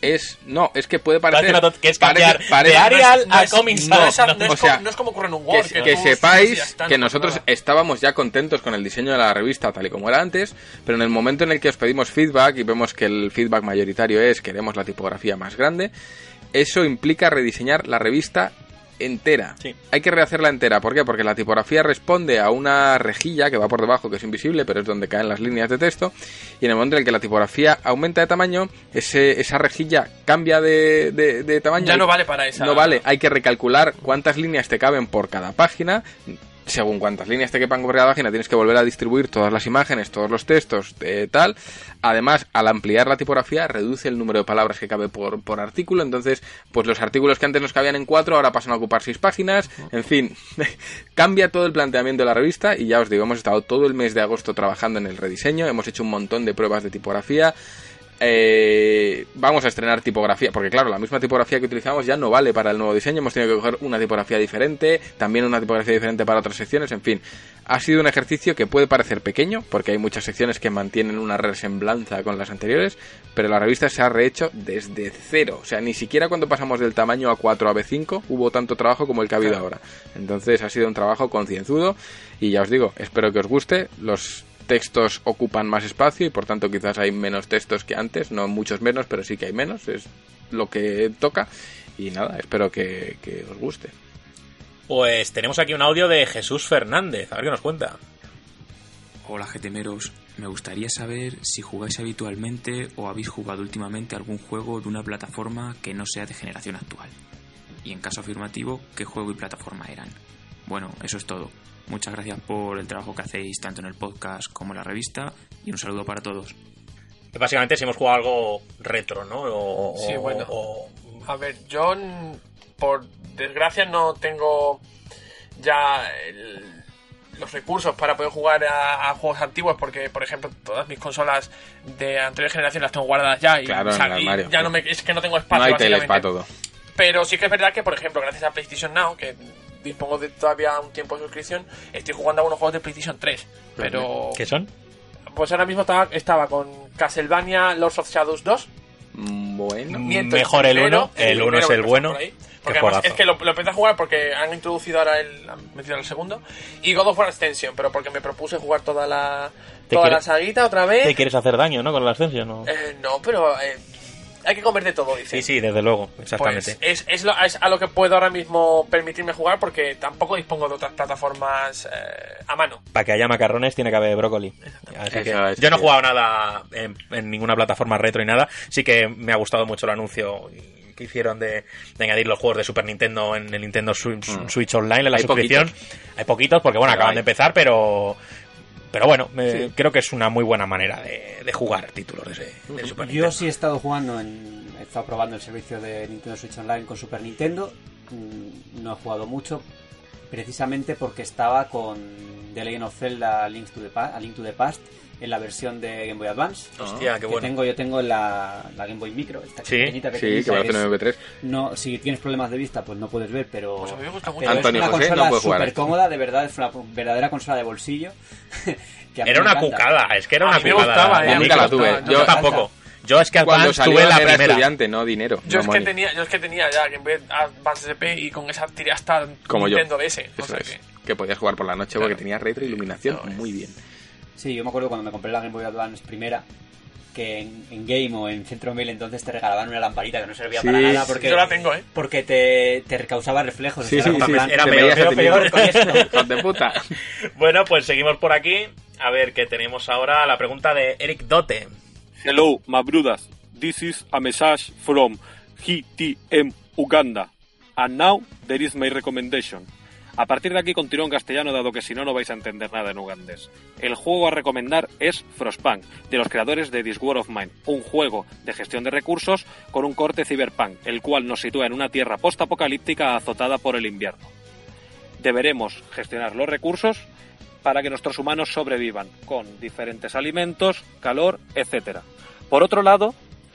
Es, no, es que puede Parece parecer... que es cambiar parece- de Arial no a es- Comic no, Sans, ¿no? no es O sea, como, no es como ocurre en un Word. que, que sepáis que nosotros nada. estábamos ya contentos con el diseño de la revista tal y como era antes, pero en el momento en el que os pedimos feedback y vemos que el feedback mayoritario es queremos la tipografía más grande, eso implica rediseñar la revista entera. Sí. Hay que rehacerla entera. ¿Por qué? Porque la tipografía responde a una rejilla que va por debajo, que es invisible, pero es donde caen las líneas de texto. Y en el momento en el que la tipografía aumenta de tamaño, ese, esa rejilla cambia de, de- de tamaño. Ya no vale para esa. No vale, hay que recalcular cuántas líneas te caben por cada página. Según cuántas líneas te quepan por cada página, tienes que volver a distribuir todas las imágenes, todos los textos, eh, tal. Además, al ampliar la tipografía, reduce el número de palabras que cabe por, por artículo. Entonces, pues los artículos que antes nos cabían en cuatro, ahora pasan a ocupar seis páginas. En fin, cambia todo el planteamiento de la revista. Y ya os digo, hemos estado todo el mes de agosto trabajando en el rediseño. Hemos hecho un montón de pruebas de tipografía. Eh, vamos a estrenar tipografía, porque claro, la misma tipografía que utilizamos ya no vale para el nuevo diseño, hemos tenido que coger una tipografía diferente, también una tipografía diferente para otras secciones, en fin, ha sido un ejercicio que puede parecer pequeño, porque hay muchas secciones que mantienen una resemblanza con las anteriores, pero la revista se ha rehecho desde cero, o sea, ni siquiera cuando pasamos del tamaño A4 a B5 hubo tanto trabajo como el que ha habido ahora, entonces ha sido un trabajo concienzudo y ya os digo, espero que os guste, los textos ocupan más espacio y por tanto quizás hay menos textos que antes, no muchos menos, pero sí que hay menos, es lo que toca y nada, espero que, que os guste. Pues tenemos aquí un audio de Jesús Fernández. A ver qué nos cuenta. Hola GTMeros, me gustaría saber si jugáis habitualmente o habéis jugado últimamente algún juego de una plataforma que no sea de generación actual. Y en caso afirmativo, ¿qué juego y plataforma eran? Bueno, eso es todo. Muchas gracias por el trabajo que hacéis tanto en el podcast como en la revista y un saludo para todos. Básicamente si hemos jugado algo retro, ¿no? O, Sí, bueno. o- A ver, yo por desgracia no tengo ya el- los recursos para poder jugar a, a juegos antiguos porque, por ejemplo, todas mis consolas de anterior generación las tengo guardadas ya y, Claro, o sea, en el y armario. ya no me, es que no tengo espacio. No hay teles básicamente. para todo. Pero sí que es verdad que, por ejemplo, gracias a PlayStation Now, que dispongo de todavía un tiempo de suscripción, estoy jugando a unos juegos de PlayStation 3. Pero ¿Qué son? pues ahora mismo estaba, estaba con Castlevania Lords of Shadows 2 Bueno, Miento, Mejor el primero, uno, el uno es primero el bueno. por ahí. Qué Porque además es que lo, lo empecé a jugar porque han introducido ahora el. Han metido el segundo. Y God of War Extension, pero porque me propuse jugar toda la. ¿Te Toda quieres- la saguita otra vez. ¿Te quieres hacer daño, no? Con la ascensión, ¿no? Eh, no, pero. eh, hay que comer de todo, dice. Sí, sí, desde luego, exactamente. Pues es, es, lo, es a lo que puedo ahora mismo permitirme jugar porque tampoco dispongo de otras plataformas eh, a mano. Para que haya macarrones tiene que haber brócoli. Así que Eso es, yo no he jugado nada en, en ninguna plataforma retro y nada. Sí que me ha gustado mucho el anuncio que hicieron de, de añadir los juegos de Super Nintendo en el Nintendo Switch, Mm. Switch Online, en la Hay suscripción. Hay poquitos porque, bueno, Pero acaban hay. de empezar, pero... Pero bueno, me- Sí. creo que es una muy buena manera de, de jugar títulos de, ese- del Super Yo Nintendo. sí he estado jugando, en, he estado probando el servicio de Nintendo Switch Online con Super Nintendo. Mm, No he jugado mucho, precisamente porque estaba con The Legend of Zelda A Link to the, Pa- A Link to the Past en la versión de Game Boy Advance. Hostia, qué que bueno. tengo, yo tengo la, la Game Boy Micro, esta Sí, pequeñita, Sí, pequeñita, que va a que hacer es- un MP3. no, si tienes problemas de vista, pues no puedes ver, pero, Pues a mí me gusta mucho. pero Antonio es una José no consola puede jugar a súper cómoda, de verdad, es una verdadera consola de bolsillo. que a Era una cucada, es que era A una mí me cucada. gustaba, la eh, a nunca la tuve. Yo Yo- tampoco. Yo es que Cuando Advance salió tuve la era primera. estudiante, no dinero. Yo no es, que tenía, yo es que tenía ya Game Boy Advance SP y con esa tiré hasta Como yo. Nintendo DS. o Eso sea es. que- Que podías jugar por la noche porque tenía retroiluminación Eso es. muy bien. Sí, yo me acuerdo cuando me compré la Game Boy Advance primera, que en, en Game o en Centro Mail entonces te regalaban una lamparita que no servía Sí, para nada porque, Yo la tengo, ¿eh? porque te, te causaba reflejos. Sí, o sea, sí, era sí. en plan- Era Te peor, peor con esto. De puta. Bueno, pues seguimos por aquí. A ver, que tenemos ahora la pregunta de Eric Dote. Hello, my brothers. This is a message from GTM Uganda. And now there is my recommendation. A partir de aquí continúo en castellano, dado que si no, no vais a entender nada en ugandés. El juego a recomendar es Frostpunk, de los creadores de This War of Mine, un juego de gestión de recursos con un corte cyberpunk, el cual nos sitúa en una tierra postapocalíptica azotada por el invierno. Deberemos gestionar los recursos para que nuestros humanos sobrevivan, con diferentes alimentos, calor, etc. Por otro lado,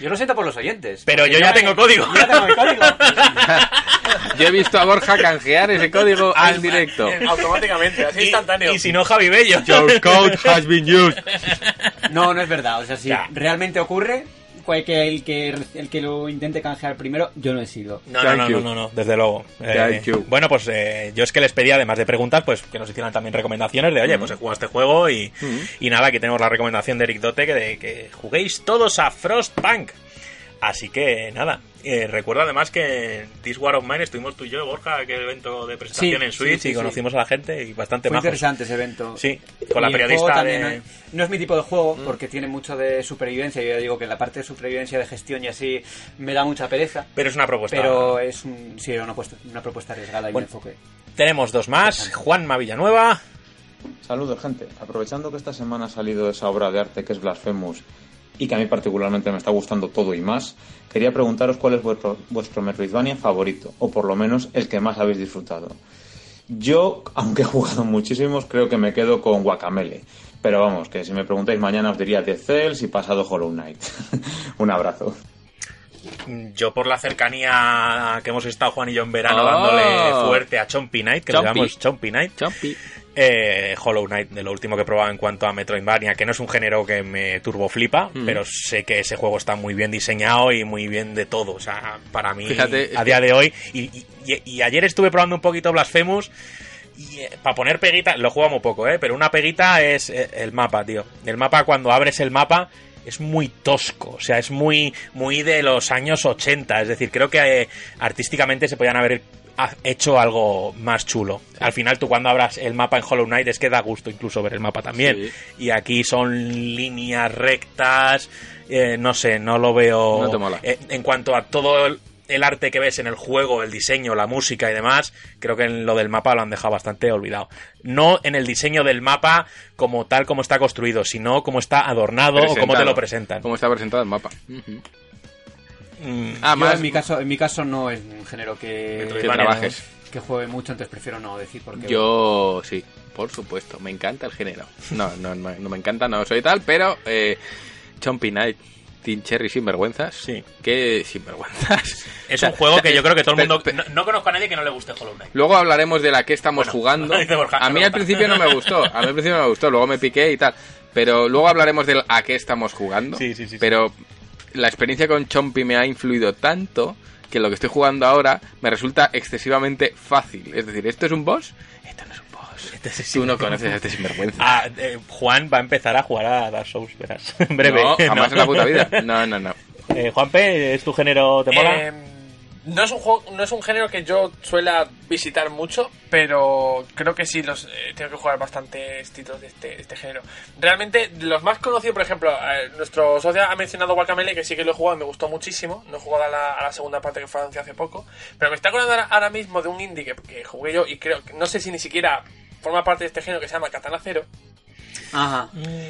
Yo lo siento por los oyentes. Pero yo ya me- tengo código. yo ya tengo el código. Yo he visto a Borja canjear ese código en directo. Automáticamente, así Y- instantáneo. Y, si no, Javi Bello. Your code has been used. No, no es verdad. O sea, si Ya. realmente ocurre, que el que el que lo intente canjear primero, yo no he sido. No, no, no, no, no, no, desde luego. Eh, bueno, pues eh, yo es que les pedí, además de preguntas, pues que nos hicieran también recomendaciones de, oye, pues he jugado este juego y, y nada, aquí tenemos la recomendación de Eric Dote que, de que juguéis todos a Frostpunk. Así que nada, eh, recuerdo además que en This War of Mine estuvimos tú y yo, Borja, aquel evento de presentación Sí, en Switch sí, sí, y sí. conocimos a la gente y bastante Fue majos. interesante ese evento. Sí, con la Y periodista juego también de... No es, no es mi tipo de juego porque tiene mucho de supervivencia. Yo ya digo que la parte de supervivencia, de gestión y así me da mucha pereza. Pero es una propuesta. Pero es un, sí, era una, propuesta, una propuesta arriesgada y Bueno. un enfoque. Tenemos dos más, Juanma Villanueva. Saludos, gente. Aprovechando que esta semana ha salido esa obra de arte que es Blasphemous y que a mí particularmente me está gustando todo y más, quería preguntaros cuál es vuestro, vuestro Metroidvania favorito, o por lo menos el que más habéis disfrutado. Yo, aunque he jugado muchísimos, creo que me quedo con Guacamele. Pero vamos, que si me preguntáis mañana os diría Dead Cells y pasado Hollow Knight. Un abrazo. Yo por la cercanía que hemos estado Juan y yo en verano Oh. dándole fuerte a Chompy Knight, que Chompy. llamamos Chompy Knight, Chompy. Eh, Hollow Knight, de lo último que he probado en cuanto a Metroidvania, que no es un género que me turbo flipa, Mm. pero sé que ese juego está muy bien diseñado y muy bien de todo. O sea, para mí, Fíjate, a día de hoy, y, y- y ayer estuve probando un poquito Blasphemous. Y para poner peguita, lo juego muy poco, ¿eh? Pero una peguita es eh, el mapa, tío. El mapa, cuando abres el mapa, es muy tosco. O sea, es muy, muy de los años 80. Es decir, creo que eh, artísticamente se podían haber ha- hecho algo más chulo. Al final, tú cuando abras el mapa en Hollow Knight es que da gusto incluso ver el mapa también. Sí. Y aquí son líneas rectas. eh, no sé, no lo veo. No te mola. Eh, en cuanto a todo el, el arte que ves en el juego, el diseño, la música y demás, creo que en lo del mapa lo han dejado bastante olvidado. No en el diseño del mapa como tal como está construido, sino como está adornado o cómo te lo presentan. Cómo está presentado el mapa. Ah, Yo, más en mi caso, en mi caso no es un género que, que Metroidvania, trabajes. que juegue mucho, entonces prefiero no decir porque Yo sí, por supuesto, me encanta el género. No, no, no, no me encanta, no soy tal, pero eh, Chompy Knight. Team Cherry sinvergüenzas. Sí. Que sinvergüenzas. Es un juego que yo creo que todo el Pero- mundo... pero- No, no conozco a nadie que no le guste Hollow Knight. Luego hablaremos de la que estamos Bueno, jugando. dice Borja, a mí pero- al principio no me gustó. A mí al principio no me gustó. Luego me piqué y tal. Pero luego hablaremos del a qué estamos jugando. Sí, sí, sí, sí. La experiencia con Chompy me ha influido tanto que lo que estoy jugando ahora me resulta excesivamente fácil. Es decir, ¿esto es un boss? Esto no es un boss. Este Tú no conoces a este sinvergüenza. Ah, eh, Juan va a empezar a jugar a Dark Souls, verás. En breve. No, jamás en la puta vida. No, no, no. Eh, Juanpe, ¿es tu género? ¿Te mola? Eh, no es un juego, no es un género que yo suela visitar mucho, pero creo que sí los eh, tengo que jugar bastantes títulos de este, de este género. Realmente los más conocidos, por ejemplo, eh, nuestro socio ha mencionado Guacamele, que sí que lo he jugado y me gustó muchísimo. No he jugado a la, segunda parte que fue hace poco, pero me está acordando ahora, mismo de un indie que, que jugué yo y creo que no sé si ni siquiera forma parte de este género que se llama Katana Zero. Ajá.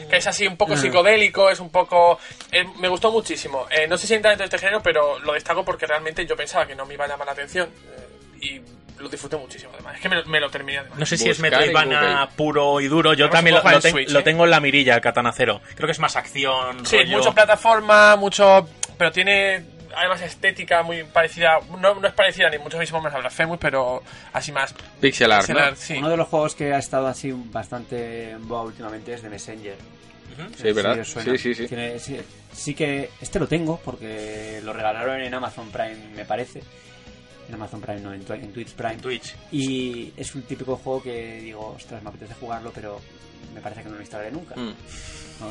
Que es así un poco Ah. psicodélico, es un poco... eh, me gustó muchísimo. Eh, no sé si entra dentro de este género, pero lo destaco porque realmente yo pensaba que no me iba a llamar la atención. eh, y lo disfruté muchísimo, además. Es que me, lo- me lo terminé, además. No sé si es Buscar en Metroidvania Google. puro y duro. Yo Además, también lo, ten- Switch, ¿eh? tengo en la mirilla, el Katana Zero. Creo que es más acción, Sí, rollo- mucho plataforma, mucho... Pero tiene además estética muy parecida... No, no es parecida ni mucho mismo menos a Blasphemous, pero así más... Pixel art, pixel ¿no? art, sí. Uno de los juegos que ha estado así bastante en boga últimamente es de Messenger. Sí, ¿verdad? Sí, sí, sí. Tiene- sí. sí que este lo tengo porque lo regalaron en Amazon Prime, me parece. En Amazon Prime, no, en, Twi- en Twitch Prime. Twitch. Y es un típico juego que digo, ostras, me apetece jugarlo, pero me parece que no lo instalaré nunca. Mm.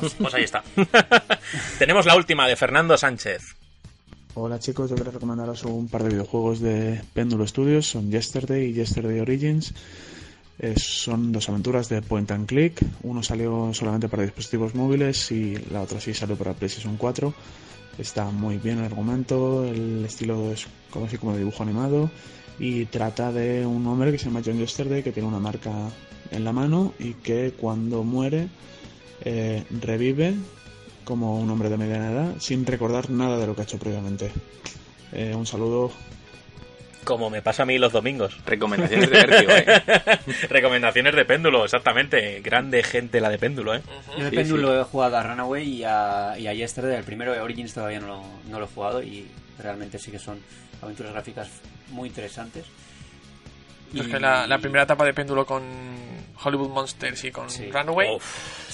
No sé. Pues ahí está. Tenemos la última de Fernando Sánchez. Hola chicos, yo quiero recomendaros un par de videojuegos de Péndulo Studios, son Yesterday y Yesterday Origins. Eh, son dos aventuras de point and click, uno salió solamente para dispositivos móviles y la otra sí salió para PlayStation 4. Está muy bien el argumento, el estilo es como así como dibujo animado y trata de un hombre que se llama John Yesterday que tiene una marca en la mano y que cuando muere eh, revive como un hombre de mediana edad sin recordar nada de lo que ha hecho previamente. Eh, un saludo. Como me pasa a mí los domingos. Recomendaciones de vértigo, ¿eh? Recomendaciones de péndulo, exactamente. Grande gente la de péndulo, ¿eh? Yo de Sí, péndulo he jugado a Runaway y a, y a Yesterday. El primero de Origins todavía no lo, no lo he jugado y realmente sí que son aventuras gráficas muy interesantes. Es que la, la primera etapa de péndulo con Hollywood Monsters y con Sí. Runaway...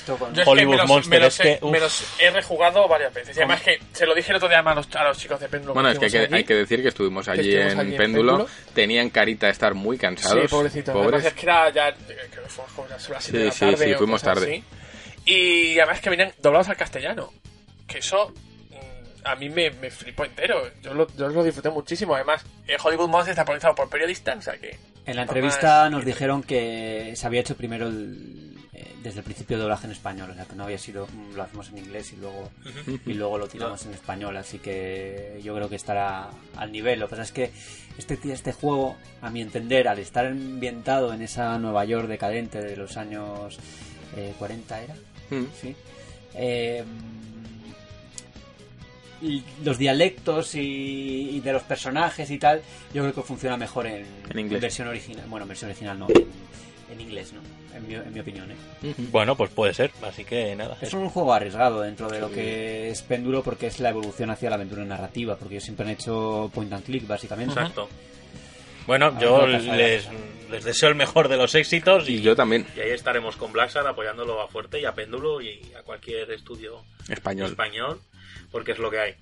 Esto con- Yo es que Hollywood me los, Monster, me los es he, que, uf. me los he rejugado varias veces. Y además que se lo dije el otro día a los, a los chicos de péndulo. Bueno, es que hay que, hay que decir que estuvimos allí, estuvimos en, allí en péndulo. Péndulo. Tenían carita de estar muy cansados. Sí, pobrecito. Pobres. Además es que era ya... Creo que fuimos como las siete Sí, de la sí, tarde sí, o fuimos cosas tarde. así. Y además que venían doblados al castellano. Que eso... mm, A mí me, me flipó entero. Yo lo, yo lo disfruté muchísimo. Además, eh, Hollywood Monsters está protagonizado por periodistas, o sea que... En la entrevista nos dijeron que se había hecho primero el- eh, desde el principio doblaje en español, o sea que no había sido mm, lo hacemos en inglés y luego y luego lo tiramos en español, así que yo creo que estará al nivel. Lo que pasa es que este este juego, a mi entender, al estar ambientado en esa Nueva York decadente de los años eh, 40 era, Mm. sí. Eh, y los dialectos y, y de los personajes y tal, yo creo que funciona mejor en, En inglés. versión original. Bueno, en versión original no, en, en inglés, ¿no? En mi, en mi opinión, ¿eh? Bueno, pues puede ser. Así que nada. Es un juego arriesgado dentro de lo que es Péndulo porque es la evolución hacia la aventura narrativa, porque ellos siempre han hecho point and click, básicamente. Exacto. Bueno, yo les, les deseo el mejor de los éxitos y, Y yo también. y ahí estaremos con Blacksad apoyándolo a Fuerte y a Péndulo y a cualquier estudio Español. español, porque es lo que hay.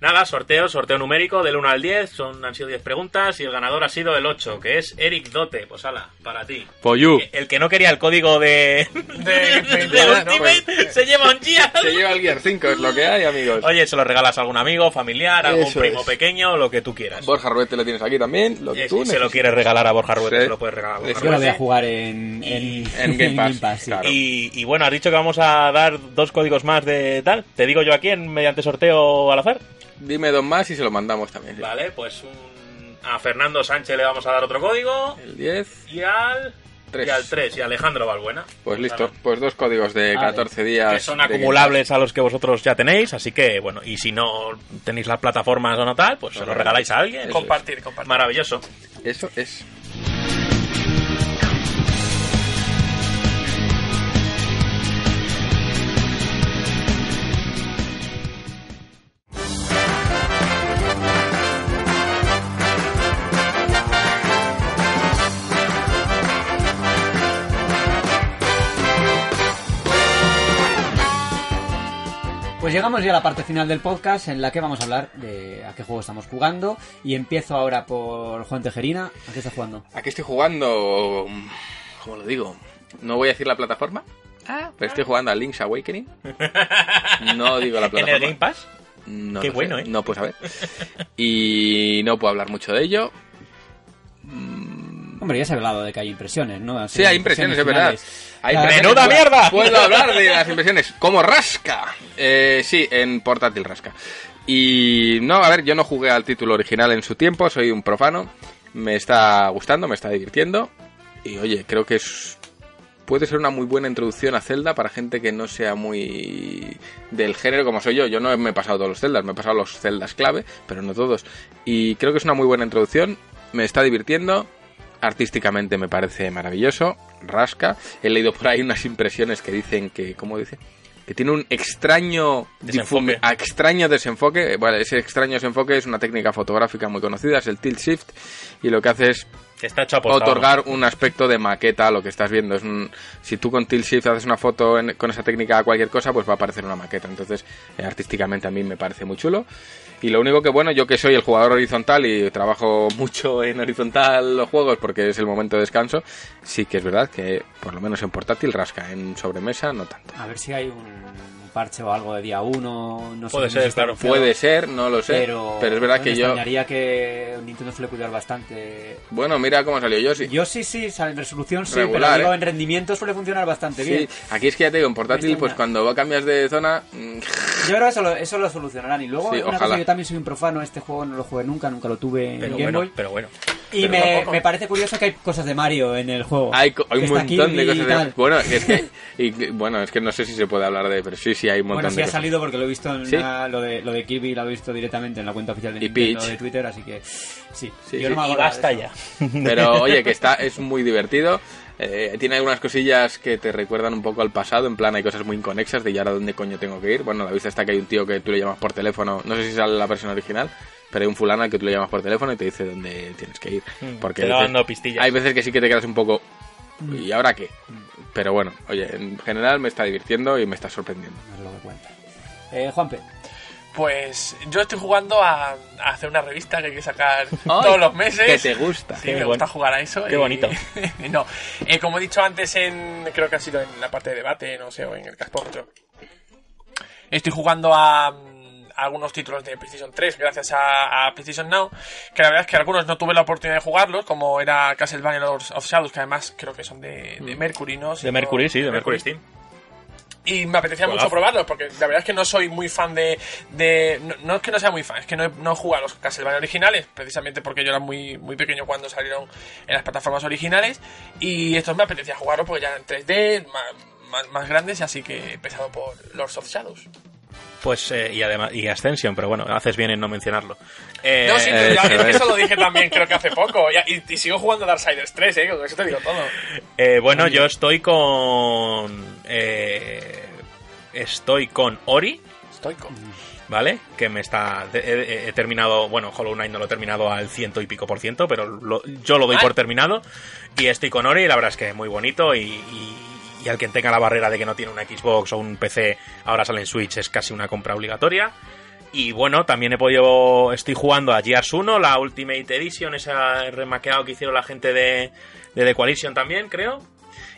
Nada, sorteo, sorteo numérico del 1 al 10, son, han sido 10 preguntas y el ganador ha sido el 8, que es Eric Dote. Pues ala, para ti. For you. El que no quería el código de, De, de de- Ultimate se lleva un Gear. Se lleva el Gear 5, es lo que hay, amigos. Oye, se lo regalas a algún amigo, familiar, algún Eso primo es. pequeño, lo que tú quieras. Borja Ruete lo tienes aquí también. Lo que tú si se lo quieres regalar a Borja Ruete, Sí. se lo puedes regalar a Borja Yo la voy a Ruete. jugar en, en, En Game Pass, sí. claro. Y, y bueno, has dicho que vamos a dar dos códigos más de tal. Te digo yo aquí en mediante sorteo al azar. Dime dos más y se lo mandamos también. sí. Vale, pues un- a Fernando Sánchez le vamos a dar otro código. El 10. Y al Tres. Y al 3 y a Alejandro Balbuena. Pues listo. Pues dos códigos de Vale. 14 días. Que son de acumulables a los que vosotros ya tenéis, así que bueno, y si no tenéis las plataformas o no tal, pues se lo regaláis a alguien. Eso Compartir, compartir. Maravilloso. Eso es. Llegamos ya a la parte final del podcast en la que vamos a hablar de a qué juego estamos jugando. Y empiezo ahora por Juan Tejerina. ¿A qué estás jugando? Aquí estoy jugando. ¿Cómo lo digo? No voy a decir la plataforma. Pero estoy jugando a Link's Awakening. No digo la ¿En plataforma. el Game Pass? No Qué lo sé, bueno, ¿eh? No puedo saber. Y no puedo hablar mucho de ello. Hombre, ya se ha hablado de que hay impresiones, ¿no? Sí, hay impresiones, es verdad. Hay impresiones. ¡Menuda Puedo- mierda! Puedo hablar de las impresiones. Como rasca. Eh, sí, en portátil rasca. Y no, a ver, yo no jugué al título original en su tiempo, soy un profano. Me está gustando, me está divirtiendo. Y oye, creo que es puede ser una muy buena introducción a Zelda para gente que no sea muy del género como soy yo. Yo no me he pasado todos los Zeldas, me he pasado los Zeldas clave, pero no todos. Y creo que es una muy buena introducción, me está divirtiendo, artísticamente me parece maravilloso, rasca. He leído por ahí unas impresiones que dicen que, ¿cómo dice? Que tiene un extraño Desenfoque. extraño desenfoque. Bueno, ese extraño desenfoque es una técnica fotográfica muy conocida, es el tilt shift, y lo que hace es está hecho otorgar un aspecto de maqueta a lo que estás viendo. Es un- si tú con Tilt Shift haces una foto en- con esa técnica a cualquier cosa, pues va a aparecer una maqueta. Entonces, eh, artísticamente a mí me parece muy chulo. Y lo único que, bueno, yo que soy el jugador horizontal y trabajo mucho en horizontal los juegos porque es el momento de descanso, sí que es verdad que por lo menos en portátil rasca, en sobremesa no tanto. A ver si hay un parche o algo de día 1. No sé Puede si ser, claro. Puede ser, no lo sé, Pero, pero, es verdad me que yo... extrañaría que Nintendo suele cuidar bastante. Bueno, mira cómo salió yo, sí. Yo sí, en resolución sí, Regular, pero digo, ¿eh? en rendimiento suele funcionar bastante Sí, bien. aquí es que ya te digo, en portátil, Me pues cuando cambias de zona, mm, Yo creo que eso lo, eso lo solucionarán. Y luego, Sí, una cosa, yo también soy un profano. Este juego no lo jugué nunca, nunca lo tuve en Pero Game bueno, Boy. pero bueno. Y pero me, me parece curioso que hay cosas de Mario en el juego. Hay, hay un montón de cosas. de- tal. Bueno, es que, y- bueno, es que no sé si se puede hablar de, pero sí, sí, hay un montón Bueno, sí de ha cosas. salido porque lo he visto en Sí. una- lo, de, lo de Kirby, lo he visto directamente en la cuenta oficial de Y Nintendo Peach. de Twitter, así que sí. Sí, yo sí. no me Y acordaba de basta ya. Pero oye, que está, es muy divertido. Eh, tiene algunas cosillas que te recuerdan un poco al pasado. En plan, hay cosas muy inconexas de ya ahora dónde coño tengo que ir. Bueno, la vista está que hay un tío que tú le llamas por teléfono. No sé si sale la versión original, pero hay un fulano al que tú le llamas por teléfono y te dice dónde tienes que ir. Porque Mm, hay dando veces- pistillas. hay veces que sí que te quedas un poco. Mm. ¿Y ahora qué? Pero bueno, oye, en general me está divirtiendo y me está sorprendiendo. Es lo que cuenta. Eh, Juanpe, Pues yo estoy jugando a, a hacer una revista que hay que sacar todos los meses. Que te gusta. Sí, Qué me bueno. gusta jugar a eso. Qué y- bonito. no, eh, como he dicho antes, en creo que ha sido en la parte de debate, no sé, o en el Caspómetro. Estoy jugando a algunos títulos de PlayStation 3 gracias a, a PlayStation Now, que la verdad es que algunos no tuve la oportunidad de jugarlos, como era Castlevania Lords of Shadows, que además creo que son de, de Mercury, ¿no? Si Mm. De no- Mercury, sí, de Mercury Steam. y me apetecía mucho probarlos, porque la verdad es que no soy muy fan de... de no, no es que no sea muy fan, es que no he, no he jugado a los Castlevania originales, precisamente porque yo era muy, muy pequeño cuando salieron en las plataformas originales, y estos me apetecía jugarlos porque ya eran 3D, más, más, más grandes, y así que he empezado por Lords of Shadows. Pues, eh, y además, y Ascension, pero bueno, haces bien en no mencionarlo. Eh, no, sí, eh, es eso lo dije también creo que hace poco, y, sigo jugando a Darksiders 3, eh, con eso te digo todo. eh, bueno, yo estoy con. eh, estoy con Ori, Estoico. ¿vale? Que me está. He, he- he terminado. Bueno, Hollow Knight no lo he terminado al ciento y pico por ciento, pero lo- yo lo doy Ah. por terminado. Y estoy con Ori, y la verdad es que es muy bonito. Y, y, y al quien tenga la barrera de que no tiene una Xbox o un PC, ahora sale en Switch, es casi una compra obligatoria. Y bueno, también he podido. Estoy jugando a Gears 1, la Ultimate Edition, ese remaqueado que hicieron la gente de, de The Coalition también, creo.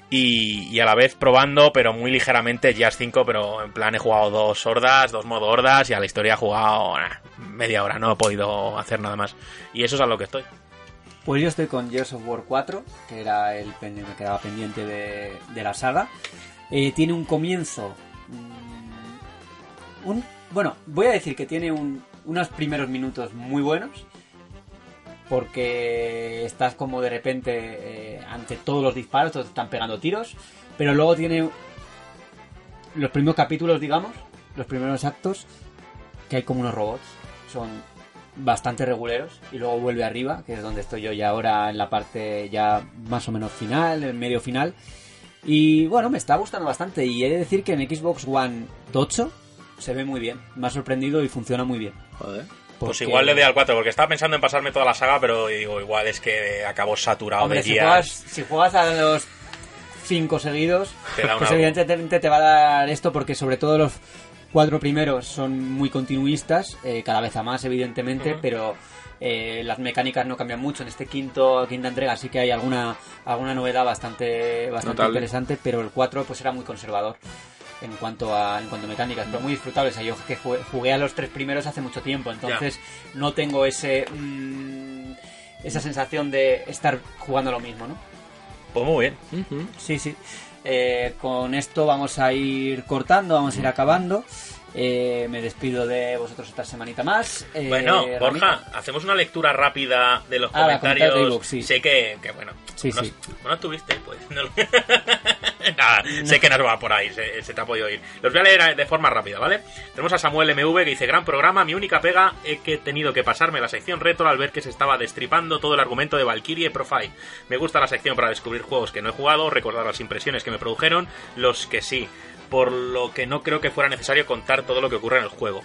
Y, y a la vez probando, pero muy ligeramente, Gears 5, pero en plan he jugado dos hordas, dos modo hordas, y a la historia he jugado media hora, no he podido hacer nada más. Y eso es a lo que estoy. Pues yo estoy con Gears of War 4, que era el me quedaba pendiente de, de la saga. Eh, tiene un comienzo. mm, un, bueno, voy a decir que tiene un- unos primeros minutos muy buenos. Porque estás como de repente eh, ante todos los disparos, todos están pegando tiros. Pero luego tiene los primeros capítulos, digamos, los primeros actos, que hay como unos robots. Son bastante reguleros. Y luego vuelve arriba, que es donde estoy yo ya ahora en la parte ya más o menos final, en medio final. Y bueno, me está gustando bastante. Y he de decir que en Xbox One 8 se ve muy bien. Me ha sorprendido y funciona muy bien. Joder. Pues Porque- igual le doy al 4, porque estaba pensando en pasarme toda la saga, pero digo, igual es que acabo saturado Hombre, de si juegas, si juegas a los cinco seguidos, pues evidentemente te va a dar esto porque sobre todo los cuatro primeros son muy continuistas, eh, cada vez a más evidentemente, pero eh, las mecánicas no cambian mucho. En este quinto quinta entrega sí que hay alguna alguna novedad bastante bastante Notable. interesante, pero el 4 pues era muy conservador en cuanto a en cuanto a mecánicas, pero muy disfrutable. O sea, yo que jugué, jugué a los tres primeros hace mucho tiempo, entonces no tengo ese mm, esa sensación de estar jugando lo mismo, ¿no? Pues muy bien. Sí, sí. Eh, con esto vamos a ir cortando, vamos a ir acabando. Eh, me despido de vosotros esta semanita más. Eh, Bueno, Borja, hacemos una lectura rápida de los Ah, comentarios. de sí. Sé que, que bueno, Sí, no, sí. no tuviste, pues. no Nada, sé que nos va por ahí, se, se te ha podido ir. Los voy a leer de forma rápida, ¿vale? Tenemos a Samuel MV que dice: Gran programa, mi única pega es que he tenido que pasarme la sección retro al ver que se estaba destripando todo el argumento de Valkyrie y Profile. Me gusta la sección para descubrir juegos que no he jugado, recordar las impresiones que me produjeron, los que sí. Por lo que no creo que fuera necesario contar todo lo que ocurre en el juego.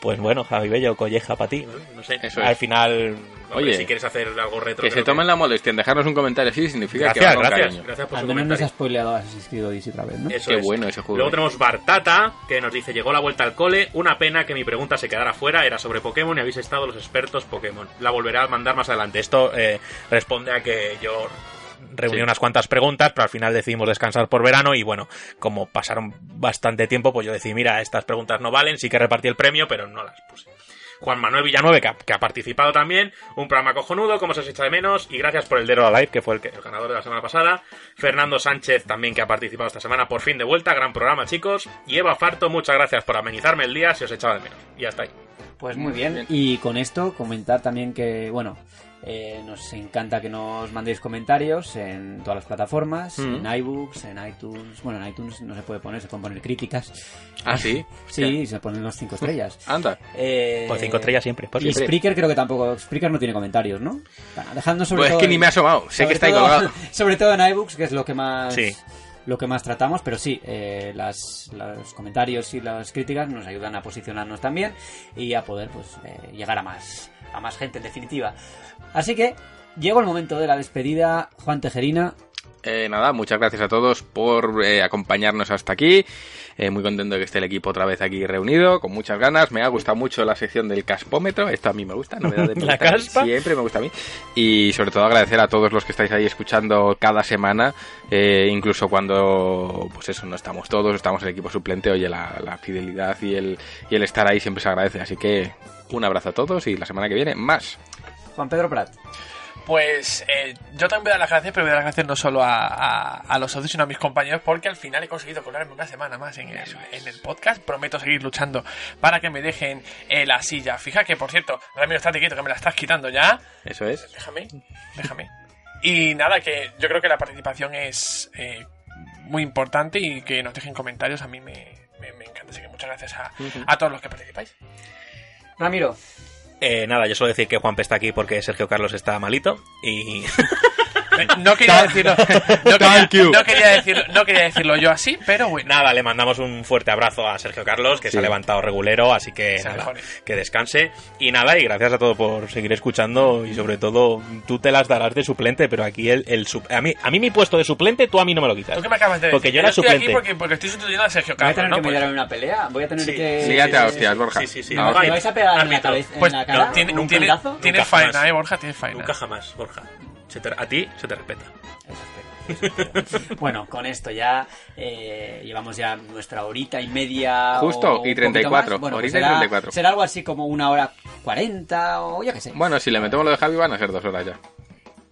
Pues bueno, Javi Bello, colleja para ti. No sé, Eso al es. final, Oye, oye, si quieres hacer algo retro. Que se tomen la molestia en dejarnos un comentario así significa que Gracias, va con gracias, cariño. gracias por Al su menos nos comentario. ha spoileado Assassin's Creed Odyssey otra vez, ¿no? Eso Qué es. bueno ese juego. Luego tenemos Bartata, que nos dice, llegó la vuelta al cole, una pena que mi pregunta se quedara fuera, era sobre Pokémon y habéis estado los expertos Pokémon. La volveré a mandar más adelante. Esto eh, responde a que yo reuní Sí. unas cuantas preguntas, pero al final decidimos descansar por verano y bueno, como pasaron bastante tiempo, pues yo decidí, mira, estas preguntas no valen, sí que repartí el premio, pero no las puse. Juan Manuel Villanueve, que ha, que ha participado también. Un programa cojonudo, como se os echa de menos. Y gracias por el Dead or Alive, que fue el, que- el ganador de la semana pasada. Fernando Sánchez, también que ha participado esta semana, por fin de vuelta. Gran programa, chicos. Y Eva Farto, muchas gracias por amenizarme el día, si os echaba de menos. Y hasta ahí. Pues muy bien. Y con esto comentar también que, bueno, eh, nos encanta que nos mandéis comentarios en todas las plataformas, Mm. en iBooks, en iTunes. Bueno, en iTunes no se puede poner, se pueden poner críticas. Ah, ¿sí? Sí, se ponen los cinco estrellas. Anda. Eh, Pues cinco estrellas siempre, por y siempre. Spreaker creo que tampoco. Spreaker no tiene comentarios, ¿no? Dejadnos sobre Pues es todo que ni me ha asomado. Sé que está ahí colgado. Sobre todo en iBooks, que es lo que más. Sí. Lo que más tratamos, pero sí, eh, las, los comentarios y las críticas nos ayudan a posicionarnos también y a poder pues eh, llegar a más, a más gente en definitiva. Así que llegó el momento de la despedida. Juan Tejerina, Eh, nada, muchas gracias a todos por eh, acompañarnos hasta aquí. Eh, muy contento de que esté el equipo otra vez aquí reunido, con muchas ganas. Me ha gustado mucho la sección del caspómetro. Esto a mí me gusta, novedad de ¿La caspa? Siempre me gusta a mí. Y sobre todo agradecer a todos los que estáis ahí escuchando cada semana, eh, incluso cuando, pues eso, no estamos todos, estamos el equipo suplente. Oye, la, la fidelidad y el, y el estar ahí siempre se agradece. Así que un abrazo a todos y la semana que viene más. Juan Pedro Prat. Pues eh, yo también voy a dar las gracias, pero voy a dar las gracias no solo a, a- a los socios, sino a mis compañeros, porque al final he conseguido colarme una semana más en el, en el podcast. Prometo seguir luchando para que me dejen eh, la silla. Fija que, por cierto, Ramiro, estate quieto, que me la estás quitando ya. Eso es. Déjame, déjame. Y nada, que yo creo que la participación es eh, muy importante y que nos dejen comentarios a mí me, me- me encanta. Así que muchas gracias a, a todos los que participáis. Ramiro. Eh, nada, yo suelo decir que Juanpe está aquí porque Sergio Carlos está malito y... No quería decirlo, no Thank quería, you. no quería decirlo, no quería decirlo yo así, pero bueno. Nada, le mandamos un fuerte abrazo a Sergio Carlos, que se ha levantado regulero, así que nada, que descanse. Y nada, y gracias a todos por seguir escuchando y sobre todo tú te las darás de suplente, pero aquí el, el a mí a mí mi puesto de suplente tú a mí no me lo quitas. ¿Tú qué me acabas de decir? Porque yo era estoy suplente. aquí porque, porque estoy sustituyendo a Sergio Voy a Carlos, tener ¿no? que Pues- mediar en una pelea. Voy a tener Sí, que. Sí, ya te hostias, Borja. Sí, sí, sí. No, ¿Me vais a pegar en la cabeza? Pues en la no, cara? tiene- ¿Un tiene- jamás. faena, eh, Borja, tienes faena. Nunca jamás, Borja. Se te- a ti se te respeta. Bueno, con esto ya eh, llevamos ya nuestra horita y media. Justo, o y un poquito 34, más. Bueno, pues horita y será, 34. Será algo así como una hora cuarenta o yo qué sé. Bueno, si le metemos lo de Javi van a ser dos horas ya.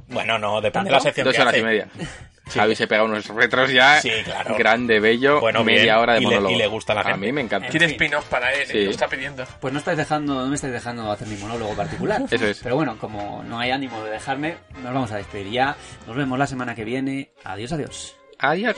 Bueno, no, depende de ¿Tanto? la sección Dos que horas hace. y media. Javi se pega unos retros ya. Sí, claro. Grande, bello. Bueno, media bien, hora de y le- monólogo. y le gusta a la gente. mí me encanta. Quiere spin-off para él, eh, Sí. lo está pidiendo. Pues no estáis dejando, no me estáis dejando hacer mi monólogo particular. Eso es. Pero bueno, como no hay ánimo de dejarme, nos vamos a despedir ya. Nos vemos la semana que viene. Adiós, adiós. Adiós.